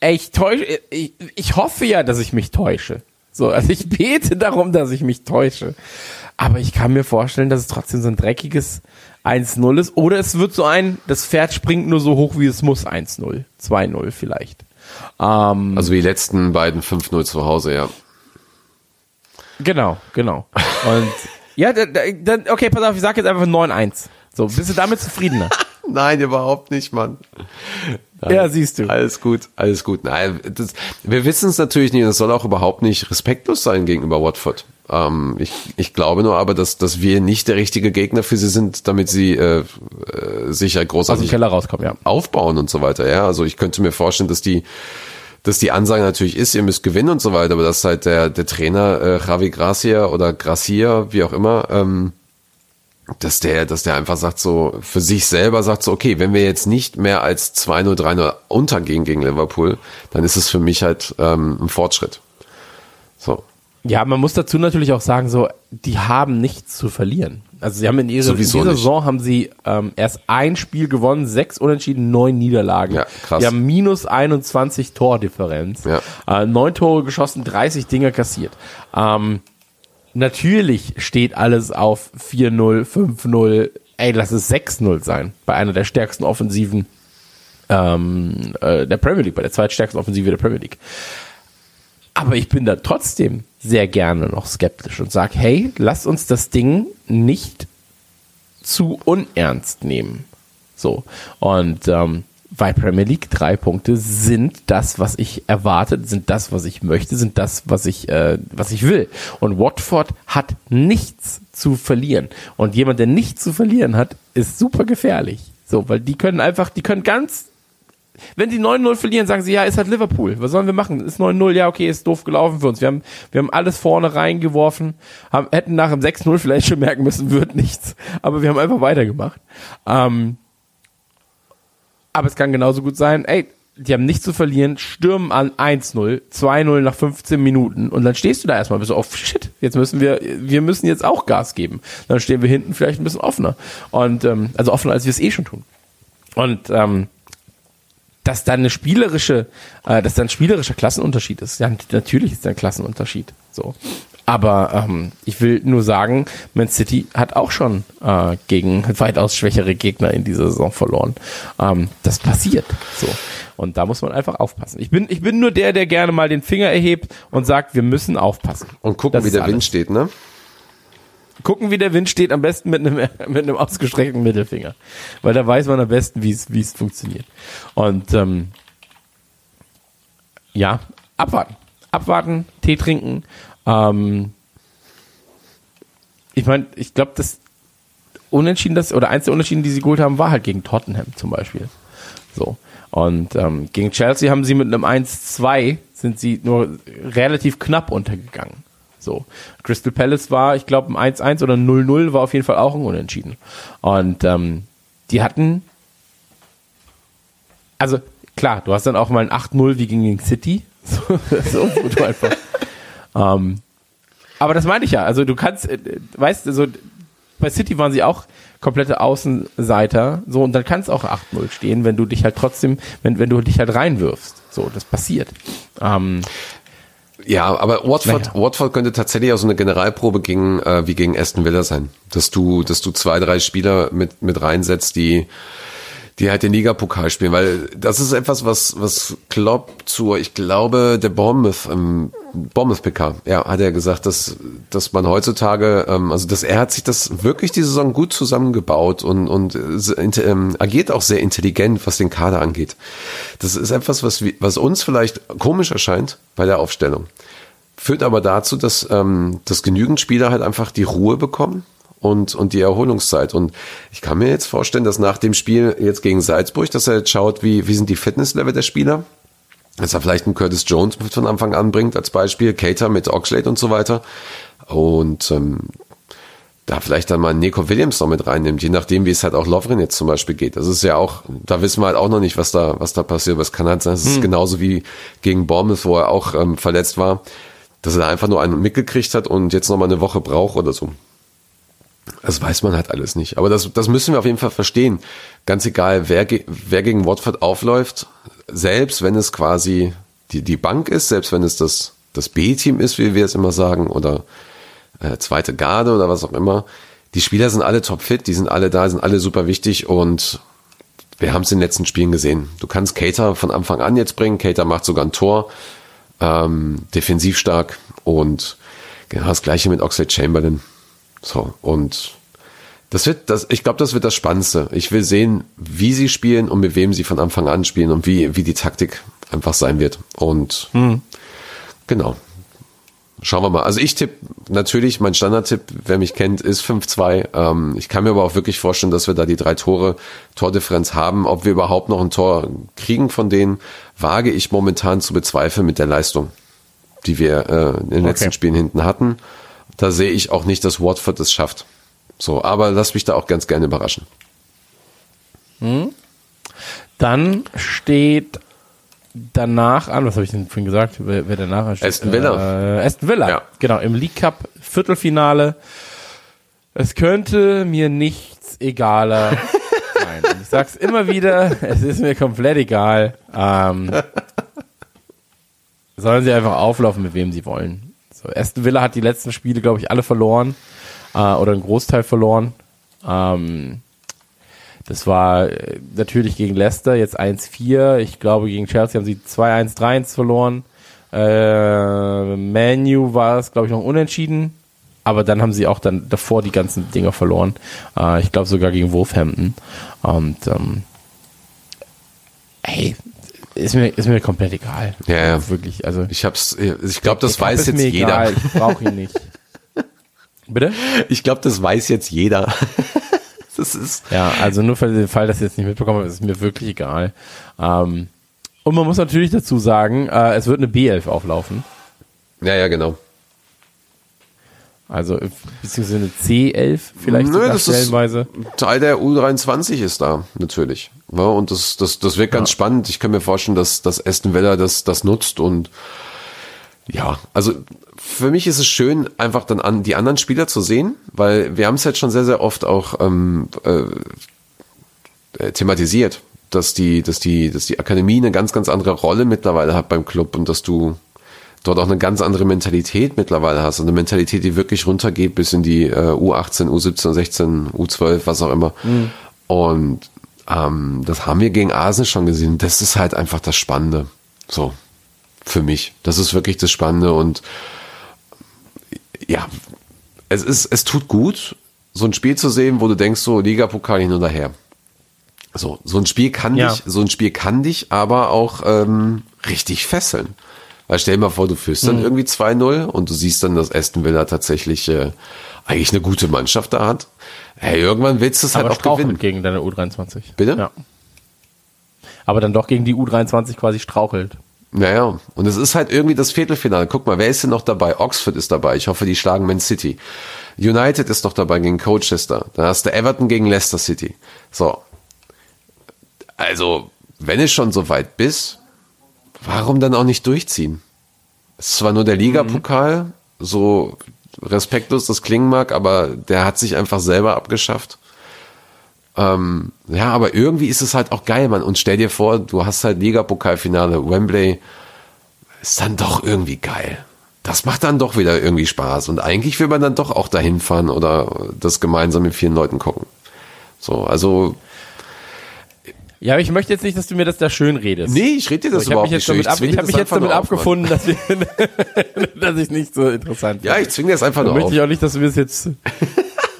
Speaker 3: ey, ich täusche, ich, ich hoffe ja, dass ich mich täusche. So, also ich bete darum, dass ich mich täusche. Aber ich kann mir vorstellen, dass es trotzdem so ein dreckiges 1-0 ist. Oder es wird so ein, das Pferd springt nur so hoch, wie es muss, 1-0, 2-0 vielleicht. Ähm,
Speaker 4: Also die letzten beiden 5-0 zu Hause, ja.
Speaker 3: Genau, genau. Und *laughs* ja, dann, okay, pass auf, ich sag jetzt einfach 9-1. So, bist du damit zufriedener? *laughs*
Speaker 4: Nein, überhaupt nicht, Mann. Nein,
Speaker 3: Ja, siehst du.
Speaker 4: Alles gut, alles gut. Nein, das, wir wissen es natürlich nicht. Das soll auch überhaupt nicht respektlos sein gegenüber Watford. Ähm, ich, ich glaube nur aber, dass, dass wir nicht der richtige Gegner für sie sind, damit sie äh, äh, sich ja
Speaker 3: Aus dem
Speaker 4: großartig
Speaker 3: Keller rauskommen, ja.
Speaker 4: aufbauen und so weiter. Ja, also ich könnte mir vorstellen, dass die dass die Ansage natürlich ist, ihr müsst gewinnen und so weiter, aber dass halt der, der Trainer äh, Javi Gracia oder Gracia, wie auch immer, ähm, dass der, dass der einfach sagt so, für sich selber sagt so, okay, wenn wir jetzt nicht mehr als 2-0, 3-0 untergehen gegen Liverpool, dann ist es für mich halt ähm, ein Fortschritt. So.
Speaker 3: Ja, man muss dazu natürlich auch sagen, so, die haben nichts zu verlieren. Also sie haben in, ihrer, in dieser. Saison haben sie ähm, erst ein Spiel gewonnen, sechs Unentschieden, neun Niederlagen.
Speaker 4: Ja, krass.
Speaker 3: Die haben minus 21 Tordifferenz.
Speaker 4: Ja.
Speaker 3: Äh, neun Tore geschossen, 30 Dinger kassiert. Ähm, natürlich steht alles auf 4-0, 5-0, ey, lass es 6-0 sein, bei einer der stärksten Offensiven ähm, äh, der Premier League, bei der zweitstärksten Offensive der Premier League. Aber ich bin da trotzdem sehr gerne noch skeptisch und sage, hey, lass uns das Ding nicht zu unernst nehmen. So. Und ähm, bei Premier League drei Punkte sind das, was ich erwartet, sind das, was ich möchte, sind das, was ich, äh, was ich will. Und Watford hat nichts zu verlieren. Und jemand, der nichts zu verlieren hat, ist super gefährlich. So, weil die können einfach, die können ganz wenn die 9-0 verlieren, sagen sie, ja, ist halt Liverpool. Was sollen wir machen? Ist 9-0, ja, okay, ist doof gelaufen für uns. Wir haben, wir haben alles vorne reingeworfen, haben, hätten nach dem 6-0 vielleicht schon merken müssen, wird nichts. Aber wir haben einfach weitergemacht. Ähm, aber es kann genauso gut sein, ey, die haben nichts zu verlieren, stürmen an 1-0, 2-0 nach 15 Minuten und dann stehst du da erstmal, bist du, oh shit, jetzt müssen wir, wir müssen jetzt auch Gas geben. Dann stehen wir hinten vielleicht ein bisschen offener. Und, ähm, also offener, als wir es eh schon tun. Und, ähm, dass dann eine spielerische, äh, dass dann ein spielerischer Klassenunterschied ist. Ja, natürlich ist da ein Klassenunterschied. So. Aber ähm, ich will nur sagen, Man City hat auch schon äh, gegen weitaus schwächere Gegner in dieser Saison verloren. Ähm, das passiert. So. Und da muss man einfach aufpassen. Ich bin, ich bin nur der, der gerne mal den Finger erhebt und sagt, wir müssen aufpassen.
Speaker 4: Und gucken,
Speaker 3: Das
Speaker 4: wie der
Speaker 3: alles.
Speaker 4: Wind steht, ne?
Speaker 3: Gucken, wie der Wind steht, am besten mit einem, *laughs* mit einem ausgestreckten Mittelfinger. Weil da weiß man am besten, wie es, funktioniert. Und ähm, ja, abwarten. Abwarten, Tee trinken. Ähm, ich meine, ich glaube, das Unentschieden, das, oder eins der Unentschieden, die sie geholt haben, war halt gegen Tottenham zum Beispiel. So. Und ähm, gegen Chelsea haben sie mit einem 1-2 sind sie nur relativ knapp untergegangen. So. Crystal Palace war, ich glaube, ein 1-1 oder 0-0 war auf jeden Fall auch ein Unentschieden. Und ähm, die hatten, also klar, du hast dann auch mal ein 8-0 wie gegen City. *laughs* So, so du einfach. ähm, aber das meine ich ja. Also du kannst, äh, weißt du, so bei City waren sie auch komplette Außenseiter, so und dann kann es auch 8-0 stehen, wenn du dich halt trotzdem, wenn, wenn du dich halt reinwirfst. So, das passiert. Ähm,
Speaker 4: Ja, aber Watford,
Speaker 3: Naja.
Speaker 4: Watford könnte tatsächlich auch so eine Generalprobe gegen, äh, wie gegen Aston Villa sein. Dass du, dass du zwei, drei Spieler mit, mit reinsetzt, die, die halt den Ligapokal spielen, weil das ist etwas, was, was Klopp zur, ich glaube, der Bournemouth, ähm, Bournemouth PK, ja, hat er gesagt, dass, dass man heutzutage, ähm, also dass er hat sich das wirklich die Saison gut zusammengebaut und, und äh, agiert auch sehr intelligent, was den Kader angeht. Das ist etwas, was, was uns vielleicht komisch erscheint bei der Aufstellung. Führt aber dazu, dass, ähm, dass genügend Spieler halt einfach die Ruhe bekommen und, und die Erholungszeit. Und ich kann mir jetzt vorstellen, dass nach dem Spiel jetzt gegen Salzburg, dass er jetzt schaut, wie, wie sind die Fitnesslevel der Spieler, dass er vielleicht einen Curtis Jones mit von Anfang an bringt als Beispiel, Cater mit Oxlade und so weiter. Und ähm, da vielleicht dann mal Nico Williams noch mit reinnimmt, je nachdem, wie es halt auch Lovren jetzt zum Beispiel geht. Das ist ja auch, da wissen wir halt auch noch nicht, was da, was da passiert. Aber es kann halt sein, es ist genauso wie gegen Bournemouth, wo er auch ähm, verletzt war, dass er da einfach nur einen mitgekriegt hat und jetzt noch mal eine Woche braucht oder so. Das weiß man halt alles nicht. Aber das, das müssen wir auf jeden Fall verstehen. Ganz egal, wer, wer gegen Watford aufläuft, selbst wenn es quasi die, die Bank ist, selbst wenn es das, das B-Team ist, wie wir es immer sagen, oder äh, zweite Garde oder was auch immer, die Spieler sind alle topfit, die sind alle da, sind alle super wichtig und wir haben es in den letzten Spielen gesehen. Du kannst Cater von Anfang an jetzt bringen, Cater macht sogar ein Tor, ähm, defensiv stark und genau das gleiche mit Oxlade Chamberlain. So, und Das wird, das, ich glaube, das wird das Spannendste. Ich will sehen, wie sie spielen und mit wem sie von Anfang an spielen und wie, wie die Taktik einfach sein wird. Und genau. Schauen wir mal. Also ich tippe natürlich, mein Standardtipp, wer mich kennt, ist 5-2. Ähm, ich kann mir aber auch wirklich vorstellen, dass wir da die drei Tore, Tordifferenz haben. Ob wir überhaupt noch ein Tor kriegen von denen, wage ich momentan zu bezweifeln mit der Leistung, die wir äh, in den letzten
Speaker 3: Okay.
Speaker 4: Spielen hinten hatten. Da sehe ich auch nicht, dass Watford es schafft. So, aber lass mich da auch ganz gerne überraschen.
Speaker 3: Dann steht danach an, was habe ich denn vorhin gesagt, wer, wer danach steht?
Speaker 4: Aston Villa.
Speaker 3: Äh, Aston Villa,
Speaker 4: Ja.
Speaker 3: genau, im League Cup Viertelfinale. Es könnte mir nichts egaler *laughs* sein. Ich sag's immer wieder, es ist mir komplett egal. Ähm, sollen sie einfach auflaufen, mit wem sie wollen. So, Aston Villa hat die letzten Spiele, glaube ich, alle verloren. Äh, oder einen Großteil verloren. Ähm, das war äh, natürlich gegen Leicester, jetzt 1-4. Ich glaube, gegen Chelsea haben sie 2-1, 3-1 verloren. Äh, Manu war es, glaube ich, noch unentschieden. Aber dann haben sie auch dann davor die ganzen Dinger verloren. Äh, ich glaube sogar gegen Wolverhampton. Und ähm, hey, ist mir, ist mir komplett egal.
Speaker 4: Ja, ja.
Speaker 3: Wirklich, also
Speaker 4: Ich hab's, ich glaube, das weiß jetzt
Speaker 3: mir
Speaker 4: jeder.
Speaker 3: egal, Ich brauche ihn nicht. *laughs* Bitte?
Speaker 4: Ich glaube, das weiß jetzt jeder. *laughs* Das ist,
Speaker 3: Ja, also nur für den Fall, dass ich jetzt nicht mitbekommen habe, ist mir wirklich egal. Ähm, und man muss natürlich dazu sagen, äh, es wird eine B11 auflaufen.
Speaker 4: ja, ja, genau.
Speaker 3: Also beziehungsweise eine C11 vielleicht
Speaker 4: Nö,
Speaker 3: sogar
Speaker 4: das ist-
Speaker 3: stellenweise.
Speaker 4: Teil der U23 ist da, natürlich. Ja, und das, das, das wird ganz spannend. Ich kann mir vorstellen, dass, dass Aston Villa das, das nutzt und ja, also für mich ist es schön, einfach dann an die anderen Spieler zu sehen, weil wir haben es jetzt schon sehr, sehr oft auch ähm, äh, thematisiert, dass die, dass die, dass die Akademie eine ganz, ganz andere Rolle mittlerweile hat beim Club und dass du dort auch eine ganz andere Mentalität mittlerweile hast. Und eine Mentalität, die wirklich runtergeht bis in die äh, U18, U17, 16, U12, was auch immer. Und ähm, das haben wir gegen Arsenal schon gesehen. Das ist halt einfach das Spannende. So, für mich. Das ist wirklich das Spannende und ja, es ist, es tut gut, so ein Spiel zu sehen, wo du denkst, so Ligapokal hin oder her. So, so ein Spiel kann
Speaker 3: Ja.
Speaker 4: dich, so ein Spiel kann dich aber auch ähm, richtig fesseln. Weil stell dir mal vor, du führst dann irgendwie 2-0 und du siehst dann, dass Aston Villa tatsächlich äh, eigentlich eine gute Mannschaft da hat. Hey, irgendwann willst du es halt auch gewinnen.
Speaker 3: gegen deine U23.
Speaker 4: Bitte?
Speaker 3: Ja. Aber dann doch gegen die U23 quasi strauchelt.
Speaker 4: Naja, und es ist halt irgendwie das Viertelfinale. Guck mal, wer ist denn noch dabei? Oxford ist dabei. Ich hoffe, die schlagen Man City. United ist noch dabei gegen Colchester. Dann hast du Everton gegen Leicester City. So. Also, wenn es schon so weit bist, warum dann auch nicht durchziehen? Es ist zwar nur der Ligapokal, so respektlos das klingen mag, aber der hat sich einfach selber abgeschafft. Ähm, ja, aber irgendwie ist es halt auch geil, Mann. Und stell dir vor, du hast halt Ligapokalfinale, Wembley, ist dann doch irgendwie geil. Das macht dann doch wieder irgendwie Spaß. Und eigentlich will man dann doch auch dahin fahren oder das gemeinsam mit vielen Leuten gucken. So, also,
Speaker 3: Ja, aber ich möchte jetzt nicht, dass du mir das da schön redest.
Speaker 4: nee, ich rede dir das
Speaker 3: ich habe
Speaker 4: überhaupt nicht schön.
Speaker 3: damit, ab, ich
Speaker 4: dir
Speaker 3: hab mich jetzt damit abgefunden, dass, wir, *laughs* dass ich nicht so interessant finde.
Speaker 4: Ja, ich zwinge dir das einfach nur auf.
Speaker 3: möchte ich auch nicht, dass du mir das jetzt,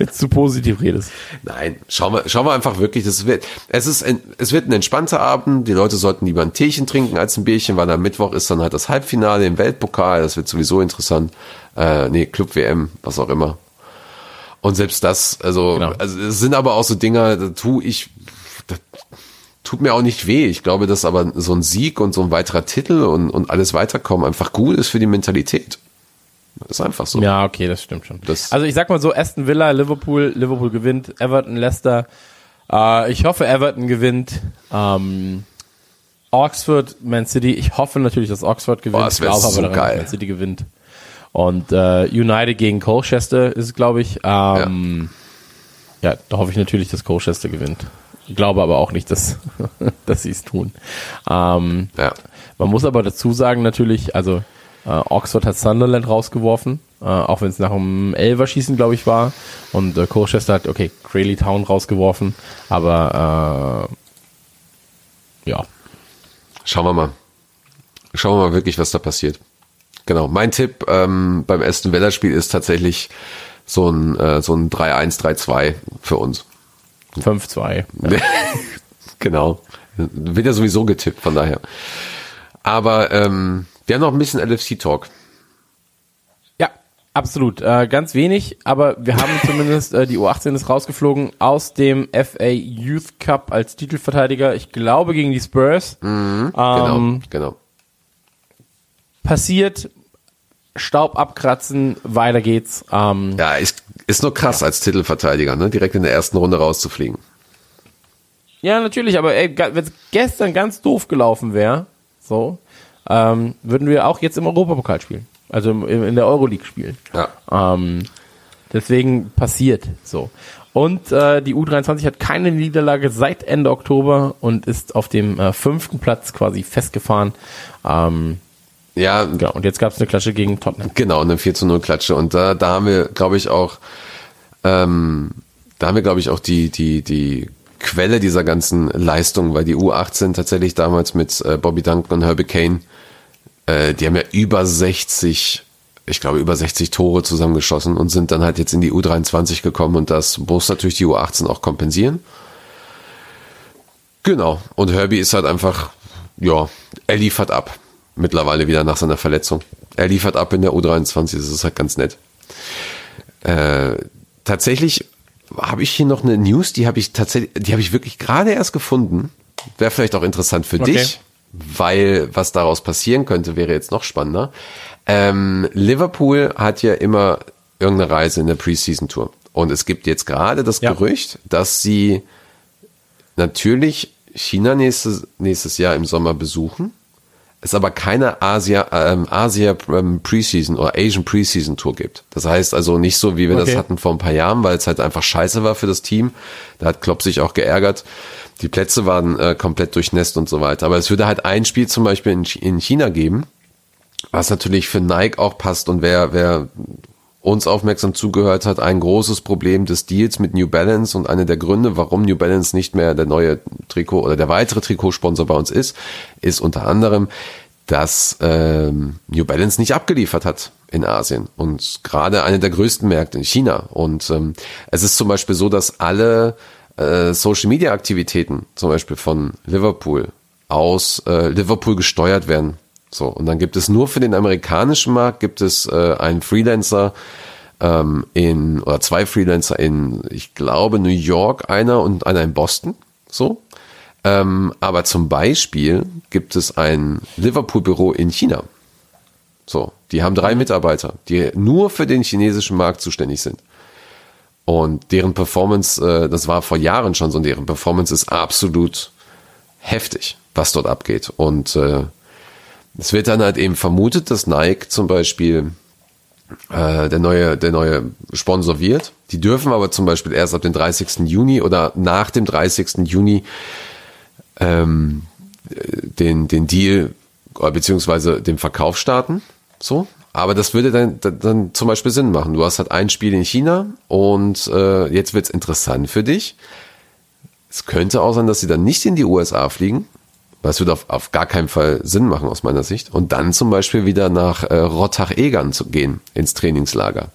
Speaker 3: jetzt zu positiv redest.
Speaker 4: Nein, schauen wir, schauen wir einfach wirklich, das wird, es ist, ein, es wird ein entspannter Abend. Die Leute sollten lieber ein Teechen trinken als ein Bierchen, weil am Mittwoch ist dann halt das Halbfinale im Weltpokal. Das wird sowieso interessant. Äh, nee, Club WM, was auch immer. Und selbst das, also,
Speaker 3: Genau.
Speaker 4: also es sind aber auch so Dinger, da tu ich, das tut mir auch nicht weh. Ich glaube, dass aber so ein Sieg und so ein weiterer Titel und, und alles weiterkommen einfach gut ist für die Mentalität. Ist einfach so.
Speaker 3: Ja, okay, das stimmt schon.
Speaker 4: Das-
Speaker 3: also ich sag mal so, Aston Villa, Liverpool, Liverpool gewinnt, Everton, Leicester. Äh, ich hoffe, Everton gewinnt. Ähm, Oxford, Man City. Ich hoffe natürlich, dass Oxford gewinnt.
Speaker 4: Boah, das
Speaker 3: ich glaube aber
Speaker 4: so
Speaker 3: daran,
Speaker 4: geil.
Speaker 3: Man City gewinnt. Und äh, United gegen Colchester ist, glaube ich. Ähm, ja. da hoffe ich natürlich, dass Colchester gewinnt. Ich glaube aber auch nicht, dass, *laughs* dass sie es tun. Ähm,
Speaker 4: Ja.
Speaker 3: man muss aber dazu sagen natürlich, also äh, Oxford hat Sunderland rausgeworfen, äh, auch wenn es nach dem Elverschießen, glaube ich, war. Und äh, Colchester hat, okay, Crayley Town rausgeworfen, aber äh, ja.
Speaker 4: Schauen wir mal. Schauen wir mal wirklich, was da passiert. Genau. Mein Tipp ähm, beim Aston Villa Spiel ist tatsächlich so ein, äh, so ein 3-1, 3-2 für uns.
Speaker 3: 5-2. *laughs*
Speaker 4: genau. Wird ja sowieso getippt, von daher. Aber ähm, wir haben noch ein bisschen LFC-Talk.
Speaker 3: Ja, absolut. Äh, ganz wenig, aber wir haben *laughs* zumindest, äh, die U18 ist rausgeflogen aus dem FA Youth Cup als Titelverteidiger, ich glaube gegen die Spurs.
Speaker 4: Genau,
Speaker 3: Ähm,
Speaker 4: genau.
Speaker 3: passiert, Staub abkratzen, weiter geht's. Ähm,
Speaker 4: Ja, ist, ist nur krass als Titelverteidiger, ne? direkt in der ersten Runde rauszufliegen.
Speaker 3: Ja, natürlich, aber ey, wenn es gestern ganz doof gelaufen wäre, so, ähm, würden wir auch jetzt im Europapokal spielen. Also im, im, in der Euroleague spielen.
Speaker 4: Ja.
Speaker 3: Ähm, deswegen passiert so. Und äh, die U23 hat keine Niederlage seit Ende Oktober und ist auf dem äh, fünften Platz quasi festgefahren. Ähm,
Speaker 4: Ja,
Speaker 3: genau, und jetzt gab es eine Klatsche gegen Tottenham.
Speaker 4: Genau, eine 4 zu 0 Klatsche. Und da, da haben wir, glaube ich, auch, ähm, da haben wir, glaube ich, auch die, die, die Quelle dieser ganzen Leistung, weil die U18 tatsächlich damals mit äh, Bobby Duncan und Herbie Kane, äh, die haben ja über 60, ich glaube, über 60 Tore zusammengeschossen und sind dann halt jetzt in die U23 gekommen und das muss natürlich die U18 auch kompensieren. Genau. Und Herbie ist halt einfach, ja, er liefert ab. Mittlerweile wieder nach seiner Verletzung. Er liefert ab in der U23, das ist halt ganz nett. Äh, tatsächlich habe ich hier noch eine News, die habe ich tatsächlich, die habe ich wirklich gerade erst gefunden. Wäre vielleicht auch interessant für
Speaker 3: Okay.
Speaker 4: dich, weil was daraus passieren könnte, wäre jetzt noch spannender. Ähm, Liverpool hat ja immer irgendeine Reise in der Preseason Tour. Und es gibt jetzt gerade das
Speaker 3: Ja.
Speaker 4: Gerücht, dass sie natürlich China nächstes, nächstes Jahr im Sommer besuchen, es aber keine Asia, ähm, Asia ähm, Preseason oder Asian Preseason Tour gibt. Das heißt also nicht so, wie wir das
Speaker 3: Okay.
Speaker 4: hatten vor ein paar Jahren, weil es halt einfach scheiße war für das Team. Da hat Klopp sich auch geärgert. Die Plätze waren äh, komplett durchnässt und so weiter. Aber es würde halt ein Spiel zum Beispiel in, in China geben, was natürlich für Nike auch passt und wer, wer uns aufmerksam zugehört hat, ein großes Problem des Deals mit New Balance und einer der Gründe, warum New Balance nicht mehr der neue Trikot oder der weitere Trikotsponsor bei uns ist, ist unter anderem, dass ähm, New Balance nicht abgeliefert hat in Asien und gerade eine der größten Märkte in China. Und ähm, es ist zum Beispiel so, dass alle äh, Social Media Aktivitäten, zum Beispiel von Liverpool, aus äh, Liverpool gesteuert werden. So, und dann gibt es nur für den amerikanischen Markt gibt es äh, einen Freelancer ähm, in oder zwei Freelancer in, ich glaube, New York, einer und einer in Boston. So. Ähm, aber zum Beispiel gibt es ein Liverpool-Büro in China. So, die haben drei Mitarbeiter, die nur für den chinesischen Markt zuständig sind. Und deren Performance, äh, das war vor Jahren schon so, und deren Performance ist absolut heftig, was dort abgeht. Und äh, es wird dann halt eben vermutet, dass Nike zum Beispiel äh, der neue, der neue Sponsor wird. Die dürfen aber zum Beispiel erst ab dem 30. Juni oder nach dem 30. Juni ähm, den, den Deal beziehungsweise den Verkauf starten. So. Aber das würde dann, dann, dann zum Beispiel Sinn machen. Du hast halt ein Spiel in China und äh, jetzt wird's interessant für dich. Es könnte auch sein, dass sie dann nicht in die USA fliegen, es würde auf, auf gar keinen Fall Sinn machen aus meiner Sicht. Und dann zum Beispiel wieder nach äh, Rottach-Egern zu gehen, ins Trainingslager.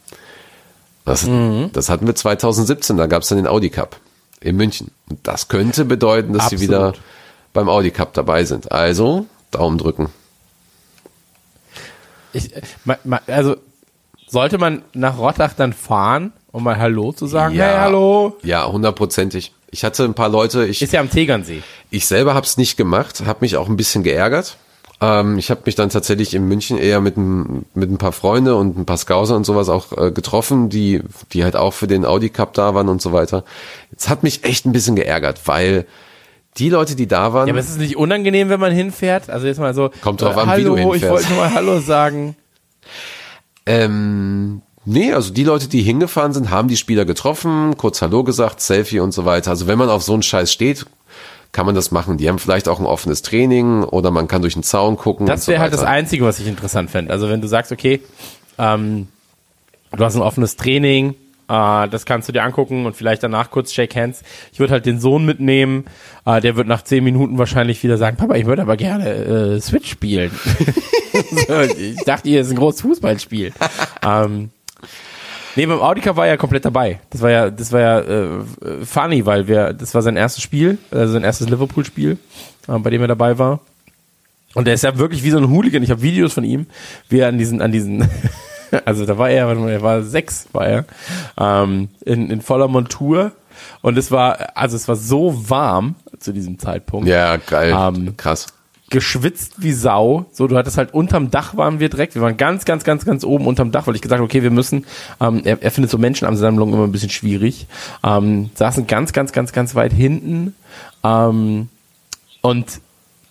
Speaker 4: Das, das hatten wir 2017, da gab es dann den Audi Cup in München. Und das könnte bedeuten, dass sie
Speaker 3: Absolut.
Speaker 4: wieder beim Audi Cup dabei sind. Also, Daumen drücken.
Speaker 3: Ich, äh, also sollte man nach Rottach dann fahren, um mal Hallo zu sagen? Hey, hallo.
Speaker 4: Ja, hundertprozentig. Ich hatte ein paar Leute, ich,
Speaker 3: Ist ja am Tegernsee.
Speaker 4: Ich selber habe es nicht gemacht, habe mich auch ein bisschen geärgert. Ähm, ich habe mich dann tatsächlich in München eher mit ein, mit ein paar Freunde und ein paar Scouser und sowas auch äh, getroffen, die, die halt auch für den Audi Cup da waren und so weiter. Es hat mich echt ein bisschen geärgert, weil die Leute, die da waren,
Speaker 3: Ja, aber ist es nicht unangenehm, wenn man hinfährt? Also jetzt mal so.
Speaker 4: Kommt drauf
Speaker 3: äh,
Speaker 4: an, wie
Speaker 3: hallo,
Speaker 4: du
Speaker 3: ich
Speaker 4: hinfährst.
Speaker 3: wollte nur mal Hallo sagen.
Speaker 4: Ähm, nee, also die Leute, die hingefahren sind, haben die Spieler getroffen, kurz Hallo gesagt, Selfie und so weiter. Also wenn man auf so einen Scheiß steht, kann man das machen. Die haben vielleicht auch ein offenes Training oder man kann durch den Zaun gucken.
Speaker 3: Das
Speaker 4: so
Speaker 3: wäre halt
Speaker 4: weiter.
Speaker 3: das Einzige, was ich interessant fände. Also wenn du sagst, okay, ähm, du hast ein offenes Training, äh, das kannst du dir angucken und vielleicht danach kurz Shake Hands. Ich würde halt den Sohn mitnehmen, äh, der wird nach zehn Minuten wahrscheinlich wieder sagen, Papa, ich würde aber gerne äh, Switch spielen. *laughs* so, ich dachte, hier ist ein großes Fußballspiel. *laughs* ähm, Nee, beim Audica war er ja komplett dabei. Das war ja, das war ja äh, funny, weil wir, das war sein erstes Spiel, also sein erstes Liverpool-Spiel, äh, bei dem er dabei war. Und der ist ja wirklich wie so ein Hooligan. Ich habe Videos von ihm, wie er an diesen, an diesen, *laughs* also da war er, er war sechs, war er, ähm, in, in voller Montur. Und es war, also es war so warm zu diesem Zeitpunkt.
Speaker 4: Ja, geil.
Speaker 3: Ähm,
Speaker 4: Krass.
Speaker 3: Geschwitzt wie Sau. So, du hattest halt unterm Dach waren wir direkt. Wir waren ganz, ganz, ganz, ganz oben unterm Dach, weil ich gesagt habe, okay, wir müssen. Ähm, er, er findet so Menschenansammlungen immer ein bisschen schwierig. Ähm, saßen ganz, ganz, ganz, ganz weit hinten. Ähm, und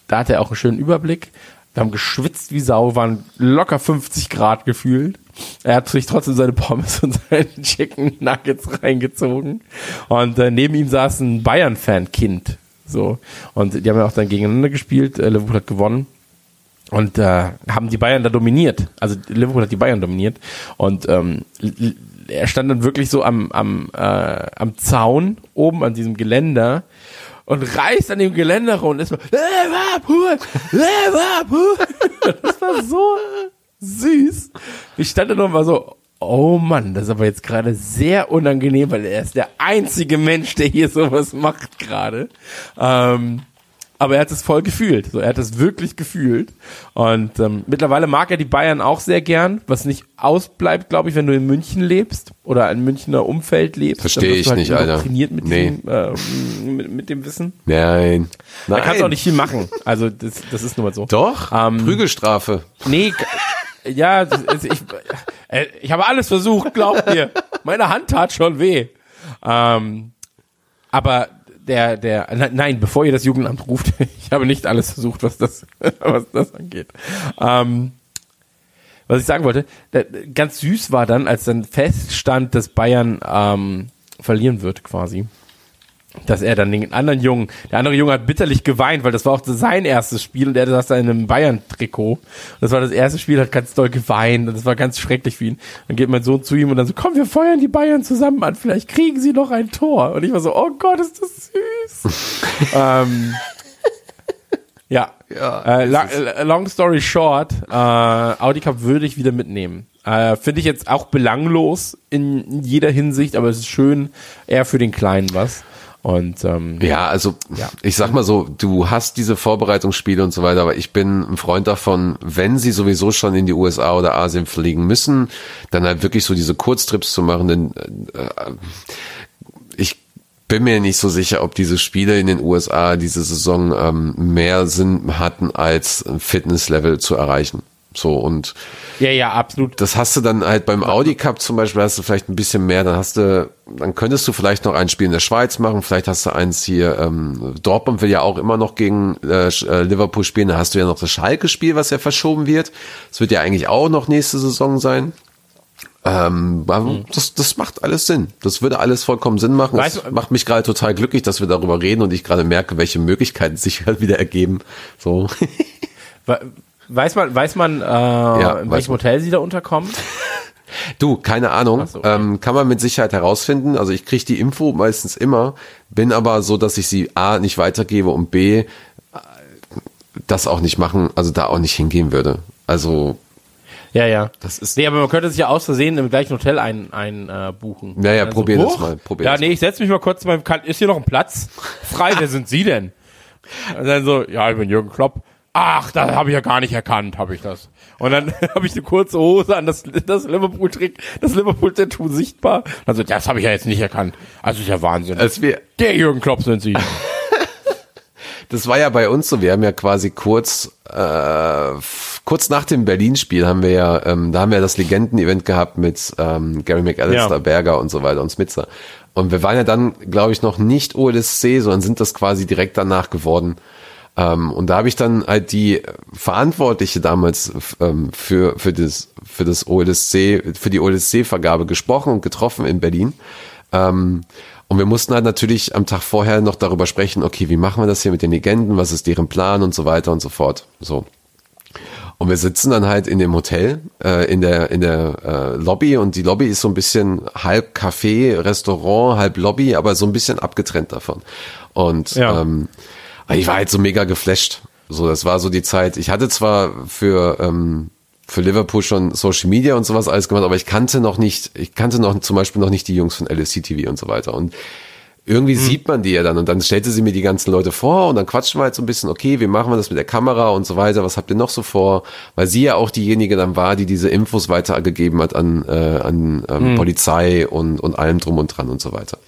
Speaker 3: da hatte er auch einen schönen Überblick. Wir haben geschwitzt wie Sau, waren locker 50 Grad gefühlt. Er hat sich trotzdem seine Pommes und seine Chicken Nuggets reingezogen. Und äh, neben ihm saß ein Bayern-Fan-Kind. So. Und die haben ja auch dann gegeneinander gespielt. Äh, Liverpool hat gewonnen. Und äh, haben die Bayern da dominiert. Also Liverpool hat die Bayern dominiert. Und ähm, er stand dann wirklich so am, am, äh, am Zaun oben an diesem Geländer und reißt an dem Geländer rum und ist so Liverpool, Liverpool. *laughs* Das war so süß. Ich stand da noch mal so, oh Mann, das ist aber jetzt gerade sehr unangenehm, weil er ist der einzige Mensch, der hier sowas macht gerade. Ähm, aber er hat es voll gefühlt. So, er hat es wirklich gefühlt. Und ähm, mittlerweile mag er die Bayern auch sehr gern, was nicht ausbleibt, glaube ich, wenn du in München lebst oder in Münchner Umfeld lebst.
Speaker 4: Versteh
Speaker 3: Dann wirst
Speaker 4: ich
Speaker 3: halt
Speaker 4: nicht, Alter.
Speaker 3: indoktriniert Mit,
Speaker 4: Nee.
Speaker 3: diesem, ähm, mit, mit dem Wissen.
Speaker 4: Nein.
Speaker 3: Da
Speaker 4: Nein.
Speaker 3: kannst du auch nicht viel machen. Also das, das ist nun mal so.
Speaker 4: Doch.
Speaker 3: Ähm,
Speaker 4: Prügelstrafe.
Speaker 3: Nee, ja, ist- ich, äh, ich habe alles versucht, glaub mir. Meine Hand tat schon weh. Ähm, aber der, der, ne- nein, bevor ihr das Jugendamt ruft, *laughs* ich habe nicht alles versucht, was das, *laughs* was das angeht. Ähm, was ich sagen wollte, ganz süß war dann, als dann feststand, dass Bayern ähm, verlieren wird, quasi. Dass er dann den anderen Jungen, der andere Junge hat bitterlich geweint, weil das war auch sein erstes Spiel und er saß da in einem Bayern-Trikot. Das war das erste Spiel, hat ganz doll geweint und das war ganz schrecklich für ihn. Dann geht mein Sohn zu ihm und dann so, komm, wir feuern die Bayern zusammen an, vielleicht kriegen sie noch ein Tor. Und ich war so, oh Gott, ist das süß. *laughs* ähm, ja.
Speaker 4: Ja,
Speaker 3: äh, äh, long story short, äh, Audi Cup würde ich wieder mitnehmen. Äh, Finde ich jetzt auch belanglos in, in jeder Hinsicht, aber es ist schön, eher für den Kleinen was. Und ähm,
Speaker 4: Ja, also
Speaker 3: Ja.
Speaker 4: ich sag mal so, du hast diese Vorbereitungsspiele und so weiter, aber ich bin ein Freund davon, wenn sie sowieso schon in die USA oder Asien fliegen müssen, dann halt wirklich so diese Kurztrips zu machen, denn äh, ich bin mir nicht so sicher, ob diese Spiele in den USA diese Saison ähm, mehr Sinn hatten, als ein Fitnesslevel zu erreichen. So und
Speaker 3: ja, ja, absolut.
Speaker 4: das hast du dann halt beim Audi Cup zum Beispiel, hast du vielleicht ein bisschen mehr, dann hast du, dann könntest du vielleicht noch ein Spiel in der Schweiz machen, vielleicht hast du eins hier, ähm, Dortmund will ja auch immer noch gegen äh, äh, Liverpool spielen, da hast du ja noch das Schalke-Spiel, was ja verschoben wird. Das wird ja eigentlich auch noch nächste Saison sein. Ähm, aber das, das macht alles Sinn. Das würde alles vollkommen Sinn machen.
Speaker 3: Weißt
Speaker 4: Das
Speaker 3: du-
Speaker 4: macht mich gerade total glücklich, dass wir darüber reden und ich gerade merke, welche Möglichkeiten sich halt wieder ergeben. So.
Speaker 3: We- Weiß man, weiß man, äh, in
Speaker 4: weiß
Speaker 3: welchem. Hotel sie da unterkommen? *laughs*
Speaker 4: Du, keine Ahnung.
Speaker 3: So, okay.
Speaker 4: ähm, kann man mit Sicherheit herausfinden. Also ich kriege die Info meistens immer, bin aber so, dass ich sie A nicht weitergebe und B äh, das auch nicht machen, also da auch nicht hingehen würde. Also
Speaker 3: Ja, ja.
Speaker 4: Das ist-
Speaker 3: Nee, aber man könnte sich ja aus Versehen im gleichen Hotel ein, ein äh, buchen.
Speaker 4: Naja,
Speaker 3: Dann
Speaker 4: probier das
Speaker 3: huch,
Speaker 4: mal, probier
Speaker 3: ja,
Speaker 4: das
Speaker 3: nee, ich setze mich mal kurz zu meinem Kan Ist hier noch ein Platz? Frei, wer *laughs* sind Sie denn? Und dann so, ja, ich bin Jürgen Klopp. Ach, da habe ich ja gar nicht erkannt, habe ich das. Und dann *laughs* habe ich eine kurze Hose an, das, das Liverpool-Trick, das Liverpool-Tattoo sichtbar. Also, das habe ich ja jetzt nicht erkannt. Also, ist ja Wahnsinn.
Speaker 4: als wir,
Speaker 3: Der Jürgen Klopp sind Sie. *laughs*
Speaker 4: das war ja bei uns so, wir haben ja quasi kurz, äh, kurz nach dem Berlin-Spiel haben wir ja, ähm, da haben wir das Legenden-Event gehabt mit ähm, Gary McAllister,
Speaker 3: Ja.
Speaker 4: Berger und so weiter und Smitzer. Und wir waren ja dann, glaube ich, noch nicht OLSC, sondern sind das quasi direkt danach geworden. Ähm, und da habe ich dann halt die Verantwortliche damals ähm, für, für das, für das OLSC, für die OLSC-Vergabe gesprochen und getroffen in Berlin. Ähm, und wir mussten halt natürlich am Tag vorher noch darüber sprechen, okay, wie machen wir das hier mit den Legenden, was ist deren Plan und so weiter und so fort. So. Und wir sitzen dann halt in dem Hotel, äh, in der, in der äh, Lobby und die Lobby ist so ein bisschen halb Café, Restaurant, halb Lobby, aber so ein bisschen abgetrennt davon. Und
Speaker 3: Ja.
Speaker 4: ähm, ich war halt so mega geflasht. So, das war so die Zeit. Ich hatte zwar für, ähm, für Liverpool schon Social Media und sowas alles gemacht, aber ich kannte noch nicht, ich kannte noch zum Beispiel noch nicht die Jungs von LSC TV und so weiter. Und irgendwie
Speaker 3: Hm.
Speaker 4: sieht man die ja dann und dann stellte sie mir die ganzen Leute vor und dann quatschen wir halt so ein bisschen, okay, wie machen wir das mit der Kamera und so weiter, was habt ihr noch so vor? Weil sie ja auch diejenige dann war, die diese Infos weitergegeben hat an, äh, an ähm,
Speaker 3: Hm.
Speaker 4: Polizei und, und allem drum und dran und so weiter.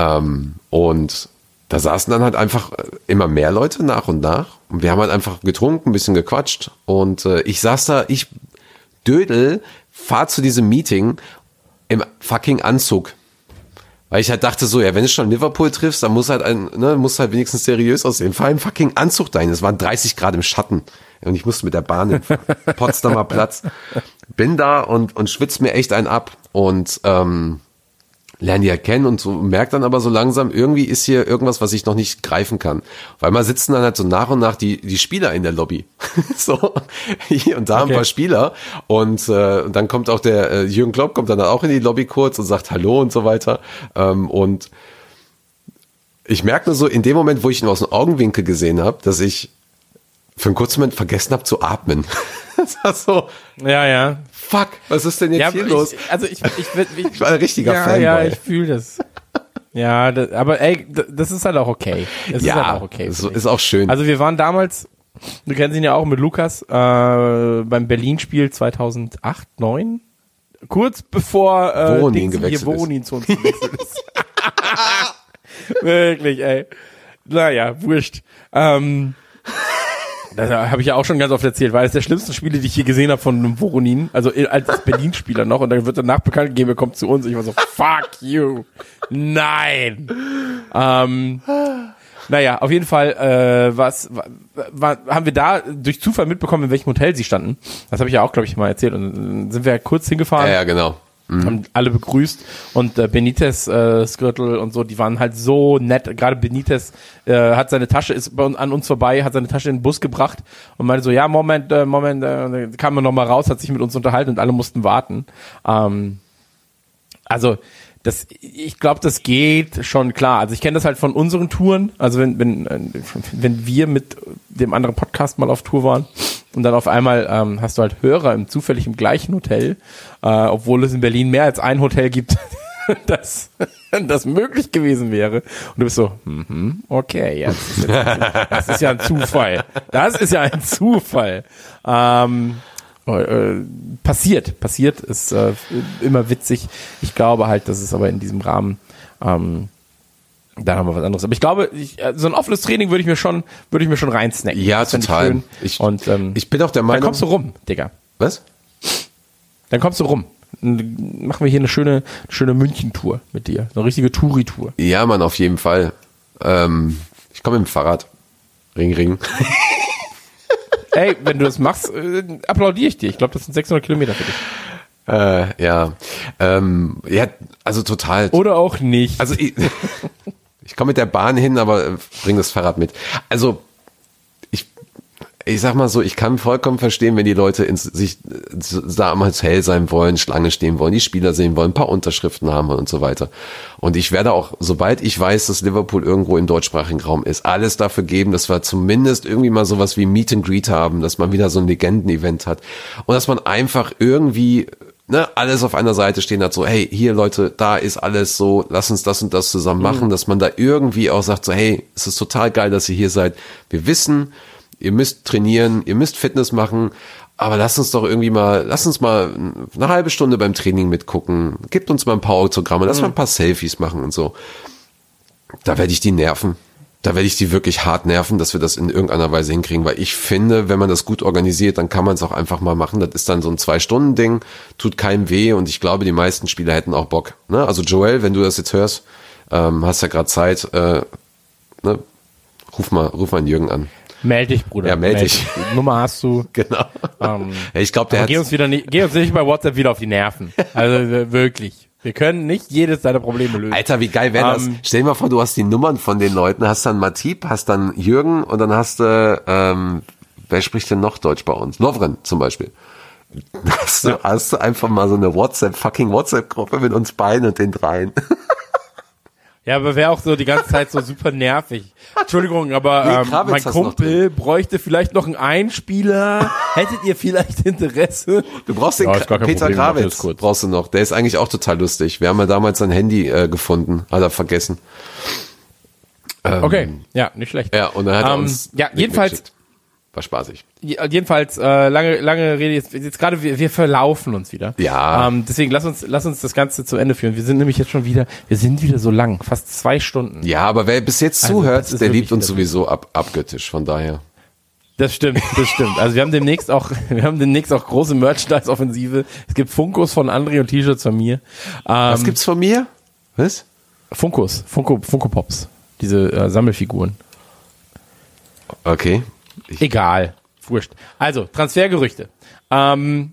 Speaker 4: Ähm, und da saßen dann halt einfach immer mehr Leute nach und nach. Und wir haben halt einfach getrunken, ein bisschen gequatscht. Und äh, ich saß da, ich Dödel, fahr zu diesem Meeting im fucking Anzug. Weil ich halt dachte so, ja, wenn du schon Liverpool triffst, dann muss halt ein, ne, muss halt wenigstens seriös aussehen. Fahr im fucking Anzug dahin. Es waren 30 Grad im Schatten. Und ich musste mit der Bahn hinfahren. *laughs* Potsdamer Platz. Bin da und, und schwitzt mir echt einen ab. Und ähm, lerne die erkennen und so merkt dann aber so langsam, irgendwie ist hier irgendwas, was ich noch nicht greifen kann. Weil mal sitzen dann halt so nach und nach die, die Spieler in der Lobby. *laughs* so, hier und da ein
Speaker 3: Okay.
Speaker 4: paar Spieler. Und, äh, und dann kommt auch der äh, Jürgen Klopp kommt dann auch in die Lobby kurz und sagt Hallo und so weiter. Ähm, und ich merke nur so, in dem Moment, wo ich ihn aus dem Augenwinkel gesehen habe, dass ich für einen kurzen Moment vergessen habe zu atmen. *laughs* das war so,
Speaker 3: Ja, ja.
Speaker 4: Fuck, was ist denn jetzt
Speaker 3: ja
Speaker 4: hier
Speaker 3: aber
Speaker 4: los?
Speaker 3: Ich, also ich, ich, ich, ich,
Speaker 4: Ich war ein richtiger
Speaker 3: ja,
Speaker 4: Fanboy.
Speaker 3: Ja, ich fühle das. *laughs* Ja, das, aber ey, das ist halt auch okay. Das ist halt auch okay.
Speaker 4: so
Speaker 3: ich.
Speaker 4: ist auch schön.
Speaker 3: Also wir waren damals, du kennst ihn ja auch mit Lukas, äh, beim Berlin-Spiel 2008, 9 kurz bevor äh,
Speaker 4: Voronin
Speaker 3: Dings hier
Speaker 4: gewechselt ist.
Speaker 3: Voronin zu uns gewechselt ist. *laughs* Wirklich, ey. Naja, wurscht. Ähm, das habe ich ja auch schon ganz oft erzählt, weil es der schlimmsten Spiele, die ich je gesehen habe von einem Voronin, also als Berlin-Spieler noch, und dann wird danach bekannt gegeben, er kommt zu uns. Ich war so, fuck you. Nein. Ähm, naja, auf jeden Fall, äh, was wa, wa, haben wir da durch Zufall mitbekommen, in welchem Hotel sie standen. Das habe ich ja auch, glaube ich, mal erzählt. Und dann sind wir ja kurz hingefahren
Speaker 4: ja, ja, genau.
Speaker 3: Haben alle begrüßt und äh, Benitez, äh, Skirtle und so, die waren halt so nett. Gerade Benitez äh, hat seine Tasche, ist bei uns, an uns vorbei, hat seine Tasche in den Bus gebracht und meinte so, ja, Moment, äh, Moment, äh, kam er nochmal raus, hat sich mit uns unterhalten und alle mussten warten. Ähm, also das, ich glaube, das geht schon klar. Also ich kenne das halt von unseren Touren. Also wenn, wenn, äh, wenn wir mit dem anderen Podcast mal auf Tour waren und dann auf einmal ähm, hast du halt Hörer im zufällig im gleichen Hotel, äh, obwohl es in Berlin mehr als ein Hotel gibt, *laughs* das, das möglich gewesen wäre. Und du bist so, mhm, okay, ja, das jetzt, das ist ja ein Zufall. Das ist ja ein Zufall. Ähm, äh, passiert, passiert, ist äh, immer witzig. Ich glaube halt, dass es aber in diesem Rahmen, ähm, da haben wir was anderes. Aber ich glaube, ich, äh, so ein offenes Training würde ich mir schon, würde ich mir schon reinsnacken.
Speaker 4: Ja,
Speaker 3: Das
Speaker 4: total.
Speaker 3: Ich.
Speaker 4: Ich-
Speaker 3: Und ähm,
Speaker 4: Ich bin auch der
Speaker 3: dann
Speaker 4: Meinung.
Speaker 3: kommst du rum, Digga.
Speaker 4: Was?
Speaker 3: Dann kommst du rum. Dann machen wir hier eine schöne, schöne München-Tour mit dir. Eine richtige Touri-Tour.
Speaker 4: Ja, Mann, auf jeden Fall. Ähm, ich komme mit dem Fahrrad. Ring, ring. *laughs*
Speaker 3: Ey, wenn du das machst, äh, applaudiere ich dir. Ich glaube, das sind 600 Kilometer für dich.
Speaker 4: äh, ja. Ähm, ja, also total.
Speaker 3: Oder auch nicht.
Speaker 4: Also ich, *laughs* ich komme mit der Bahn hin, aber äh, bring das Fahrrad mit. Also ich sag mal so, ich kann vollkommen verstehen, wenn die Leute ins, sich äh, da am Hotel sein wollen, Schlange stehen wollen, die Spieler sehen wollen, ein paar Unterschriften haben und so weiter. Und ich werde auch, sobald ich weiß, dass Liverpool irgendwo im deutschsprachigen Raum ist, alles dafür geben, dass wir zumindest irgendwie mal sowas wie Meet and Greet haben, dass man wieder so ein Legenden-Event hat und dass man einfach irgendwie ne, alles auf einer Seite stehen hat, so, hey, hier Leute, da ist alles so, lass uns das und das zusammen machen, dass man da irgendwie auch sagt, so, hey, es ist total geil, dass ihr hier seid. Wir wissen, ihr müsst trainieren, ihr müsst Fitness machen, aber lasst uns doch irgendwie mal, lasst uns mal eine halbe Stunde beim Training mitgucken, gebt uns mal ein paar Autogramme, lass mal ein paar Selfies machen und so. Da werde ich die nerven. Da werde ich die wirklich hart nerven, dass wir das in irgendeiner Weise hinkriegen, weil ich finde, wenn man das gut organisiert, dann kann man es auch einfach mal machen. Das ist dann so ein Zwei-Stunden-Ding, tut keinem weh und ich glaube, die meisten Spieler hätten auch Bock. Ne? Also Joel, wenn du das jetzt hörst, ähm, hast ja gerade Zeit, äh, ne? ruf mal, ruf mal einen Jürgen an.
Speaker 3: Meld dich, Bruder.
Speaker 4: Ja, meld dich.
Speaker 3: Nummer hast du. *laughs*
Speaker 4: Genau.
Speaker 3: Ähm,
Speaker 4: ja, ich glaube, der hat
Speaker 3: geh uns wieder nicht, geh uns nicht bei WhatsApp wieder auf die Nerven. Also wirklich. Wir können nicht jedes deiner Probleme lösen.
Speaker 4: Alter, wie geil wäre das?
Speaker 3: Ähm,
Speaker 4: Stell dir mal vor, du hast die Nummern von den Leuten, hast dann Matip, hast dann Jürgen und dann hast du, ähm, wer spricht denn noch Deutsch bei uns? Lovren zum Beispiel. *laughs* Hast du, hast du einfach mal so eine WhatsApp, fucking WhatsApp-Gruppe mit uns beiden und den dreien. *laughs*
Speaker 3: Ja, aber wäre auch so die ganze Zeit so super nervig. Entschuldigung, aber
Speaker 4: Nee,
Speaker 3: ähm,
Speaker 4: Krawitz
Speaker 3: mein Kumpel bräuchte vielleicht noch einen Einspieler. Hättet ihr vielleicht Interesse?
Speaker 4: Du brauchst den
Speaker 3: Ja,
Speaker 4: Peter
Speaker 3: Problem, kurz.
Speaker 4: brauchst du noch. Der ist eigentlich auch total lustig. Wir haben ja damals sein Handy äh, gefunden, hat er vergessen.
Speaker 3: Okay, ja, nicht schlecht.
Speaker 4: Ja, und dann hat er
Speaker 3: Ähm,
Speaker 4: uns
Speaker 3: ja, jedenfalls-
Speaker 4: geschickt. War spaßig.
Speaker 3: Je- Jedenfalls, äh, lange, lange Rede, jetzt, jetzt gerade, wir, wir verlaufen uns wieder.
Speaker 4: Ja.
Speaker 3: Ähm, deswegen lass uns, lass uns das Ganze zu Ende führen. Wir sind nämlich jetzt schon wieder, wir sind wieder so lang, fast zwei Stunden.
Speaker 4: Ja, aber wer bis jetzt
Speaker 3: Also,
Speaker 4: zuhört, der liebt uns sowieso ab, abgöttisch, von daher.
Speaker 3: Das stimmt, das stimmt. Also wir haben demnächst auch, *laughs* wir haben demnächst auch große Merchandise-Offensive. Es gibt Funkos von André und T-Shirts von mir. Ähm,
Speaker 4: Was gibt's von mir? Was?
Speaker 3: Funkos, Funko, Funko Pops. Diese äh, Sammelfiguren.
Speaker 4: Okay.
Speaker 3: Egal. Wurscht. Also, Transfergerüchte. Ähm,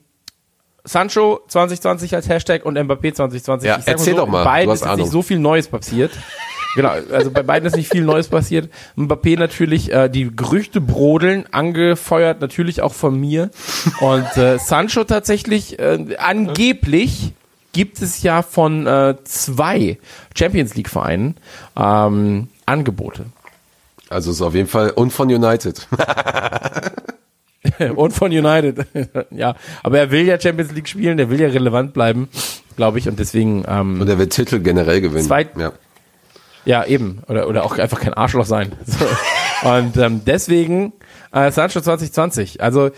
Speaker 3: Sancho 2020 als Hashtag und Mbappé 2020.
Speaker 4: Ja,
Speaker 3: Ich
Speaker 4: erzähl
Speaker 3: so,
Speaker 4: doch mal,
Speaker 3: Bei beiden ist nicht so viel Neues passiert. *laughs* Genau, also bei beiden ist nicht viel Neues passiert. Mbappé natürlich, äh, die Gerüchte brodeln, angefeuert natürlich auch von mir. Und äh, Sancho tatsächlich, äh, angeblich gibt es ja von äh, zwei Champions League Vereinen ähm, Angebote.
Speaker 4: Also ist auf jeden Fall und von United. *laughs*
Speaker 3: und von United. *laughs* ja, aber er will ja Champions League spielen, der will ja relevant bleiben, glaube ich, und deswegen ähm,
Speaker 4: Und er wird Titel generell gewinnen.
Speaker 3: Zwei-
Speaker 4: ja.
Speaker 3: ja eben oder oder auch einfach kein Arschloch sein. *laughs* So. Und ähm, deswegen äh, Sancho 2020. Also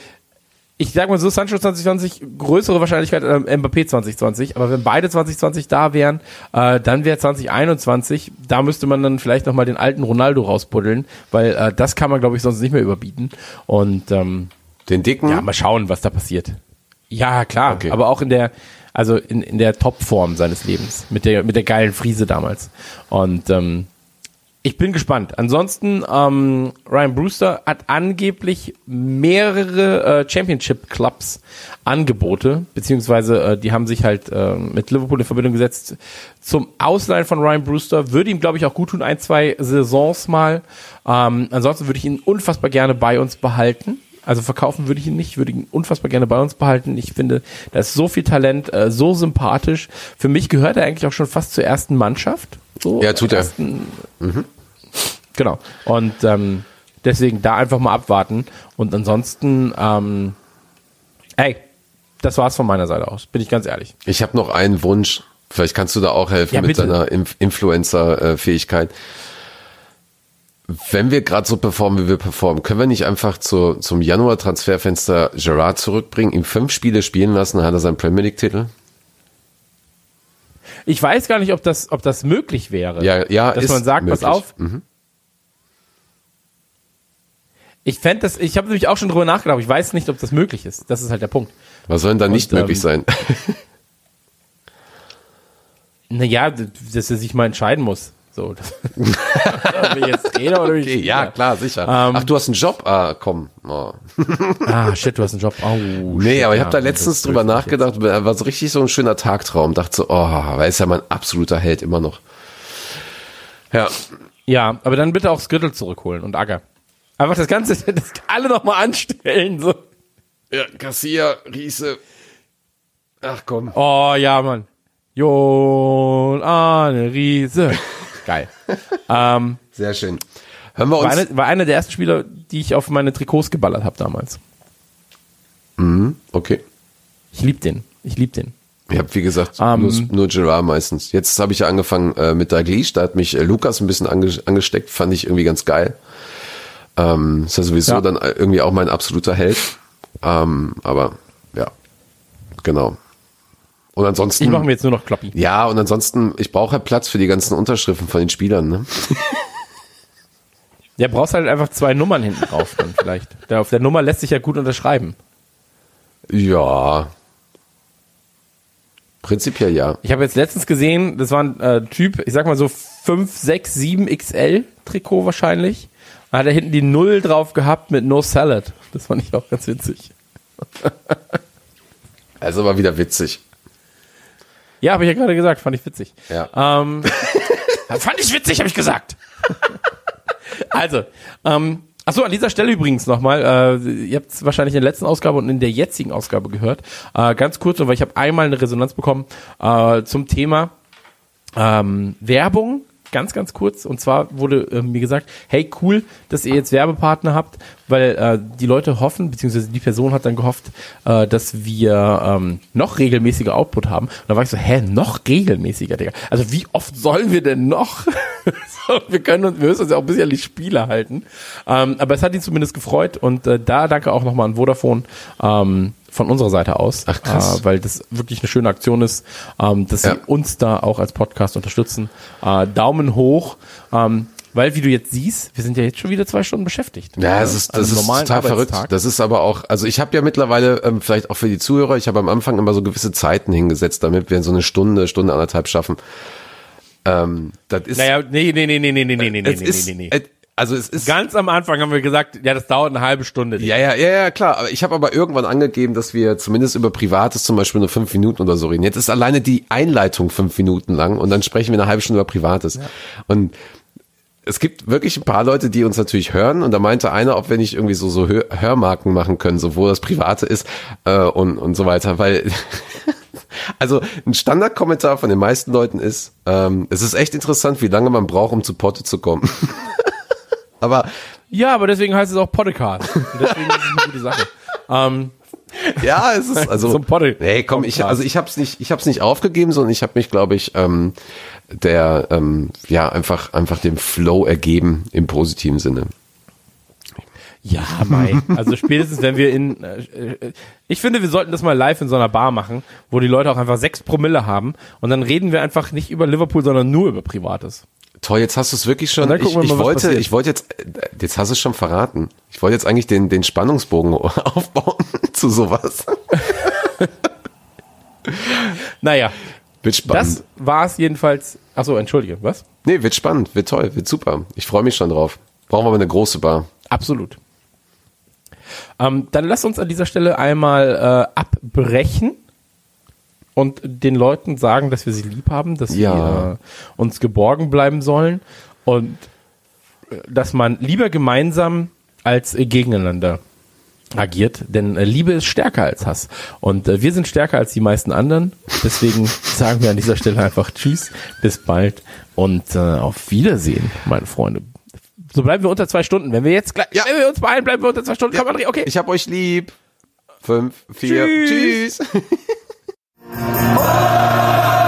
Speaker 3: ich sag mal so, Sancho 2020, größere Wahrscheinlichkeit ähm, Mbappé 2020, aber wenn beide 2020 da wären, äh, dann wäre 2021, da müsste man dann vielleicht nochmal den alten Ronaldo rausbuddeln, weil äh, das kann man, glaube ich, sonst nicht mehr überbieten. Und ähm,
Speaker 4: Den dicken.
Speaker 3: ja, mal schauen, was da passiert. Ja, klar,
Speaker 4: Okay.
Speaker 3: aber auch in der, also in, in der Topform seines Lebens, mit der, mit der geilen Friese damals. Und ähm, ich bin gespannt. Ansonsten, ähm, Ryan Brewster hat angeblich mehrere äh, Championship-Clubs Angebote, beziehungsweise äh, die haben sich halt äh, mit Liverpool in Verbindung gesetzt zum Ausleihen von Ryan Brewster. Würde ihm, glaube ich, auch gut tun, ein, zwei Saisons mal. Ähm, ansonsten würde ich ihn unfassbar gerne bei uns behalten. Also verkaufen würde ich ihn nicht, ich würde ihn unfassbar gerne bei uns behalten. Ich finde, da ist so viel Talent, äh, so sympathisch. Für mich gehört er eigentlich auch schon fast zur ersten Mannschaft. So,
Speaker 4: Ja, tut er.
Speaker 3: ersten, Genau. Und ähm, deswegen da einfach mal abwarten. Und ansonsten, ähm, ey, das war's von meiner Seite aus, bin ich ganz ehrlich.
Speaker 4: Ich habe noch einen Wunsch. Vielleicht kannst du da auch helfen
Speaker 3: Ja,
Speaker 4: mit deiner Inf Influencer-Fähigkeit. Wenn wir gerade so performen, wie wir performen, können wir nicht einfach zu, zum Januar-Transferfenster Gerard zurückbringen, ihm fünf Spiele spielen lassen, dann hat er seinen Premier League-Titel?
Speaker 3: Ich weiß gar nicht, ob das, ob das möglich wäre.
Speaker 4: Ja, ja,
Speaker 3: dass man sagt, pass
Speaker 4: möglich.
Speaker 3: auf. Ich fände das, ich habe nämlich auch schon drüber nachgedacht, aber ich weiß nicht, ob das möglich ist. Das ist halt der Punkt.
Speaker 4: Was soll denn da nicht
Speaker 3: ähm,
Speaker 4: möglich sein? *laughs*
Speaker 3: Naja, dass er sich mal entscheiden muss. So, *laughs* ich jetzt *laughs* Trainer oder
Speaker 4: Okay, ja, klar, sicher.
Speaker 3: Ähm,
Speaker 4: Ach, du hast einen Job? Ah, komm. Oh.
Speaker 3: Ah, shit, du hast einen Job. Oh,
Speaker 4: Nee,
Speaker 3: shit,
Speaker 4: aber ich habe da letztens drüber nachgedacht, war so richtig so ein schöner Tagtraum. Dachte so, oh, er ist ja mein absoluter Held immer noch. Ja,
Speaker 3: jetzt. Ja, aber dann bitte auch Skrittel zurückholen und Acker. Einfach das Ganze, *laughs* das alle nochmal anstellen. So.
Speaker 4: ja Garcia, Riese. Ach komm.
Speaker 3: Oh ja, Mann. Jon Arne Riese. *laughs* Geil. ähm,
Speaker 4: Sehr schön. Hören wir
Speaker 3: war,
Speaker 4: uns.
Speaker 3: eine, war einer der ersten Spieler, die ich auf meine Trikots geballert habe damals.
Speaker 4: Okay.
Speaker 3: Ich lieb den. Ich lieb den.
Speaker 4: Ich habe, wie gesagt,
Speaker 3: Ähm,
Speaker 4: nur, nur Gerard meistens. Jetzt habe ich ja angefangen äh, mit Dalglish. Da hat mich äh, Lukas ein bisschen ange angesteckt. Fand ich irgendwie ganz geil. Ähm, ist ja sowieso
Speaker 3: Ja.
Speaker 4: dann irgendwie auch mein absoluter Held. Ähm, aber ja, genau. Und ansonsten.
Speaker 3: Ich mache mir jetzt nur noch Kloppi.
Speaker 4: Ja, und ansonsten, ich brauche halt Platz für die ganzen Unterschriften von den Spielern. Ne?
Speaker 3: Ja, brauchst halt einfach zwei Nummern hinten drauf dann vielleicht. *laughs* Da auf der Nummer lässt sich ja gut unterschreiben.
Speaker 4: Ja. Prinzipiell ja.
Speaker 3: Ich habe jetzt letztens gesehen, das war ein äh, Typ, ich sag mal so 5, 6, 7 XL Trikot wahrscheinlich. Da hat er hinten die Null drauf gehabt mit No Salad. Das fand ich auch ganz witzig. *laughs*
Speaker 4: Also war wieder witzig.
Speaker 3: Ja, habe ich ja gerade gesagt, fand ich witzig.
Speaker 4: Ja.
Speaker 3: Ähm, *laughs* fand ich witzig, habe ich gesagt. *laughs* also, ähm, achso, an dieser Stelle übrigens nochmal, äh, ihr habt es wahrscheinlich in der letzten Ausgabe und in der jetzigen Ausgabe gehört. Äh, ganz kurz, weil ich habe einmal eine Resonanz bekommen äh, zum Thema ähm, Werbung ganz, ganz kurz. Und zwar wurde äh, mir gesagt, hey, cool, dass ihr jetzt Werbepartner habt, weil äh, die Leute hoffen, beziehungsweise die Person hat dann gehofft, äh, dass wir ähm, noch regelmäßiger Output haben. Und da war ich so, hä, noch regelmäßiger, Digga? Also wie oft sollen wir denn noch? *laughs* wir können uns, wir müssen uns ja auch ein bisschen an die Spiele halten. Ähm, aber es hat ihn zumindest gefreut und äh, da danke auch nochmal an Vodafone. Ähm, von unserer Seite aus,
Speaker 4: Ach, krass.
Speaker 3: Äh, weil das wirklich eine schöne Aktion ist, ähm, dass
Speaker 4: Ja.
Speaker 3: sie uns da auch als Podcast unterstützen. Äh, Daumen hoch, ähm, weil wie du jetzt siehst, wir sind ja jetzt schon wieder zwei Stunden beschäftigt.
Speaker 4: Ja, es ist, das ist total verrückt. Das ist aber auch, also ich habe ja mittlerweile, ähm, vielleicht auch für die Zuhörer, ich habe am Anfang immer so gewisse Zeiten hingesetzt, damit wir so eine Stunde, Stunde anderthalb schaffen. Ähm, das ist,
Speaker 3: Naja, nee, nee, nee, nee, nee, nee, nee, nee, nee,
Speaker 4: ist,
Speaker 3: nee, nee.
Speaker 4: Also es ist,
Speaker 3: Ganz am Anfang haben wir gesagt, ja, das dauert eine halbe Stunde.
Speaker 4: ja, ja, ja, ja, klar. Aber ich habe aber irgendwann angegeben, dass wir zumindest über Privates zum Beispiel nur fünf Minuten oder so reden. Jetzt ist alleine die Einleitung fünf Minuten lang und dann sprechen wir eine halbe Stunde über Privates. Und es gibt wirklich ein paar Leute, die uns natürlich hören und da meinte einer, ob wir nicht irgendwie so, so Hör Hörmarken machen können, so wo das Private ist äh, und, und so weiter, weil *laughs* also ein Standardkommentar von den meisten Leuten ist, ähm, es ist echt interessant, wie lange man braucht, um zu Potte zu kommen. *laughs* Aber
Speaker 3: Ja, aber deswegen heißt es auch Podcast. Und deswegen ist es eine gute Sache. Ähm,
Speaker 4: ja, es ist *laughs* also
Speaker 3: So ein Podde-
Speaker 4: nee, komm, ich also ich hab's nicht ich hab's nicht aufgegeben, sondern ich habe mich glaube ich ähm, der ähm, ja einfach einfach dem Flow ergeben im positiven Sinne.
Speaker 3: ja, Mai. Also spätestens, wenn wir in, äh, äh, ich finde, wir sollten das mal live in so einer Bar machen, wo die Leute auch einfach sechs Promille haben und dann reden wir einfach nicht über Liverpool, sondern nur über Privates.
Speaker 4: Toll, jetzt hast du es wirklich schon. Ich, ich
Speaker 3: mal, was
Speaker 4: wollte,
Speaker 3: passiert.
Speaker 4: ich wollte jetzt, äh, jetzt hast du es schon verraten. Ich wollte jetzt eigentlich den, den Spannungsbogen *laughs* aufbauen zu sowas. *laughs*
Speaker 3: Naja,
Speaker 4: Wird spannend.
Speaker 3: das war's jedenfalls. Achso, entschuldige, was?
Speaker 4: nee, wird spannend, wird toll, wird super. Ich freue mich schon drauf. Brauchen wir aber eine große Bar.
Speaker 3: Absolut. Ähm, dann lass uns an dieser Stelle einmal äh, abbrechen und den Leuten sagen, dass wir sie lieb haben, dass
Speaker 4: Ja.
Speaker 3: sie äh, uns geborgen bleiben sollen und äh, dass man lieber gemeinsam als äh, gegeneinander agiert, denn äh, Liebe ist stärker als Hass und äh, wir sind stärker als die meisten anderen. Deswegen *laughs* sagen wir an dieser Stelle einfach Tschüss, bis bald und auf Wiedersehen, meine Freunde. So bleiben wir unter zwei Stunden. Wenn wir jetzt gleich,
Speaker 4: Ja.
Speaker 3: wenn wir uns beeilen, bleiben wir unter zwei Stunden. Komm, André, okay.
Speaker 4: Ich hab euch lieb. Fünf, vier,
Speaker 3: Tschüss.
Speaker 4: tschüss. *laughs* Oh!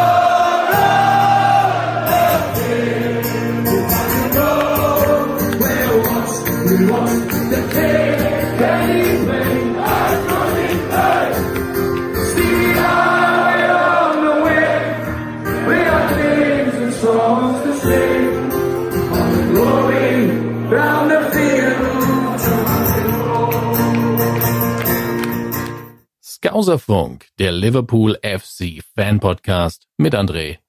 Speaker 2: Skauserfunk, der Liverpool FC Fan Podcast mit André